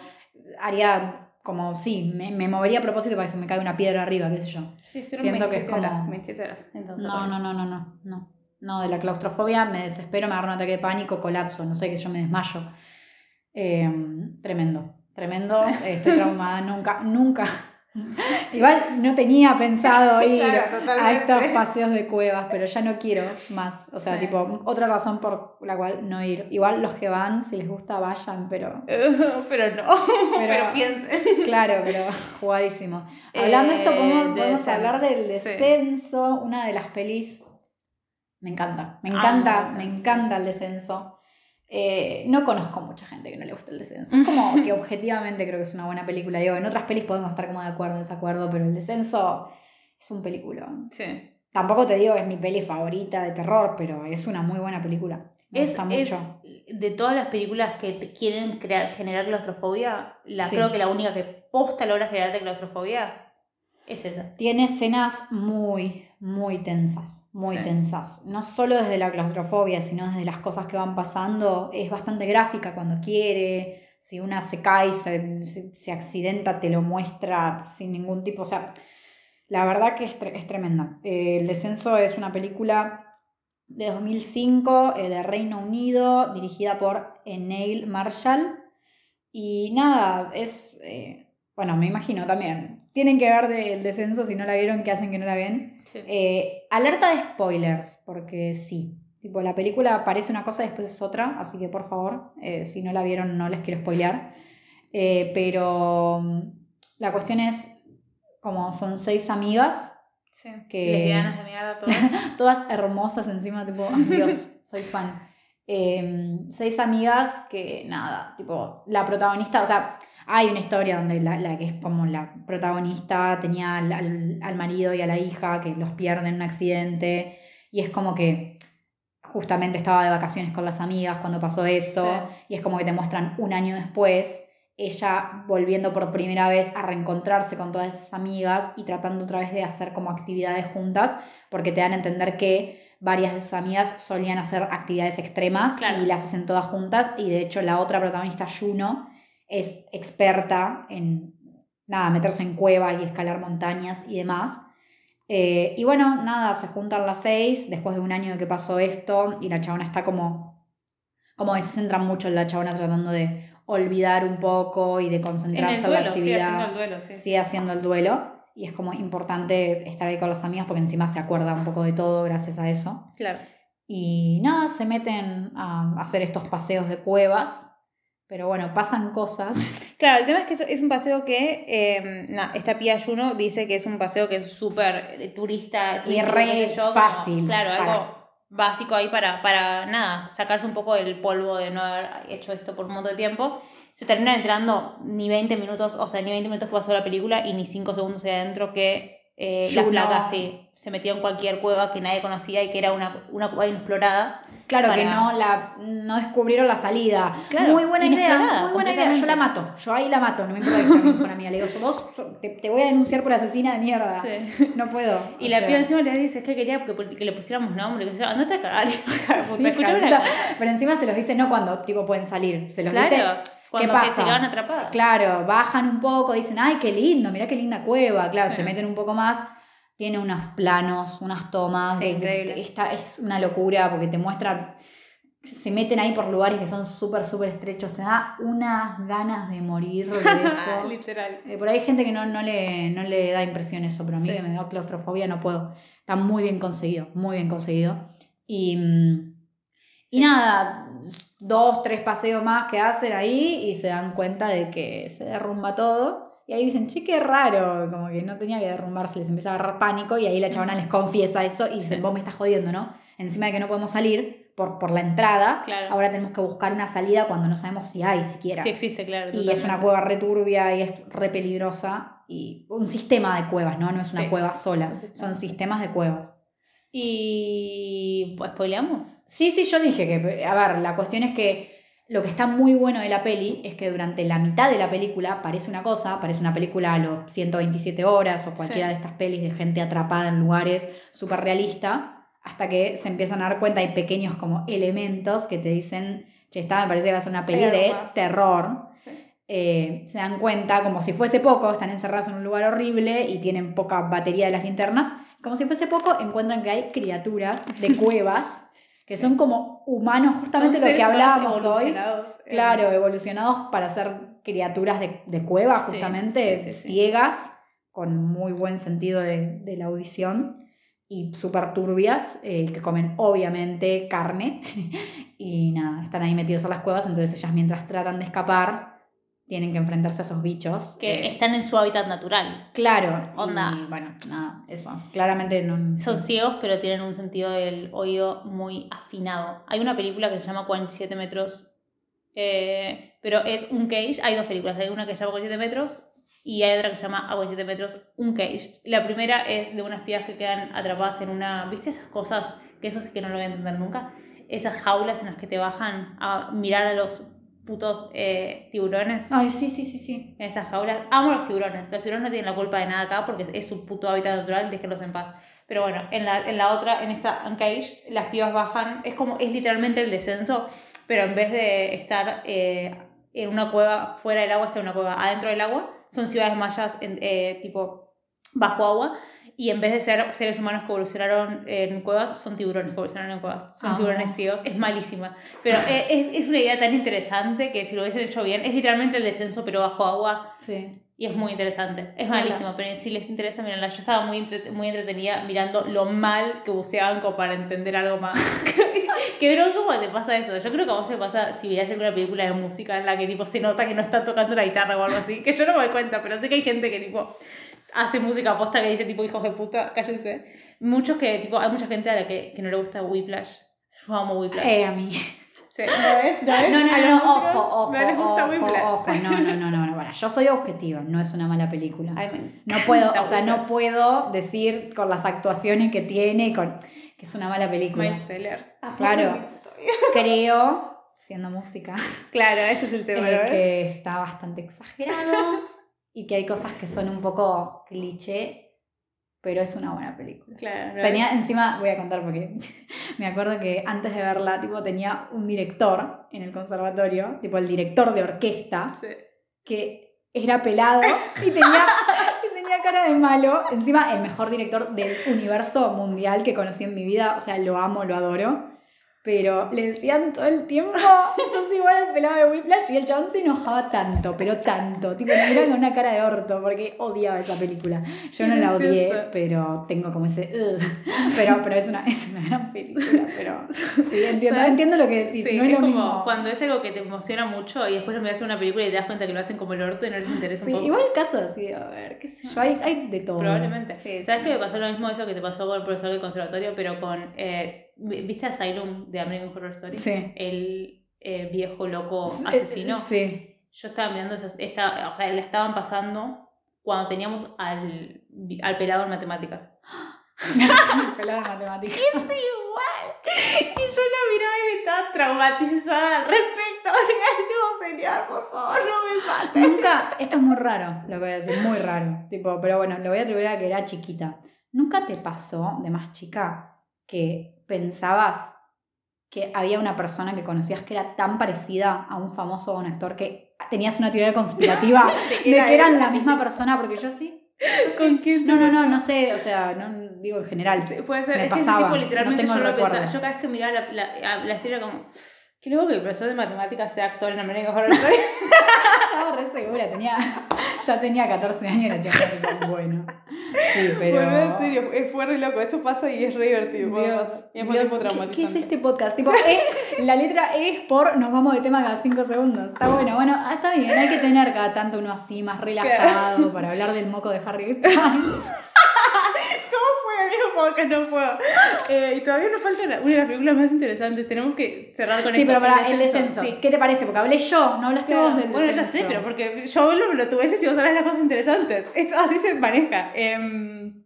Haría como, sí, me, me movería a propósito para que se me caiga una piedra arriba, qué sé yo. Sí, Siento que es 27 horas, como- 27 horas. entonces, No, bueno. no, no, no, no, no. No, de la claustrofobia me desespero, me agarro un ataque de pánico, colapso, no sé, que yo me desmayo. Eh, tremendo, tremendo. eh, Estoy traumada, nunca, nunca. [laughs] Igual no tenía pensado [laughs] ir Claro, a estos paseos de cuevas, pero ya no quiero más. O sea, Sí. tipo, otra razón por la cual no ir. Igual los que van, si les gusta, vayan, pero [laughs] pero no, pero, piensen. Claro, pero jugadísimo. Hablando de esto, Eh, podemos, hablar del sí. descenso, una de las pelis. Me encanta, me Amo encanta, me encanta el descenso. Eh, no conozco mucha gente que no le guste el descenso. Es como [laughs] que objetivamente creo que es una buena película. Digo, en otras pelis podemos estar como de acuerdo o desacuerdo, pero el descenso es un peliculón. Sí. Tampoco te digo que es mi peli favorita de terror, pero es una muy buena película. Me Es, gusta es mucho. de todas las películas que quieren crear, generar claustrofobia, la, Sí. creo que la única que posta logra generarte claustrofobia es esa. Tiene escenas muy, muy tensas, muy Sí. tensas. No solo desde la claustrofobia, sino desde las cosas que van pasando. Es bastante gráfica cuando quiere. si una se cae, se, se, se accidenta, te lo muestra sin ningún tipo, o sea, la verdad que es, tre- es tremenda. Eh, el descenso es una película de 2005 eh, de Reino Unido, dirigida por eh, Neil Marshall. Y nada, es, bueno, me imagino también. Tienen que ver del descenso, si no la vieron, que hacen que no la ven. Sí. Eh, alerta de spoilers, porque sí. Tipo, la película parece una cosa y después es otra, así que por favor, eh, si no la vieron, no les quiero spoilear. Eh, pero mm, la cuestión es, como son seis amigas, Sí. que- Lesbianas de mierda, todas. [laughs] todas hermosas encima, tipo, ay, Dios, [laughs] soy fan. Eh, seis amigas que, nada, tipo, la protagonista, o sea, hay una historia donde la, la que es como la protagonista tenía al, al- al marido y a la hija que los pierde en un accidente y es como que justamente estaba de vacaciones con las amigas cuando pasó eso Sí. y es como que te muestran un año después ella volviendo por primera vez a reencontrarse con todas esas amigas y tratando otra vez de hacer como actividades juntas, porque te dan a entender que varias de sus amigas solían hacer actividades extremas Claro. y las hacen todas juntas y de hecho la otra protagonista, Juno, es experta en nada, meterse en cuevas y escalar montañas y demás. Eh, y bueno, nada, se juntan las seis después de un año de que pasó esto y la chabona está como, como que se centran mucho en la chabona tratando de olvidar un poco y de En concentrarse en, la duelo, sigue actividad. haciendo el duelo, sí. Sigue haciendo el duelo y es como importante estar ahí con las amigas porque encima se acuerda un poco de todo gracias a eso. Claro. Y nada, se meten a hacer estos paseos de cuevas, pero bueno, pasan cosas. [laughs] Claro, el tema es que es, un paseo que, eh, nah, esta Pia Juno dice que es un paseo que es súper eh, turista. Y re como, fácil claro, para- algo básico ahí para, para, nada, sacarse un poco del polvo de no haber hecho esto por un montón de tiempo. Se terminan entrando ni 20 minutos, o sea, ni 20 minutos que pasó la película y ni 5 segundos de adentro que eh, la flaca sí, se metió en cualquier cueva que nadie conocía y que era una, una cueva inexplorada. Claro que Para- no, la, no descubrieron la salida. Claro, muy buena idea, muy buena idea. Yo la mato, yo ahí la mato, no me importa que sea mejor amiga. Le digo, vos te, te voy a denunciar por asesina de mierda. No puedo. Y la piba encima le dice, es que quería que, que le pusiéramos nombre, que se llama, andate a cagar, Sí. Pero encima se los dice no cuando tipo pueden salir, se los dice Claro, cuando que pasa? se quedan atrapadas. Claro, bajan un poco, dicen, ay, qué lindo, mirá qué linda cueva. Claro, Sí. se meten un poco más. Tiene unos planos, unas tomas. Sí, increíble. esta es una locura porque te muestra. Se meten ahí por lugares que son súper, súper estrechos. Te da unas ganas de morir de [laughs] eso. Literal. Eh, por ahí hay gente que no, no, le, no le da impresión eso, pero a mí Sí. que me da claustrofobia no puedo. Está muy bien conseguido, muy bien conseguido. Y, mm, y nada, dos, tres paseos más que hacen ahí y se dan cuenta de que se derrumba todo. Y ahí dicen, che, qué raro, como que no tenía que derrumbarse, les empieza a agarrar pánico y ahí la chabona les confiesa eso y dicen, vos me estás jodiendo, ¿no? Encima de que no podemos salir por, por la entrada, Claro. ahora tenemos que buscar una salida cuando no sabemos si hay siquiera. Sí existe, claro. Y es una cueva re turbia y es re peligrosa. Y un sistema de cuevas, ¿no? No es una Sí, cueva sola. Son sistemas de cuevas. Y... pues ¿Spoileamos? Sí, sí, yo dije que, a ver, la cuestión es que lo que está muy bueno de la peli es que durante la mitad de la película parece una cosa, parece una película a los 127 horas o cualquiera Sí. de estas pelis de gente atrapada en lugares súper realista, hasta que se empiezan a dar cuenta, hay pequeños como elementos que te dicen, che, esta me parece que va a ser una peli de más. terror. Sí. eh, se dan cuenta, como si fuese poco, están encerrados en un lugar horrible y tienen poca batería de las linternas, como si fuese poco, encuentran que hay criaturas de [laughs] cuevas que son como humanos, justamente lo que hablábamos hoy. Claro, evolucionados para ser criaturas de, de cueva, justamente, sí, sí, sí. ciegas, con muy buen sentido de, de la audición y súper turbias, eh, que comen obviamente carne [laughs] y nada, están ahí metidos en las cuevas, entonces ellas mientras tratan de escapar tienen que enfrentarse a esos bichos. Que eh, están en su hábitat natural. Claro, Onda. y bueno, nada, eso, claramente no... Son ciegos, pero tienen un sentido del oído muy afinado. Hay una película que se llama 47 metros, eh, pero es un cage. Hay dos películas, hay una que se llama 47 metros y hay otra que se llama a 47 metros, un cage. La primera es de unas pibas que quedan atrapadas en una... ¿Viste esas cosas? Que eso sí que no lo voy a entender nunca. Esas jaulas en las que te bajan a mirar a los putos eh, tiburones. Ay, sí, sí, sí, sí. En esas jaulas. Amo los tiburones. Los tiburones no tienen la culpa de nada acá porque es su puto hábitat natural, déjenlos en paz. Pero bueno, en la, en la otra, en esta Uncaged, las pibas bajan. Es como, es literalmente el descenso, pero en vez de estar eh, en una cueva, fuera del agua está en una cueva, adentro del agua, son ciudades mayas en- eh, tipo bajo agua, y en vez de ser seres humanos que evolucionaron en cuevas, son tiburones que evolucionaron en cuevas, son Ah. tiburones ciegos, es malísima, pero eh, es, es una idea tan interesante que si lo hubiesen hecho bien, es literalmente el descenso pero bajo agua, Sí. y es muy interesante. Es malísimo, pero si les interesa, mirenla. Yo estaba muy, entre- muy entretenida mirando lo mal que buceaban como para entender algo más. [laughs] que creo como te pasa eso. Yo creo que a vos te pasa si veías alguna película de música en la que tipo se nota que no está tocando la guitarra o algo así. Que yo no me doy cuenta, pero sé que hay gente que tipo hace música posta que dice tipo hijos de puta, cállense. Muchos que tipo, hay mucha gente a la que, que no le gusta Whiplash. Yo amo Whiplash. Eh, a mí. Sí, ¿No ves? ¿No ves? No, no, no, ojo, ojo, No les gusta ojo, Whiplash. ojo, no, no, no, no, no, para, yo soy objetiva, no es una mala película. Ay, No puedo, o sea, no puedo decir con las actuaciones que tiene, con que es una mala película. Ah, Claro. Creo, siendo música, Claro, ese es el tema, eh, que está bastante exagerado y que hay cosas que son un poco cliché, pero es una buena película. Claro. Tenía, encima, voy a contar porque [laughs] me acuerdo que antes de verla, tipo, tenía un director en el conservatorio, tipo el director de orquesta, Sí. que era pelado y tenía, [laughs] y tenía cara de malo. Encima, el mejor director del universo mundial que conocí en mi vida, o sea, lo amo, lo adoro. Pero le decían todo el tiempo, [laughs] sos igual al pelado de Whiplash, y el chabón se enojaba tanto, pero tanto. Tipo, me mira con una cara de orto, porque odiaba esa película. Yo no la odié, pero tengo como ese. "Ugh". Pero, pero es, una, es una gran película. Pero sí, entiendo, entiendo lo que decís. Sí, no es, es lo como mismo. cuando es algo que te emociona mucho y después lo miras en una película y te das cuenta que lo hacen como el orto y no les interesa Sí, un poco. igual caso así, a ver, qué sé yo, hay, hay de todo. Probablemente. Sí, ¿Sabes que me pasó lo mismo eso que te pasó con el profesor del conservatorio, pero con... eh, ¿Viste Asylum de American Horror Story? Sí. El eh, viejo loco Eh, asesino. Sí. Yo estaba mirando esta, o sea, la estaban pasando cuando teníamos al, al pelado en matemática. [laughs] Pelado de matemáticas. [laughs] igual. Y yo la miraba y me estaba traumatizada al respecto. [laughs] Digo, señor, por favor, no me mate. Nunca, esto es muy raro, lo que voy a decir, muy raro. Tipo, pero bueno, lo voy a atribuir a que era chiquita. ¿Nunca te pasó, de más chica, que pensabas que había una persona que conocías que era tan parecida a un famoso o un actor que tenías una teoría conspirativa [laughs] de que eran la misma persona? Porque yo sí. ¿Con quién? No, no, no, no sé, o sea, no digo en general. Puede ser. Me es que ese pasaba, tipo literalmente no yo lo pensaba. Yo cada vez que miraba la, la, la serie era como. Qué loco que el profesor de matemáticas sea actor en American Horror Story. [laughs] Estaba re segura, tenía, ya tenía 14 años y la chica era tipo, bueno. Sí, pero... Bueno, en serio, fue, re loco. Eso pasa y es re divertido. Dios, y es Dios, ¿qué-. ¿qué, es este podcast? Tipo, E, la letra E es por nos vamos de tema cada 5 segundos. Está bueno, bueno, ah, está bien, hay que tener cada tanto uno así más relajado para hablar del moco de Harry Styles. ¿Cómo fue? No puedo. Eh, y todavía nos falta una, de las películas más interesantes. Tenemos que cerrar con Sí, esto. pero para el descenso. Sí. ¿Qué te parece? Porque hablé yo, no hablaste Claro. vos del bueno, descenso. ya sé, pero porque yo hablo lo tuve y vos hablas las cosas interesantes. Esto, así se maneja. Em,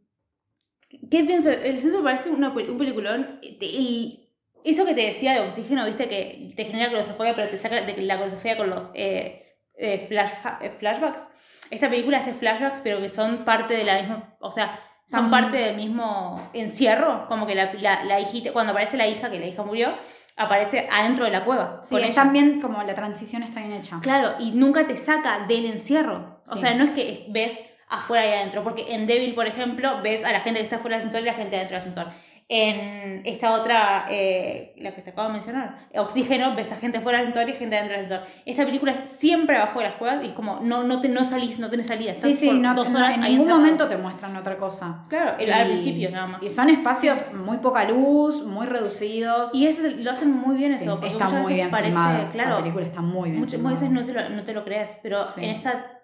¿Qué pienso? El descenso parece una, un peliculón. Y eso que te decía de oxígeno, viste, que te genera claustrofobia, pero te saca de la claustrofobia con los eh, eh, flash- eh, flashbacks. Esta película hace flashbacks, pero que son parte de la misma. O sea, son parte del mismo encierro. Como que la, la, la hijita, cuando aparece la hija, que la hija murió, aparece adentro de la cueva. Sí, con bien, como la transición está bien hecha. Claro, y nunca te saca del encierro. O Sí. sea, no es que ves afuera y adentro, porque en Devil, por ejemplo, ves a la gente que está fuera del ascensor y la gente adentro del ascensor. En esta otra, eh, la que te acabo de mencionar, Oxígeno, ves a gente fuera del ascensor y gente adentro del ascensor. Esta película es siempre abajo de las cuevas y es como, no, no, te, no salís, no tenés salida. Sí, estás sí, por no, dos no, horas en ahí ningún momento te muestran otra cosa. Claro, el- Y- al principio nada más. Y son espacios muy poca luz, muy reducidos. Y eso lo hacen muy bien Sí, eso, porque está muy bien parece, filmada. Esa claro, película está muy bien muchas veces no te, lo, no te lo crees, pero Sí. en esta,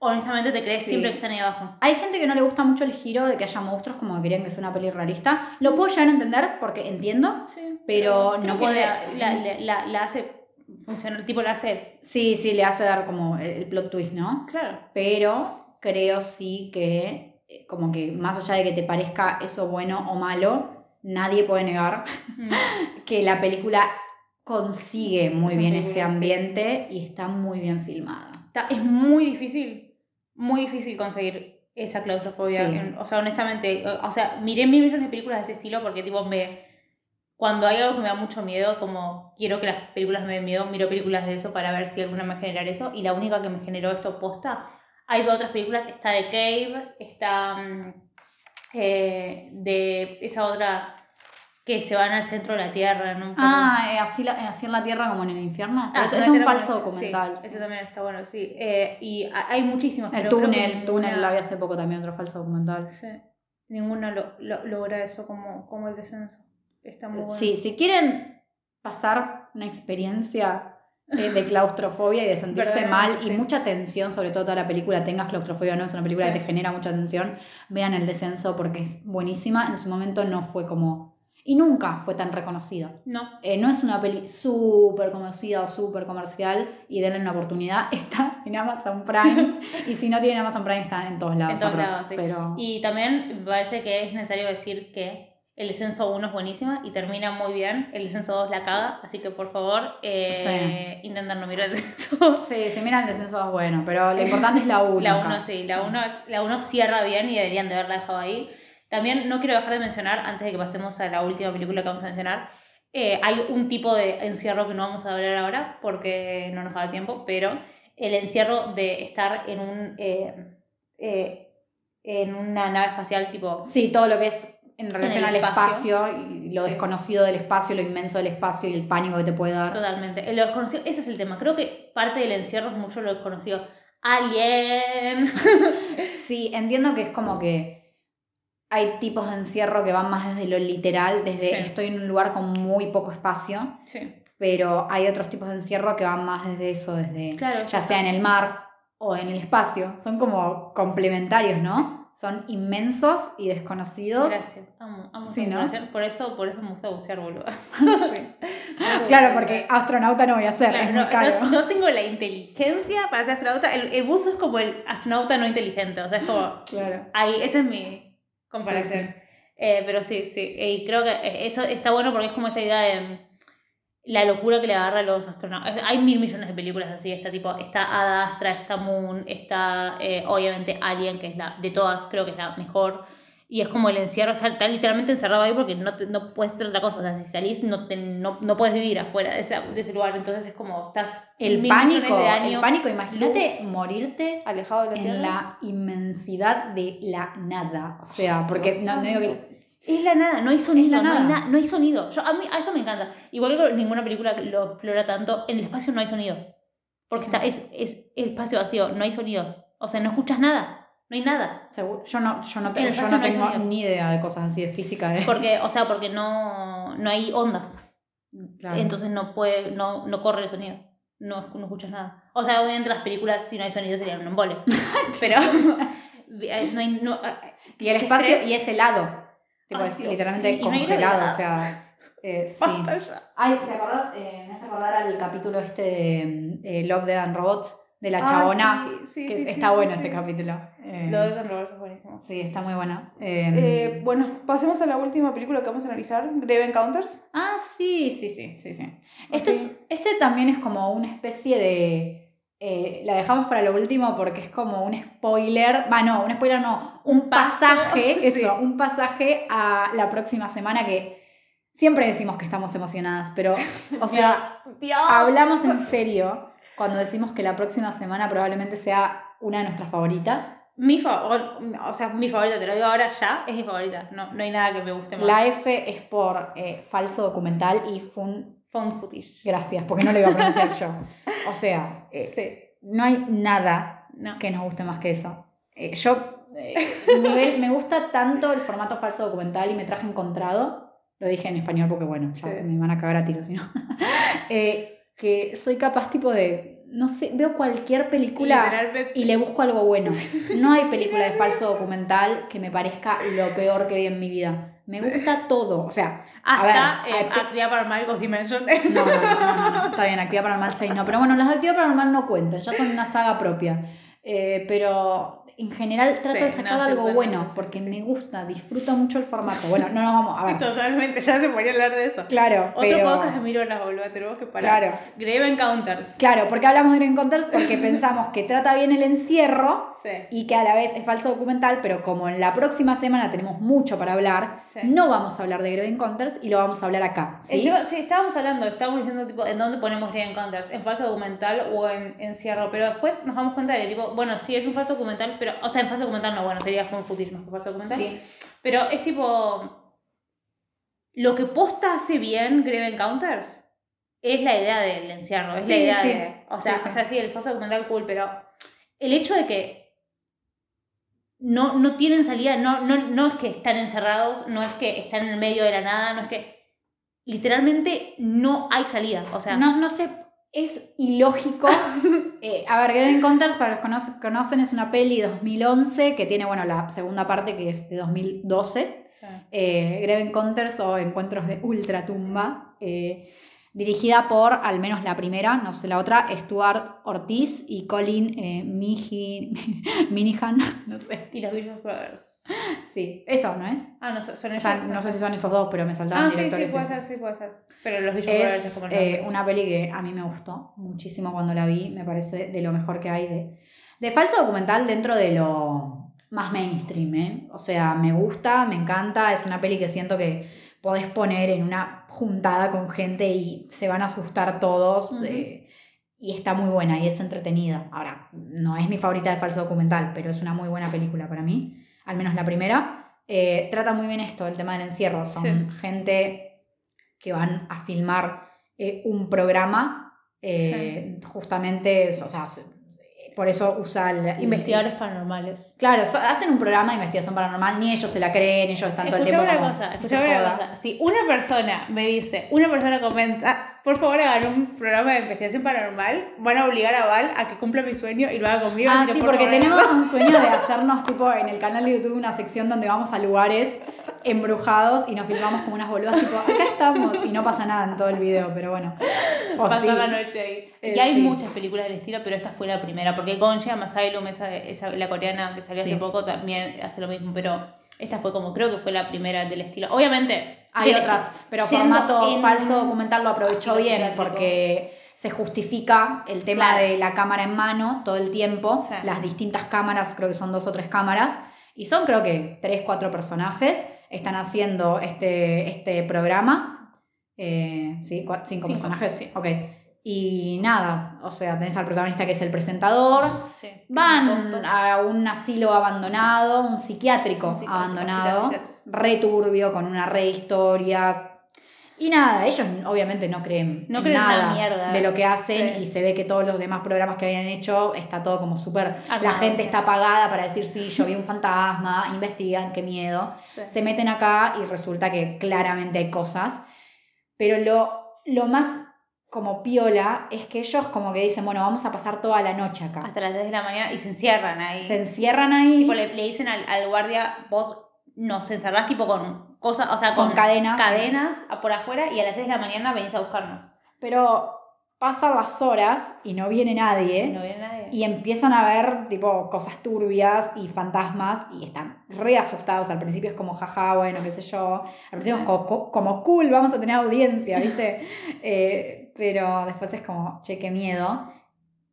honestamente te crees Sí. siempre que están ahí abajo. Hay gente que no le gusta mucho el giro de que haya monstruos como que querían que sea una peli realista. Lo puedo llegar a entender porque entiendo. Sí, Pero no puede- La, la, la, la- hace funcionar, tipo la hace. Sí, sí, le hace dar como el, plot twist, ¿no? Claro. Pero creo sí que, eh, como que más allá de que te parezca eso bueno o malo, nadie puede negar [laughs] que la película consigue muy bien ese sí. ambiente y está muy bien filmada. Está- es muy difícil, muy difícil conseguir esa claustrofobia. Sí. O sea, honestamente, o- o sea, miré mil millones de películas de ese estilo porque tipo me... cuando hay algo que me da mucho miedo, como quiero que las películas me den miedo, miro películas de eso para ver si alguna me genera eso. Y la única que me generó esto posta, hay otras películas, está The Cave, está mm, eh, de esa otra que se van al centro de la Tierra. ¿no? Ah, eh, así, la- eh, así en la Tierra como en el infierno. Ah, es, un falso documental. Sí, sí. ese también está bueno, sí. Eh, y ha- hay muchísimos. El creo que túnel, túnel, ninguna- la vi hace poco también, otro falso documental. Sí. Ninguna lo, lo- logra eso como, como el descenso. Está muy bueno. Sí, si quieren pasar una experiencia eh, de [laughs] claustrofobia y de sentirse mal y mucha tensión, sobre todo toda la película, tengas claustrofobia o no, es una película Sí. que te genera mucha tensión, vean El Descenso porque es buenísima. En su momento no fue como... Y nunca fue tan reconocida. No. Eh, no es una peli súper conocida o súper comercial y denle una oportunidad. [laughs] Está en Amazon Prime [laughs] y si no tienen Amazon Prime está en todos lados. En todos lados, sí. pero... Y también me parece que es necesario decir que el descenso 1 es buenísima y termina muy bien. El descenso 2 la caga, así que por favor, eh, intenten no mirar el descenso. Sí, si miran el descenso es bueno, pero lo importante es la 1. La 1 sí, la 1 la uno cierra bien y deberían de haberla dejado ahí. También no quiero dejar de mencionar, antes de que pasemos a la última película que vamos a mencionar, eh, hay un tipo de encierro que no vamos a hablar ahora porque no nos da tiempo, pero el encierro de estar en un eh, eh, en una nave espacial tipo Sí, todo lo que es en relación el al espacio. espacio, y lo Sí. desconocido del espacio, lo inmenso del espacio y el pánico que te puede dar. Totalmente. Lo desconocido, ese es el tema. Creo que parte del encierro es mucho lo desconocido. Alien. [laughs] Sí, entiendo que es como que hay tipos de encierro que van más desde lo literal, desde Sí. estoy en un lugar con muy poco espacio, Sí. pero hay otros tipos de encierro que van más desde eso, desde Claro. ya sea en el mar o en el espacio. Son como complementarios, ¿no? Son inmensos y desconocidos. Gracias. Amo, amo Sí, ¿no? Por eso, por eso me gusta bucear, boludo. [laughs] [laughs] Claro, porque astronauta no voy a ser, Claro, es muy no, caro. no- no tengo la inteligencia para ser astronauta. El, el buzo es como el astronauta no inteligente. O sea, es como. Claro. Ahí, esa es mi comparación. Sí, Eh, pero sí, sí. Y creo que eh, eso está bueno porque es como esa idea de mm, la locura que le agarra a los astronautas. Hay mil millones de películas así. Está tipo, está Ad Astra, está Moon, está eh, obviamente Alien, que es la de todas, creo que es la mejor. Y es como el encierro, está, está literalmente encerrado ahí porque no, te- no puedes hacer otra cosa. O sea, si salís, no, te- no, no puedes vivir afuera de ese, de ese lugar. Entonces es como, estás El pánico, de el años pánico, imagínate luz, morirte alejado de la en la inmensidad de la nada. O sea, porque no, no digo que. Es la nada, no hay sonido, la no, hay nada. na- no hay sonido. Yo, a mí a eso me encanta. Igual que ninguna película lo explora tanto, en el espacio no hay sonido. Porque Sí. está, es, es el espacio vacío, no hay sonido. O sea, no escuchas nada, no hay nada. Seguro, yo no, yo no, En tengo, yo no no tengo ni idea de cosas así de física. ¿eh? Porque, o sea, porque no, no hay ondas. Claro. Entonces no puede, no, no corre el sonido. No, no escuchas nada. O sea, obviamente las películas, si no hay sonido, serían un embole. [laughs] Pero eh, no hay. No, eh, y el espacio, estrés. y es helado. Tipo, Ay, es Dios, literalmente sí, no congelado. gravedad. o sea, eh, [laughs] sí. Ay, ¿te acordás? Eh, me hace acordar al capítulo este de eh, Love, Dead and Robots, de la Ah, chabona. sí, sí, que sí, es- sí, está bueno ese capítulo. Eh, Lo de San Roberto es buenísimo. Sí, está muy bueno. Eh, Eh, bueno, pasemos a la última película que vamos a analizar, Grave Encounters. Ah, sí, sí, sí, sí, sí. Este, es- este también es como una especie de... eh, la dejamos para lo último porque es como un spoiler, va, no, un spoiler no, un paso, pasaje, [laughs] sí. eso, un pasaje a la próxima semana que siempre decimos que estamos emocionadas, pero, o [laughs] sea, Dios. hablamos en serio cuando decimos que la próxima semana probablemente sea una de nuestras favoritas. Mi favorita, o sea, mi favorita, te lo digo ahora ya, es mi favorita. No, no hay nada que me guste más. La F es por eh, falso documental y fun... Found footage. Gracias, porque no lo iba a pronunciar yo. O sea, eh, Sí. no hay nada No. que nos guste más que eso. Eh, yo, eh, nivel, me gusta tanto el formato falso documental y me traje encontrado, lo dije en español porque bueno, ya Sí. me van a cagar a tiros, si no. [laughs] Que soy capaz tipo de, no sé, veo cualquier película y le busco algo bueno. No hay película de falso documental que me parezca lo peor que vi en mi vida. Me gusta todo, o sea, a ver, Hasta eh, Actividad Paranormal Ghost Dimension. no, no, no, no, no, está bien, Actividad Paranormal 6 no, pero bueno, las de Actividad Paranormal no cuentan, ya son una saga propia. Eh, pero en general trato Sí, de sacar no, algo bueno, porque sí, me gusta, disfruto mucho el formato. Bueno, no nos vamos a ver. [laughs] Totalmente, ya se podría hablar de eso. Claro, Otro pero... podcast de Mirona, boludo, tenemos que parar. Claro, Grave Encounters. claro, porque hablamos de Green Encounters porque [laughs] pensamos que trata bien el encierro Sí. y que a la vez es falso documental, pero como en la próxima semana tenemos mucho para hablar, Sí. no vamos a hablar de Grave Encounters y lo vamos a hablar acá. ¿sí? tema- sí, estábamos hablando, estábamos diciendo tipo, ¿en dónde ponemos Grave Encounters? ¿En falso documental o en encierro? Pero después nos damos cuenta de que, tipo, bueno, sí, es un falso documental, pero, o sea, en falso documental no, bueno, sería como que falso documental. Sí. Pero es tipo, lo que posta hace bien Grave Encounters es la idea del encierro, es la idea sí. de, o sea, Sí, sí. o sea, sí, el falso documental cool, pero el hecho de que no, no tienen salida, no, no, no es que están encerrados, no es que están en el medio de la nada, no es que literalmente no hay salida. O sea, No, no sé, es ilógico. [laughs] Eh, a ver, Grave Encounters, para los que no conocen, es una peli 2011 que tiene, bueno, la segunda parte que es de 2012. eh, Grave Encounters o Encuentros de Ultratumba, eh, dirigida por, al menos la primera, no sé la otra, Stuart Ortiz y Colin eh, Miji, [laughs] Minihan, no sé. Y los Vicious Brothers. Sí, eso, ¿no es? Ah, no, son O ellos. sea, no sé si son esos dos, pero me saltaban Ah, sí, sí, directores puede esos. ser, sí, puede ser. Pero los Vicious Brothers es como eh, una peli que a mí me gustó muchísimo cuando la vi, me parece de lo mejor que hay de, de falso documental dentro de lo más mainstream, ¿eh? O sea, me gusta, me encanta, es una peli que siento que podés poner en una juntada con gente y se van a asustar todos. Eh, y está muy buena y es entretenida. Ahora, no es mi favorita de falso documental, pero es una muy buena película para mí, al menos la primera. Eh, trata muy bien esto, el tema del encierro. Son Sí. gente que van a filmar eh, un programa, eh, justamente, o sea, se- por eso usa el... Investigadores paranormales. Claro, so- hacen un programa de investigación paranormal, ni ellos se la creen, ellos están todo el tiempo una como, cosa, "Esto escuchame es una joda". cosa. Si una persona me dice, una persona comenta, por favor hagan un programa de investigación paranormal, van a obligar a Val a que cumpla mi sueño y lo haga conmigo. Ah, sí, por porque tenemos un sueño de [laughs] hacernos tipo en el canal de YouTube una sección donde vamos a lugares embrujados y nos filmamos como unas boludas, tipo, acá estamos y no pasa nada en todo el video, pero bueno. O sí. la noche ahí. Eh, y hay sí. muchas películas del estilo, pero esta fue la primera, porque Gonja Asylum, esa, esa, la coreana que salió Sí. hace poco, también hace lo mismo, pero esta fue como, creo que fue la primera del estilo. Obviamente, Hay otras, pero formato en- falso documental lo aprovechó bien porque se justifica el tema Claro. de la cámara en mano todo el tiempo, Sí. las distintas cámaras, creo que son dos o tres cámaras, y son creo que tres, cuatro personajes, están haciendo este, este programa, eh, ¿sí? ¿Cinco, Cinco, personajes? sí. Ok. Y nada, o sea, tenés al protagonista que es el presentador, Sí. van a un asilo abandonado, un psiquiátrico, Un psiquiátrico, abandonado, re turbio, con una re historia. Y nada, ellos obviamente no creen, No en creen nada mierda. de lo que hacen Sí. y se ve que todos los demás programas que habían hecho está todo como súper... La gente está apagada para decir, sí, yo vi un fantasma, [laughs] investigan, qué miedo. Sí. Se meten acá y resulta que claramente hay cosas. Pero lo, lo más como piola es que ellos como que dicen, bueno, vamos a pasar toda la noche acá. Hasta las 10 de la mañana y se encierran ahí. Se encierran ahí Tipo, le, le dicen al, al guardia, vos nos encerrás tipo con cosas, o sea, Con con, cadenas. cadenas a- por afuera y a las 6 de la mañana venís a buscarnos. Pero pasan las horas y no viene nadie. No viene nadie. Y empiezan a ver tipo cosas turbias y fantasmas y están re asustados. Al principio es como jaja, bueno, qué sé yo. Al principio es como, co- como cool, vamos a tener audiencia, ¿viste? [laughs] Eh, pero después es como, che, qué miedo.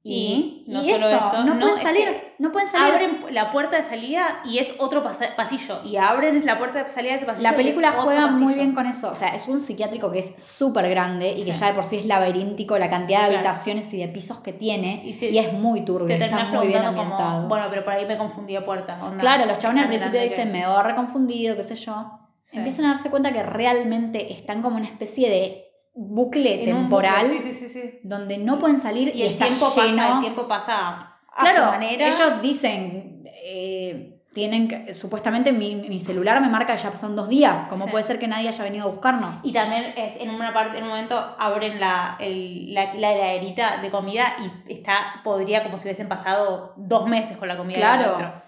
Y no y solo eso, eso, no, no, pueden salir, que no pueden salir. Abren la puerta de salida y es otro pasillo. Y abren la puerta de salida de ese pasillo. La película juega muy bien con eso. O sea, es un psiquiátrico que es súper grande y que ya de por sí es laberíntico, la cantidad de Claro. habitaciones y de pisos que tiene. Y es muy turbio, está muy bien ambientado. como, bueno, pero por ahí me confundí de puerta. onda, claro, los chabones al principio dicen, que- me veo reconfundido, qué sé yo. Sí. Empiezan a darse cuenta que realmente están como una especie de bucle En temporal bucle, Sí, sí, sí, sí. donde no pueden salir y, Y el está tiempo, lleno. pasa, el tiempo pasa a Claro, su manera. ellos dicen, eh, tienen que, supuestamente mi, mi celular me marca que ya pasaron dos días. ¿Cómo puede ser que nadie haya venido a buscarnos? Y también en una parte, en un momento abren la, el, la, la heladerita de comida y está, podría como si hubiesen pasado dos meses con la comida Claro.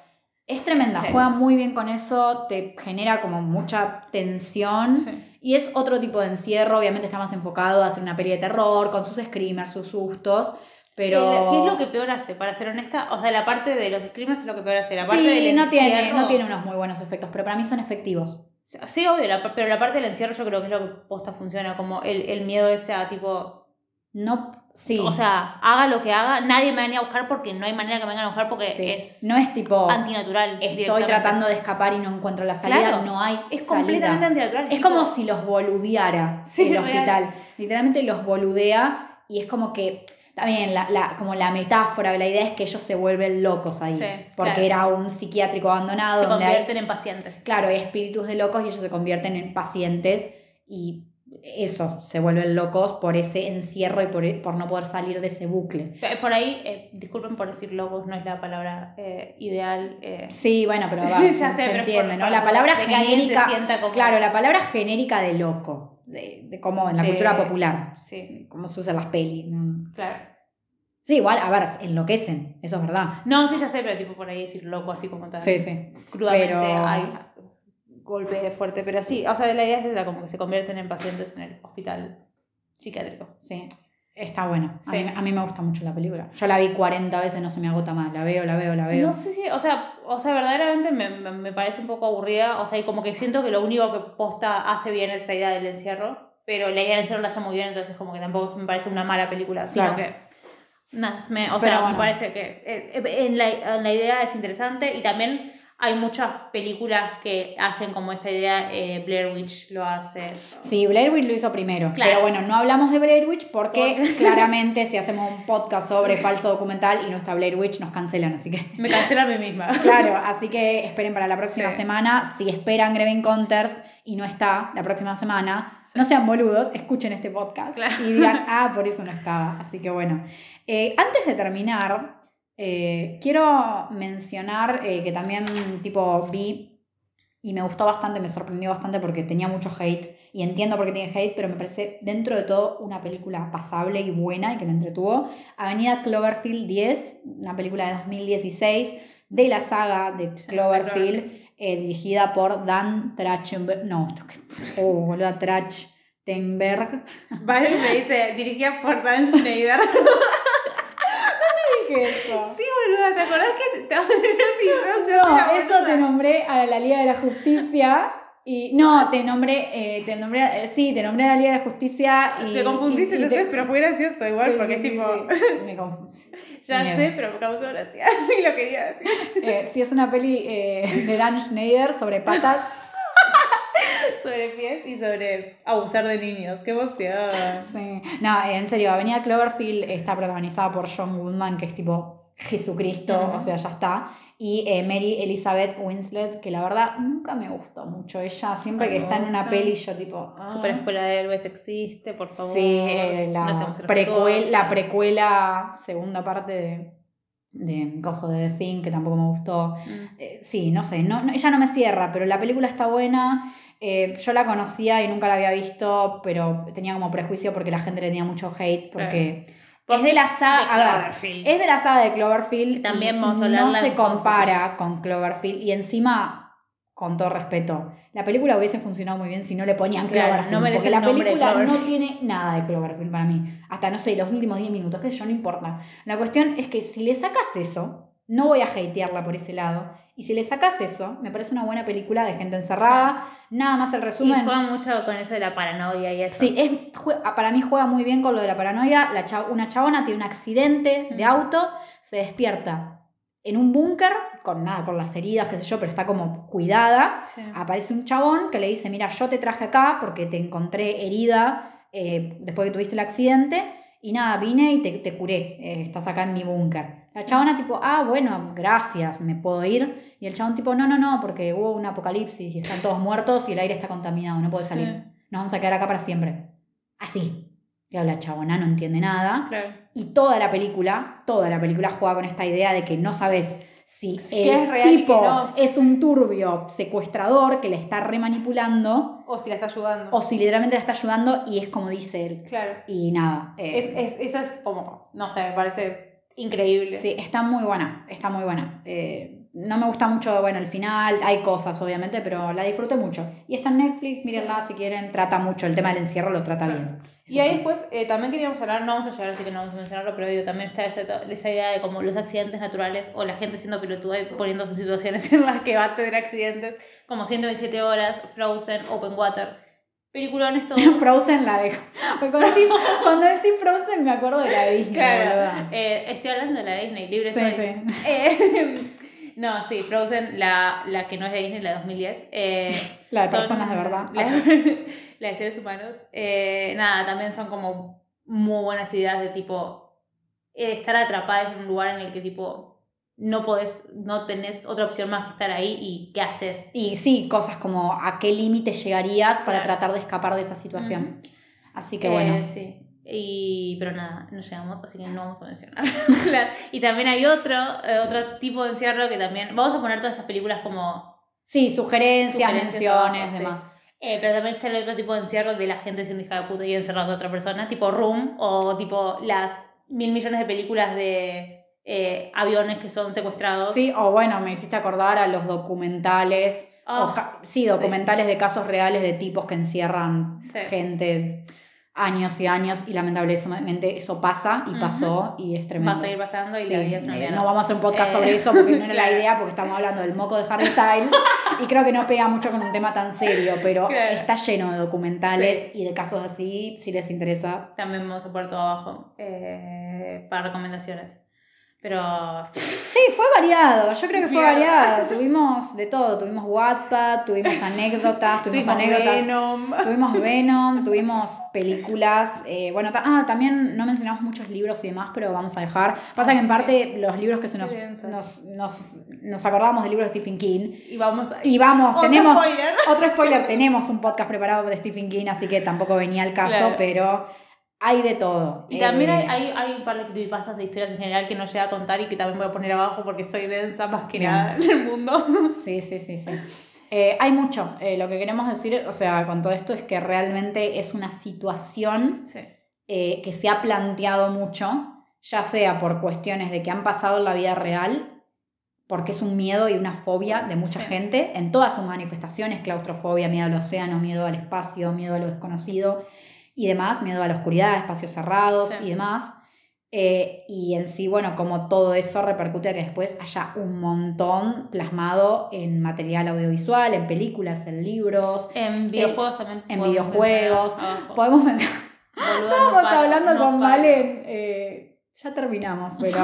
Es tremenda, juega muy bien con eso, te genera como mucha tensión. Y es otro tipo de encierro, obviamente está más enfocado a hacer una peli de terror, con sus screamers, sus sustos. Pero. ¿Qué es lo que peor hace? Para ser honesta, o sea, la parte de los screamers es lo que peor hace. La parte sí, del no tiene, no tiene unos muy buenos efectos, pero para mí son efectivos. Sí, obvio, la- pero la parte del encierro yo creo que es lo que posta funciona, como el, el miedo ese a tipo. No, Sí. O sea, haga lo que haga, nadie me venía a buscar porque no hay manera que me vengan a buscar porque Sí. es no es tipo, antinatural. estoy tratando de escapar y no encuentro la salida, Claro. no hay Es salida. completamente antinatural. Es tipo- como si los boludeara Sí, el real. hospital. Literalmente los boludea y es como que también la, la- como la metáfora, la idea es que ellos se vuelven locos ahí. Sí, porque claro. era un psiquiátrico abandonado se donde hay, convierten en pacientes. claro, hay espíritus de locos y ellos se convierten en pacientes y eso, se vuelven locos por ese encierro y por, por no poder salir de ese bucle. Por ahí, eh, disculpen por decir locos, no es la palabra eh, ideal. eh, Sí, bueno, pero [laughs] va, se, sé, se entiende, por- ¿no? por- La palabra genérica, como- claro, la palabra genérica de loco, de, de cómo en la De- cultura popular, Sí, cómo se usan las pelis. ¿no? claro. Sí, igual, a ver, enloquecen, eso es verdad. No, sí, ya sé, pero tipo por ahí decir loco, así como tan Sí, sí. crudamente Pero- hay golpe fuerte. Pero sí, o sea, la idea es esa, como que se convierten en pacientes en el hospital psiquiátrico. Sí, está bueno. A, Sí. mí, a mí me gusta mucho la película. Yo la vi 40 veces, no se me agota más. La veo, la veo, la veo. No sé si, o sea, o sea, verdaderamente me, me, me parece un poco aburrida, o sea, y como que siento que lo único que posta hace bien es esa idea del encierro, pero la idea del encierro la hace muy bien, entonces como que tampoco me parece una mala película, sino Claro. que, nada, o Pero sea, bueno. me parece que eh, en, la, en la idea es interesante y también hay muchas películas que hacen como esa idea, eh, Blair Witch lo hace. Sí, Blair Witch lo hizo primero. Claro. Pero bueno, no hablamos de Blair Witch porque Por- [laughs] claramente si hacemos un podcast sobre falso documental y no está Blair Witch, nos cancelan. Así que Me cancela a mí misma. [laughs] Claro, así que esperen para la próxima Sí. semana. Si esperan Grevin Counters y no está la próxima semana, no sean boludos, escuchen este podcast Claro. y digan, ah, por eso no estaba. Así que bueno. Eh, antes de terminar, eh, quiero mencionar eh, que también tipo vi y me gustó bastante, me sorprendió bastante porque tenía mucho hate y entiendo por qué tiene hate, pero me parece dentro de todo una película pasable y buena y que me entretuvo. Avenida Cloverfield 10, una película de 2016 de la saga de Cloverfield, eh, dirigida por Dan Trachtenberg. No, oh, boluda, Trachtenberg. Vale, me dice, dirigida por Dan Schneider. [laughs] Sí, boluda, ¿te acordás que te No, eso te nombré a la Liga de la Justicia. Y no, te nombré, eh, te nombré, eh, sí, te nombré a la Liga de la Justicia y. Te confundiste, y- y yo te- sé, pero fue gracioso igual, Sí, porque sí, es tipo. sí. Me confundí. [laughs] Ya Miedo. sé, pero me causó gracia. [laughs] y lo quería decir. Eh, sí, es una peli de Dan Schneider sobre patas. Sobre pies y sobre abusar de niños. ¡Qué emoción! Sí. No, en serio, Avenida Cloverfield está protagonizada por John Goodman, que es tipo Jesucristo, o sea, ya está. Y eh, Mary Elizabeth Winslet, que la verdad nunca me gustó mucho. Ella, siempre Ay, que está en una no. peli, yo tipo. ah. Super Escuela de Héroes existe, por favor. Sí, eh, No la, seamos precuel- la precuela, segunda parte de, de Coso de The Thing, que tampoco me gustó. Mm. Eh, sí, no sé, no, no- ella no me cierra, pero la película está buena. Eh, yo la conocía y nunca la había visto, pero tenía como prejuicio porque la gente le tenía mucho hate, porque es de la saga, De a ver, Cloverfield. es de la saga de Cloverfield. También no se compara con Cloverfield y encima, con todo respeto, la película hubiese funcionado muy bien si no le ponían Claro, Cloverfield, no porque la película no tiene nada de Cloverfield para mí, hasta no sé, los últimos 10 minutos, que yo no importa. La cuestión es que si le sacas eso, no voy a hatearla por ese lado. Y si le sacas eso, me parece una buena película de gente encerrada. Nada más el Y resumen. juega mucho con eso de la paranoia y eso. Sí, es, jue- para mí juega muy bien con lo de la paranoia. La una chabona tiene un accidente de auto, se despierta en un búnker, con nada, con las heridas, qué sé yo, pero está como cuidada. Sí. Aparece un chabón que le dice, mira, yo te traje acá porque te encontré herida eh, después que tuviste el accidente. Y nada, vine y te, te curé. eh, estás acá en mi búnker. La chabona tipo, ah, bueno, gracias, me puedo ir. Y el chabón tipo, no, no, no, porque hubo un apocalipsis y están todos muertos y el aire está contaminado, no puede salir. Sí. Nos vamos a quedar acá para siempre. Así. Claro, la chabona no entiende nada. Claro. Y toda la película, toda la película juega con esta idea de que no sabes si ¿Qué el es tipo no? es un turbio secuestrador que le está remanipulando O si la está ayudando. o si literalmente la está ayudando y es como dice él. Claro. Y nada. eh, Es, es, eso es como, no sé, me parece increíble. Sí, está muy buena, está muy buena. Eh, no me gusta mucho, bueno, el final, hay cosas obviamente, pero la disfruté mucho. Y está en Netflix, mírenla si quieren, trata mucho, el tema del encierro lo trata bien. Y ahí sí. después eh, también queríamos hablar, no vamos a llegar así que no vamos a mencionarlo, pero digo, también está esa, esa idea de como los accidentes naturales o la gente siendo pelotuda y poniéndose situaciones [laughs] en las que va a tener accidentes, como 127 horas, Frozen, Open Water. Peliculones todo. [laughs] Frozen la dejo. Porque cuando decís, cuando decís Frozen me acuerdo de la de Disney, Claro, eh, estoy hablando de la de Disney, libre Sí, soy. sí. Eh, [laughs] no, sí, Frozen, la, la que no es de Disney, la de 2010. eh, [laughs] La de son- personas de verdad. La, la de seres humanos. eh, nada, también son como muy buenas ideas de tipo estar atrapadas en un lugar en el que tipo no podés, no tenés otra opción más que estar ahí y qué haces. Y sí, cosas como a qué límite llegarías para Claro. tratar de escapar de esa situación. Así que Eh, bueno. sí. Y, pero nada, no llegamos, así que no vamos a mencionar. [laughs] Y también hay otro, eh, otro tipo de encierro que también. Vamos a poner todas estas películas como. Sí, sugerencias, Sugerencias menciones, sí. demás. eh, pero también está el otro tipo de encierro de la gente siendo hija de puta y encerrando a otra persona, tipo Room, o tipo las mil millones de películas de eh, aviones que son secuestrados. Sí, o bueno, me hiciste acordar a los documentales. Ah, o sí, documentales de casos reales de tipos que encierran Sí. gente años y años y lamentablemente eso pasa y pasó y es tremendo. Va a seguir pasando y Sí, la vida es una eh, no vamos a hacer un podcast Eh, sobre eso porque no era la [laughs] idea, porque estamos hablando del moco de Harry Styles y creo que no pega mucho con un tema tan serio, pero [laughs] Claro. está lleno de documentales Sí. y de casos así, si les interesa. También vamos a poner todo abajo eh, para recomendaciones. Pero Sí, fue variado, yo creo que fue variado. [laughs] Tuvimos de todo, tuvimos Wattpad, tuvimos anécdotas, tuvimos tuvimos anécdotas. Venom. Tuvimos Venom, tuvimos películas, eh, bueno, ta- ah, también no mencionamos muchos libros y demás, pero vamos a dejar. Pasa que en parte los libros que se nos, nos, nos, nos acordamos del libro de Stephen King. Y vamos a. Y vamos, Otro tenemos spoiler. otro spoiler, tenemos un podcast preparado de Stephen King, así que tampoco venía al caso, Claro. pero hay de todo. Y también Eh, hay, hay, hay un par de creepypastas de historias en general que no llegué a contar y que también voy a poner abajo porque soy densa más que Bien. nada en el mundo. [laughs] Sí, sí, sí, sí. Eh, hay mucho. Eh, lo que queremos decir, o sea, con todo esto es que realmente es una situación Sí. eh, que se ha planteado mucho, ya sea por cuestiones de que han pasado en la vida real, porque es un miedo y una fobia de mucha Sí. gente en todas sus manifestaciones, claustrofobia, miedo al océano, miedo al espacio, miedo a lo desconocido y demás, miedo a la oscuridad, espacios cerrados Sí. y demás. Eh, y en sí, bueno, como todo eso repercute a que después haya un montón plasmado en material audiovisual, en películas, en libros, En videojuegos también. Eh, en podemos videojuegos. Podemos [laughs] no Estábamos paro, hablando no con. Valen. eh, ya terminamos, [laughs] pero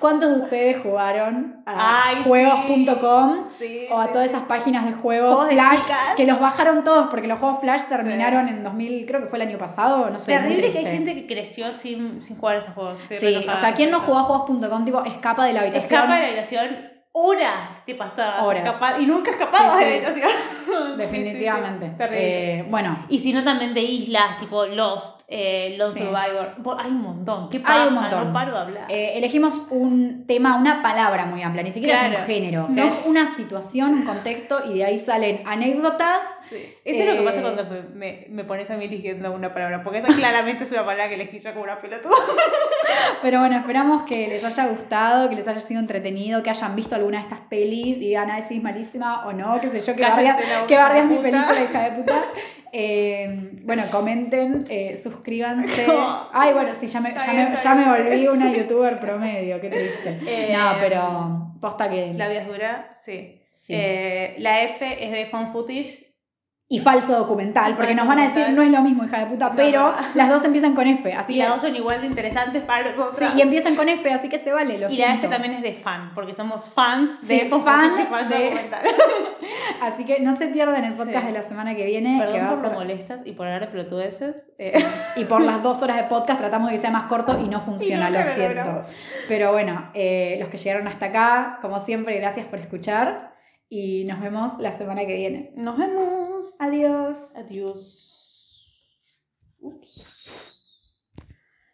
¿cuántos de ustedes jugaron a juegos.com Sí, o a sí, todas sí. esas páginas de juegos, Flash que los bajaron todos porque los juegos Flash terminaron en 2000, creo que fue el año pasado, no sé, Terrible que hay gente que creció sin, sin jugar esos juegos. Estoy Sí, o sea, ¿quién no jugó a juegos.com tipo escapa de la habitación? Escapa de la habitación horas te pasabas. Horas. y nunca escapabas Sí, de sí. la habitación. [laughs] Sí, sí, sí. Definitivamente. Terrible. Eh, bueno, Y si no, también de islas, tipo Lost, eh, Lone Sí. Survivor. Hay un montón. ¿Qué Hay pasa? un montón. No paro de hablar. eh, elegimos un tema, una palabra muy amplia, ni siquiera es un género, o sea, No. es una situación, un contexto y de ahí salen anécdotas Sí. Eso es lo que pasa eh, cuando me, me, pones a mí eligiendo una palabra. Porque esa claramente es una palabra que elegí yo como una pelotuda. [laughs] Pero bueno, esperamos que les haya gustado, que les haya sido entretenido, que hayan visto alguna de estas pelis y digan, ay, sí, es malísima o no, qué sé yo, que bardeas, que bardeas mi película, hija de puta. Eh, bueno, comenten, eh, suscríbanse. Ay, bueno, sí, ya me, ya me, ya me volví una youtuber promedio, qué triste. Eh, no, pero posta que... La vida es dura, sí. sí. La F es de fan footage. Y falso documental, porque falso nos van a decir, no es lo mismo, hija de puta, No, pero no. las dos empiezan con F, así Y que... las dos son igual de interesantes para Sí, nosotros. y empiezan con F, así que se vale, lo Y la F siento. también es de fan, porque somos fans de Sí, fan fan y fans de- documental. Así que no se pierdan el podcast Sí. de la semana que viene. que Perdón va a por lo ser- molestas y por hablar de pelotudeces. Eh, Y por las dos horas de podcast tratamos de que sea más corto y no funciona, Y lo siento. Pero bueno, eh, los que llegaron hasta acá, como siempre, gracias por escuchar y nos vemos la semana que viene. Nos vemos. Adiós. Adiós. Ups.